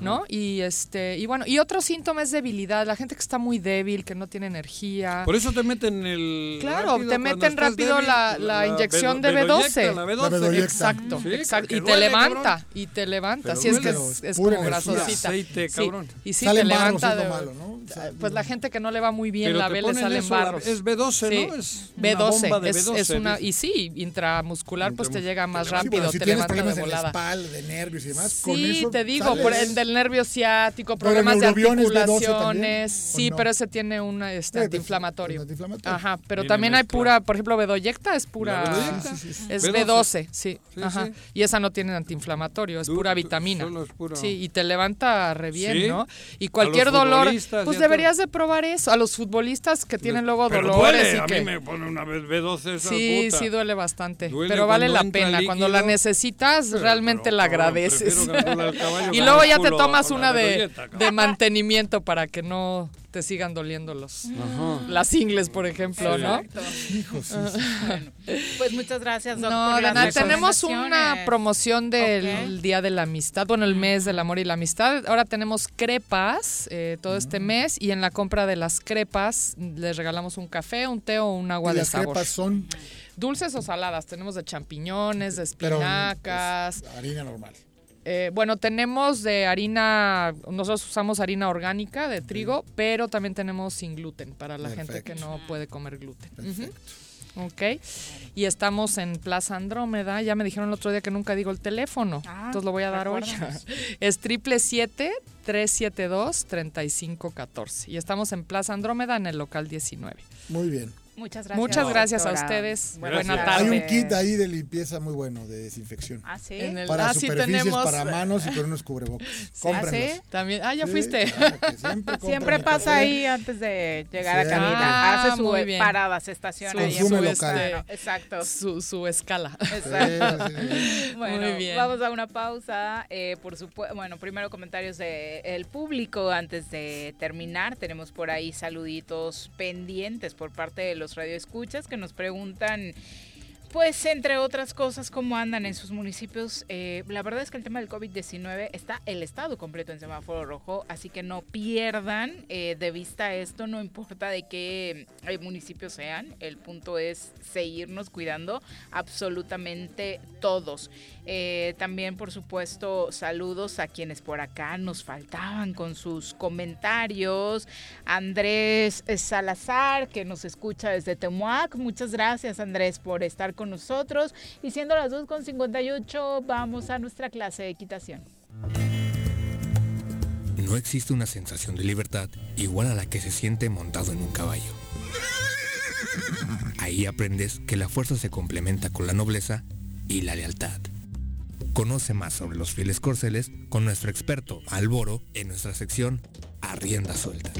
¿no? Y este y bueno, y otro síntoma es debilidad, la gente que está muy débil, que no tiene energía. Por eso te meten el. Claro, te meten rápido débil, la, la inyección de bedoyecta, B12. La B12. bedoyecta. Exacto, Sí, exacto. porque Y te duele, levanta, cabrón. y te levanta. Pero Así es que es, es como grasosita. Aceite, Sí. Y sí, Salen te levanta de- malo, ¿no? O sea, Pues la gente que no le va muy bien Pero la B le eso, la- barros. es B12, Sí. ¿no? Es una B12, bomba de es, B12, es una y sí, intramuscular pues te llega más rápido, te levanta de en volada. espalda, de nervios y demás, con Sí, te digo, sales. por el del nervio ciático, problemas de neurobión es B12 articulaciones. también, ¿o Sí, pero ese tiene un este, pues, antiinflamatorio. Ajá, pero también hay pura, por ejemplo, bedoyecta es pura. La bedoyecta. Sí, sí, sí. Es B12. B12, sí. Sí, Ajá. sí. Y esa no tiene antiinflamatorio, es Du- pura vitamina. solo es pura- Sí, y te levanta re bien, Sí. ¿no? Y cualquier dolor, pues deberías de probar eso. A los futbolistas que tienen luego Pero dolores duele, y a que mí me pone una vez B12 esa Sí, puta. sí duele bastante, Duele pero vale la pena. Cuando la necesitas, Pero, realmente pero, la agradeces. <laughs> y luego ya te tomas una de mantenimiento para que no te sigan doliendo los Ajá. las ingles, por ejemplo, ¿no? Exacto. Hijo, sí, sí. Bueno, pues muchas gracias, Doc, No, por las tenemos una promoción del. Día de la Amistad, bueno, el mes del amor y la amistad. Ahora tenemos crepas eh, todo este Mm. mes y en la compra de las crepas les regalamos un café, un té o un agua Y de las sabor. crepas son Dulces o saladas, tenemos de champiñones, de pero, espinacas. pues, harina normal. Eh, bueno, tenemos de harina, nosotros usamos harina orgánica de trigo, pero también tenemos sin gluten para la gente que no puede comer gluten. Perfecto. Ok. Y estamos en Plaza Andrómeda. Ya me dijeron el otro día que nunca digo el teléfono. Ah, entonces lo voy a dar hoy. recuérdanos. <laughs> es 777-372-3514. Y estamos en Plaza Andrómeda en el local 19. Muy bien. Muchas gracias. Muchas gracias a ustedes. Buenas Buena tardes. Hay un kit ahí de limpieza muy bueno, de desinfección. Ah, sí. En el- Para ah, sí superficies, tenemos- para manos y con unos cubrebocas. <laughs> Ah, Cómprenlos. ¿sí? También. Ah, ya Sí, fuiste. claro siempre, <laughs> pasa café. ahí antes de llegar Sí. a cabina. Ah, Hace su muy bien. parada, se estaciona ahí. su local. estado. Exacto. Su, su escala. <laughs> Exacto. Sí, sí, sí. Bueno, Muy bien. vamos a una pausa. Eh, por supuesto, bueno, primero comentarios del público antes de terminar. Tenemos por ahí saluditos pendientes por parte de los radioescuchas que nos preguntan. Pues entre otras cosas, cómo andan en sus municipios. Eh, la verdad es que el tema del COVID-19 está el estado completo en semáforo rojo, así que no pierdan eh, de vista esto, no importa de qué eh, municipios sean, el punto es seguirnos cuidando absolutamente todos. Eh, también, por supuesto, saludos a quienes por acá nos faltaban con sus comentarios. Andrés Salazar, que nos escucha desde Temuac. Muchas gracias, Andrés, por estar con nosotros. Y siendo las 2.58, vamos a nuestra clase de equitación. No existe una sensación de libertad igual a la que se siente montado en un caballo. Ahí aprendes que la fuerza se complementa con la nobleza y la lealtad. Conoce más sobre los fieles corceles con nuestro experto Alboro en nuestra sección A Rienda Suelta.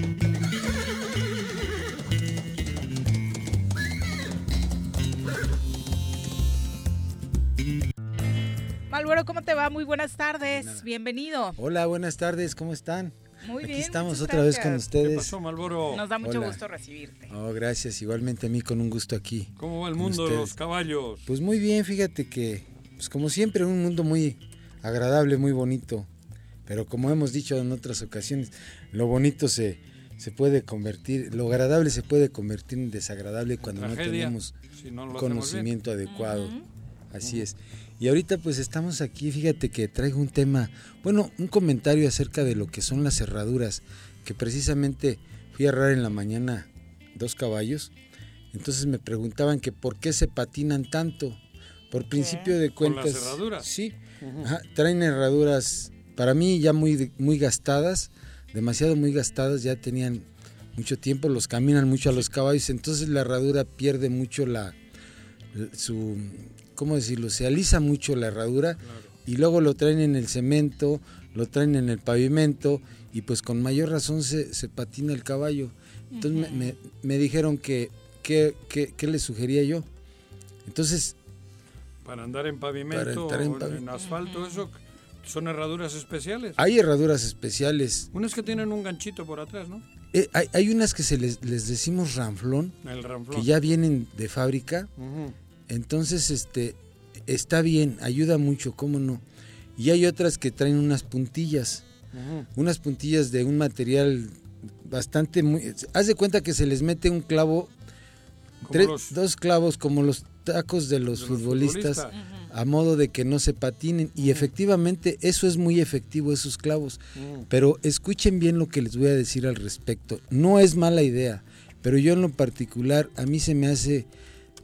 Malboro, ¿cómo te va? Muy buenas tardes. Bienvenido. Hola, buenas tardes, ¿cómo están? Muy Aquí bien. estamos muchas otra vez con ustedes. ¿Qué pasó, Malboro? Nos da mucho Hola. gusto recibirte. Oh, gracias, igualmente a mí con un gusto aquí. ¿Cómo va el mundo de los caballos? Pues muy bien, fíjate que, pues como siempre, un mundo muy agradable, muy bonito. Pero como hemos dicho en otras ocasiones, lo bonito se, se puede convertir, lo agradable se puede convertir en desagradable cuando no tenemos si no conocimiento adecuado. Así es. Y ahorita pues estamos aquí, fíjate que traigo un tema, bueno, un comentario acerca de lo que son las cerraduras, que precisamente fui a errar en la mañana dos caballos, entonces me preguntaban que por qué se patinan tanto. Por principio de ¿Con las cuentas, cerraduras? sí. Ajá, traen herraduras para mí ya muy muy gastadas, demasiado muy gastadas, ya tenían mucho tiempo, los caminan mucho a los caballos, entonces la herradura pierde mucho la su ¿cómo decirlo? Se alisa mucho la herradura y luego lo traen en el cemento, lo traen en el pavimento y pues con mayor razón se, se patina el caballo. Entonces me- me, me dijeron que ¿qué, les sugería yo? Entonces Para andar en pavimento, Para entrar en asfalto, eso son herraduras especiales. hay herraduras especiales. Unas que tienen un ganchito por atrás, ¿no? Eh, hay, hay unas que se les, les decimos ranflón, El ranflón. que ya vienen de fábrica. Ujú. Entonces, este, está bien, ayuda mucho, cómo no. Y hay otras que traen unas puntillas, unas puntillas de un material bastante muy. Haz de cuenta que se les mete un clavo, tres- los- dos clavos como los tacos de los De los futbolistas, a modo de que no se patinen. Y efectivamente, eso es muy efectivo, esos clavos. Pero escuchen bien lo que les voy a decir al respecto. No es mala idea, pero yo en lo particular, a mí se me hace,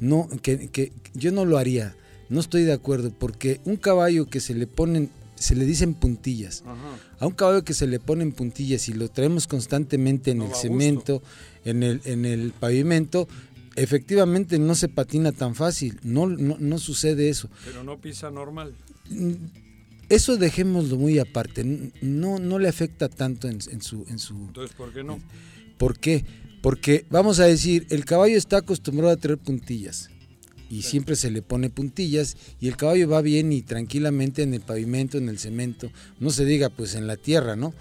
no, que, que yo no lo haría. No estoy de acuerdo, porque un caballo que se le ponen, se le dicen puntillas. Ajá. A un caballo que se le ponen puntillas y lo traemos constantemente en No el cemento, en el, en el pavimento, efectivamente no se patina tan fácil. No, no, no sucede eso. Pero no pisa normal. Eso dejémoslo muy aparte. No, no le afecta tanto en, en su, en su. Entonces, ¿por qué no? ¿Por qué? Porque vamos a decir, el caballo está acostumbrado a traer puntillas. Y siempre se le pone puntillas y el caballo va bien y tranquilamente en el pavimento, en el cemento, no se diga pues en la tierra, ¿no?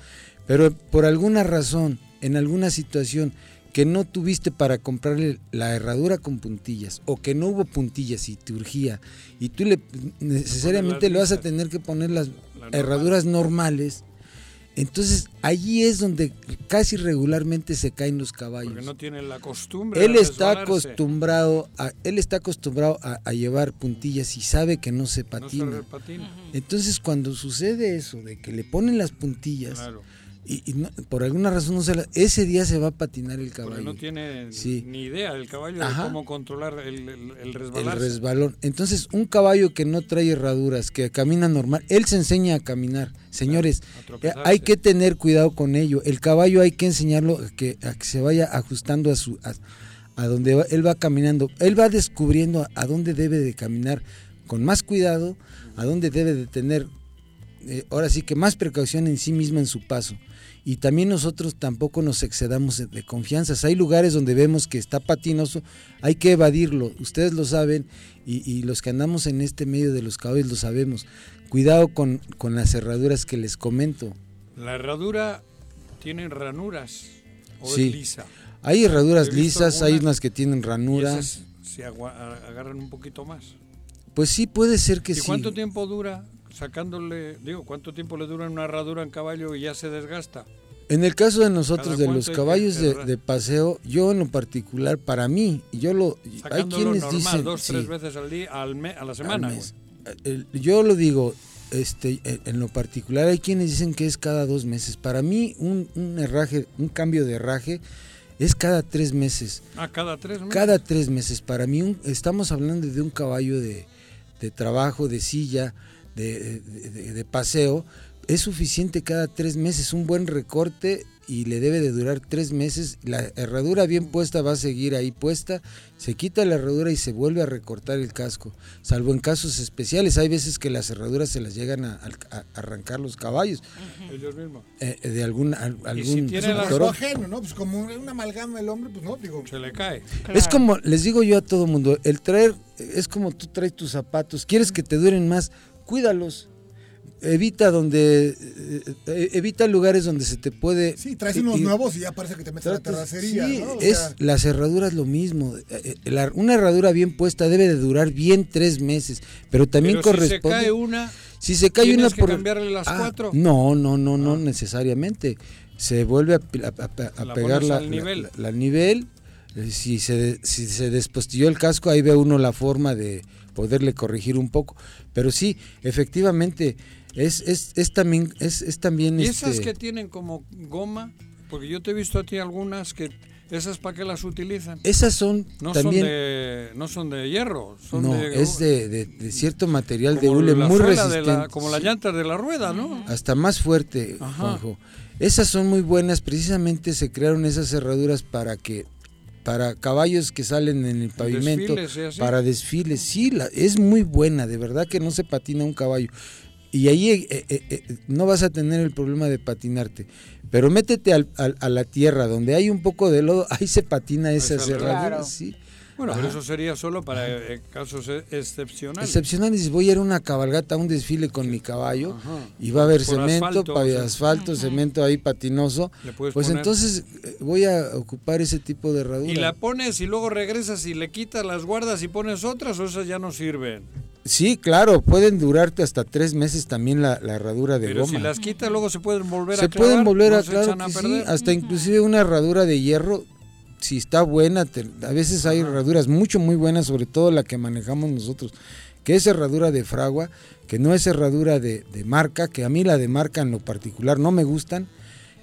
Pero por alguna razón, en alguna situación que no tuviste para comprarle la herradura con puntillas o que no hubo puntillas y te urgía y tú le necesariamente le vas a tener que poner las herraduras normales, entonces allí es donde casi regularmente se caen los caballos. Porque no tienen la costumbre. Él de está acostumbrado a, él está acostumbrado a, a llevar puntillas y sabe que no se No se patina. Entonces cuando sucede eso de que le ponen las puntillas Claro. Y, y no- por alguna razón no se la- ese día se va a patinar el Porque caballo. no tiene Sí. ni idea el caballo Ajá. de cómo controlar el, el, el resbalón. Entonces, un caballo que no trae herraduras, que camina normal, él se enseña a caminar. Señores, a eh, hay que tener cuidado con ello. El caballo hay que enseñarlo a que, a que se vaya ajustando a su a, a donde va- él va caminando. Él va descubriendo a, a dónde debe de caminar con más cuidado, a dónde debe de tener eh, ahora sí que más precaución en sí mismo en su paso. Y también nosotros tampoco nos excedamos de- confianzas. Hay lugares donde vemos que está patinoso, hay que evadirlo. Ustedes lo saben y, y los que andamos en este medio de los caballos lo sabemos. Cuidado con, con las cerraduras que les comento. La herradura tiene ranuras o Sí. es lisa. Hay herraduras lisas, hay unas que tienen y ranura. esas se agarran un poquito más. Pues sí, puede ser que ¿Y sí. cuánto tiempo dura sacándole, digo, cuánto tiempo le dura una herradura en caballo y ya se desgasta? En el caso de nosotros, ¿Cada de los caballos de, paseo, yo en lo particular, para mí, yo lo... Hay quienes normal, dicen... dos, sí, tres veces al día, al me- a la semana. al. El- yo lo digo, este, en en lo particular, hay quienes dicen que es cada dos meses. Para mí, un, un herraje, un cambio de herraje es cada tres meses. Ah, cada tres meses. Cada tres meses. Para mí, un- estamos hablando de un caballo de, de trabajo, de silla, de, de- paseo. Es suficiente cada tres meses. Un buen recorte y le debe de durar tres meses. La herradura bien puesta va a seguir ahí puesta. Se quita la herradura y se vuelve a recortar el casco. Salvo en casos especiales. Hay veces que las herraduras se las llegan a, a- a arrancar los caballos. Ellos mismos. eh, de algún, al- algún si tiene la- ajeno, ¿no? Pues como una amalgama del hombre, pues no, digo. Se le cae. Es como, les digo yo a todo mundo, el traer, es como tú traes tus zapatos, quieres que te duren más, cuídalos. Evita donde, eh, eh, evita lugares donde se te puede... Sí, traes unos y- nuevos y ya parece que te metes a la terracería, sí, ¿no? O es, sea, las herraduras lo mismo. Eh, la- una herradura bien puesta debe de durar bien tres meses, pero también Pero si se corresponde... cae una, Si se cae ¿Tienes una que por cambiarle las Ah, cuatro? No, no, no, no necesariamente. se vuelve a, a- a- a La pegar la, al la- nivel. la- la- nivel. Si se, si se despostilló el casco, ahí ve uno la forma de poderle corregir un poco. Pero sí, efectivamente, es, es, es también... Es, es también ¿Y esas este, que tienen como goma? Porque yo te he visto a ti algunas que... ¿Esas para qué las utilizan? Esas son no también- Son de, no son de hierro, son no, de... es de, de- de cierto material de hule muy resistente. la- como las llantas de la rueda, ¿no? hasta más fuerte, Ajá. Juanjo. Esas son muy buenas, precisamente se crearon esas cerraduras para que para caballos que salen en el pavimento, desfiles para desfiles, sí, la- es muy buena, de verdad que no se patina un caballo. Y ahí eh, eh, eh, no vas a tener el problema de patinarte. Pero métete al- al- a la tierra, donde hay un poco de lodo, ahí se patina esa cerradura, Claro. sí. Bueno, pero Ajá. eso sería solo para eh, casos e- excepcionales. Excepcional, dices, voy a ir a una cabalgata, a un desfile con mi caballo y va a haber Por cemento, asfalto, pa- o sea. asfalto, cemento ahí patinoso. Le puedes Pues poner- entonces eh, voy a ocupar ese tipo de herradura. Y la pones y luego regresas y le quitas las guardas y pones otras o esas ya no sirven. Sí, claro, pueden durarte hasta tres meses también la, la herradura de Pero goma. si las quitas luego se pueden volver se a clavar. pueden volver no a, se claro echan a que sí, hasta inclusive una herradura de hierro, si está buena, te- a veces hay herraduras mucho muy buenas, sobre todo la que manejamos nosotros, que es herradura de fragua, que no es herradura de, de marca, que a mí la de marca en lo particular no me gustan,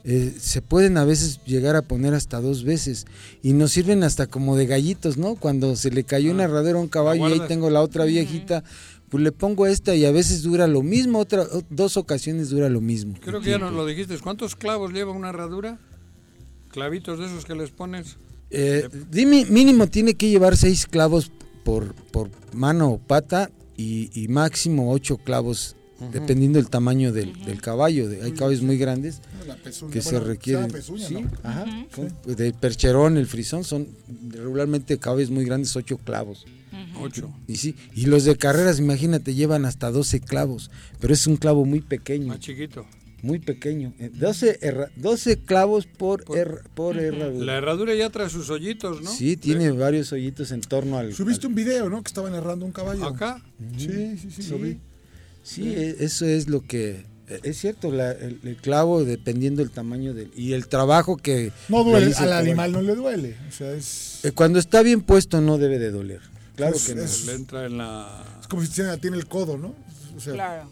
eh, se pueden a veces llegar a poner hasta dos veces y nos sirven hasta como de gallitos, ¿no? Cuando se le cayó una herradura a un caballo y ahí tengo la otra viejita, pues le pongo esta y a veces dura lo mismo, otra, dos ocasiones dura lo mismo. Creo que ya nos lo dijiste. ¿Cuántos clavos lleva una herradura? Clavitos de esos que les pones. Eh, dime, mínimo tiene que llevar seis clavos por, por mano o pata y, y máximo ocho clavos, dependiendo del tamaño del, del caballo. De- hay caballos muy grandes pezuña, que se bueno, requieren. se llama pezuña, sí, ¿no? ajá, son, pues, del percherón, el frisón, son regularmente caballos muy grandes, ocho clavos. Ocho. Y sí, y los de carreras, imagínate, llevan hasta 12 clavos, pero es un clavo muy pequeño. Más chiquito. Muy pequeño. Eh, 12, herra- 12 clavos por, por herradura. La herradura ya trae sus hoyitos, ¿no? Sí, tiene varios hoyitos en torno al... Subiste un video, ¿no? Que estaban errando un caballo. ¿Acá? Sí, sí, sí, lo vi. Sí, e- eso es lo que... eh, Es cierto, la- el, el clavo dependiendo del tamaño del... Y el trabajo que... No duele, al animal no le duele. O sea, es, Eh, Cuando está bien puesto no debe de doler. Claro Es- que no. es- Le entra en la... es como si tiene, tiene el codo, ¿no? O sea, Claro.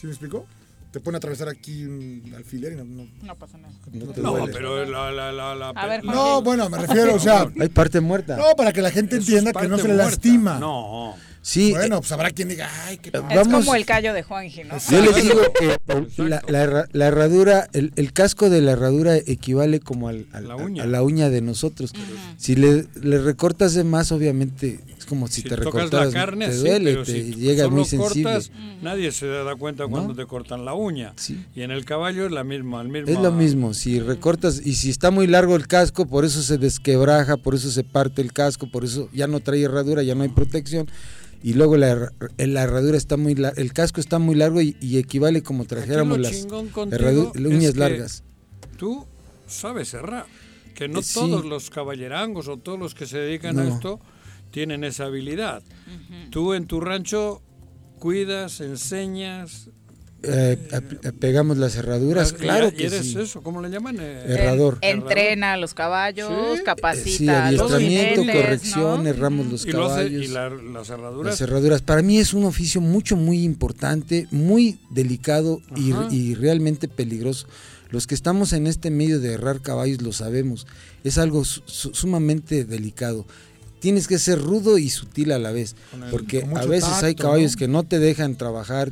¿Sí me explicó? Te pone a atravesar aquí un alfiler y no... No, No pasa nada. No te No, duele. pero la... la, la, la- A ver, la- No, bueno, me refiero, o sea... <laughs> Hay parte muerta. No, para que la gente Eso entienda que no se le lastima. No. Sí, Bueno, pues habrá quien diga, ay, qué Es Vamos- como el callo de Juanji, ¿no? Yo les digo <laughs> que la, la herra- la herradura, el, el casco de la herradura equivale como al- al- La uña. a la uña de nosotros. Si le, le recortas de más, obviamente es como si, Si te tocas recortaras, la carne, te duele, te si llega solo muy sensible. cortas, nadie se da cuenta cuando te cortan la uña. Y en el caballo es la misma, el mismo. Es lo mismo, si recortas y si está muy largo el casco, por eso se desquebraja, por eso se parte el casco, por eso ya no trae herradura, ya no hay protección. Y luego la, la herradura está muy el casco está muy largo y, y equivale como trajéramos las es uñas que largas. Tú sabes cerrar. Que no Eh, sí. todos los caballerangos o todos los que se dedican a esto tienen esa habilidad. Tú en tu rancho cuidas, enseñas. Eh, eh, pegamos las herraduras, y- claro y que eres sí. eso, ¿cómo le llaman? Eh, Herrador. Entrena a los caballos, Sí. capacita Sí, los adiestramiento, corrección, ¿no? erramos los y, lo hace- caballos. y la- las herraduras. Las. Para mí es un oficio mucho, muy importante, muy delicado y, realmente peligroso. Los que estamos en este medio de herrar caballos lo sabemos. Es algo su- su- sumamente delicado. Tienes que ser rudo y sutil a la vez. Porque a veces hay caballos ¿no? que no te dejan trabajar,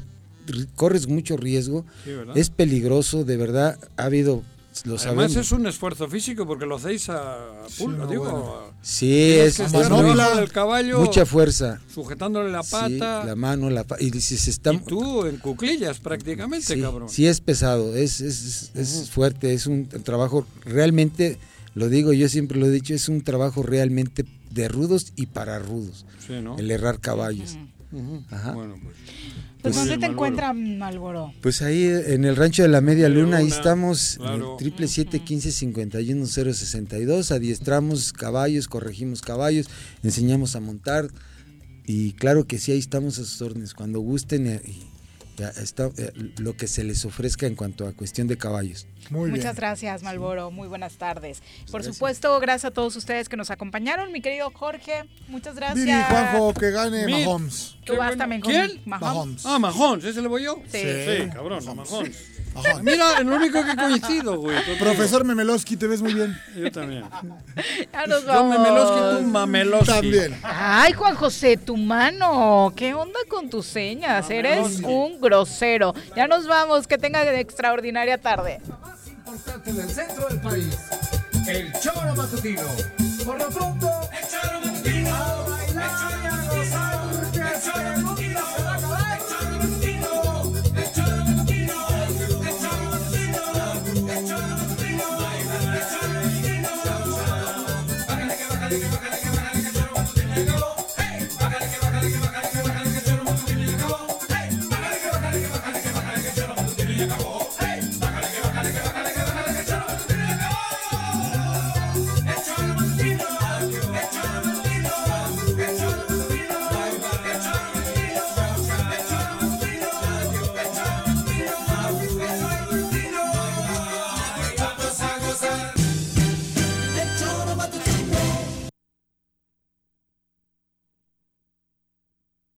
corres mucho riesgo. Sí, es peligroso, de verdad. Ha habido, lo Además sabemos. es un esfuerzo físico porque lo hacéis a pulga, no, digo. bueno. a- Sí, es, que es del caballo, mucha fuerza. sujetándole la Sí, pata. la mano, la pa- y si se está Y tú en cuclillas prácticamente, sí, cabrón. sí es pesado, es, es, es- es fuerte, es un trabajo realmente, lo digo, yo siempre lo he dicho, es un trabajo realmente de rudos y para rudos, Sí, ¿no? el errar caballos. Ajá. Bueno, pues. Pues ¿dónde te Malboro. encuentra Malboro? Pues ahí en el rancho de la Media Luna, ahí estamos, claro. en el triple siete quince cincuenta y uno cero sesenta y dos, adiestramos caballos, corregimos caballos, enseñamos a montar y claro que sí, ahí estamos a sus órdenes, cuando gusten eh, y ya está, eh, lo que se les ofrezca en cuanto a cuestión de caballos. Muy Muchas bien. gracias, Malboro. Muy buenas tardes. Por supuesto, gracias a todos ustedes que nos acompañaron. Mi querido Jorge, muchas gracias. Didi, Juanjo, que gane Mi- Mahomes. Tú vas también con ¿Quién? Mahomes. Ah, Mahomes, ¿ese le voy yo? Sí. Sí, cabrón, a Mahomes. Mira, en lo único que coincido, güey. Profesor Memelowski, te ves muy bien. Yo también. Ya nos Yo vamos. Memelowski, tú Mamelowski. También. Ay, Juan José, tu mano. ¿Qué onda con tus señas? Eres un grosero. Ya nos vamos. Que tenga extraordinaria tarde. importante del centro del país, el Choro Matutino. Por lo pronto,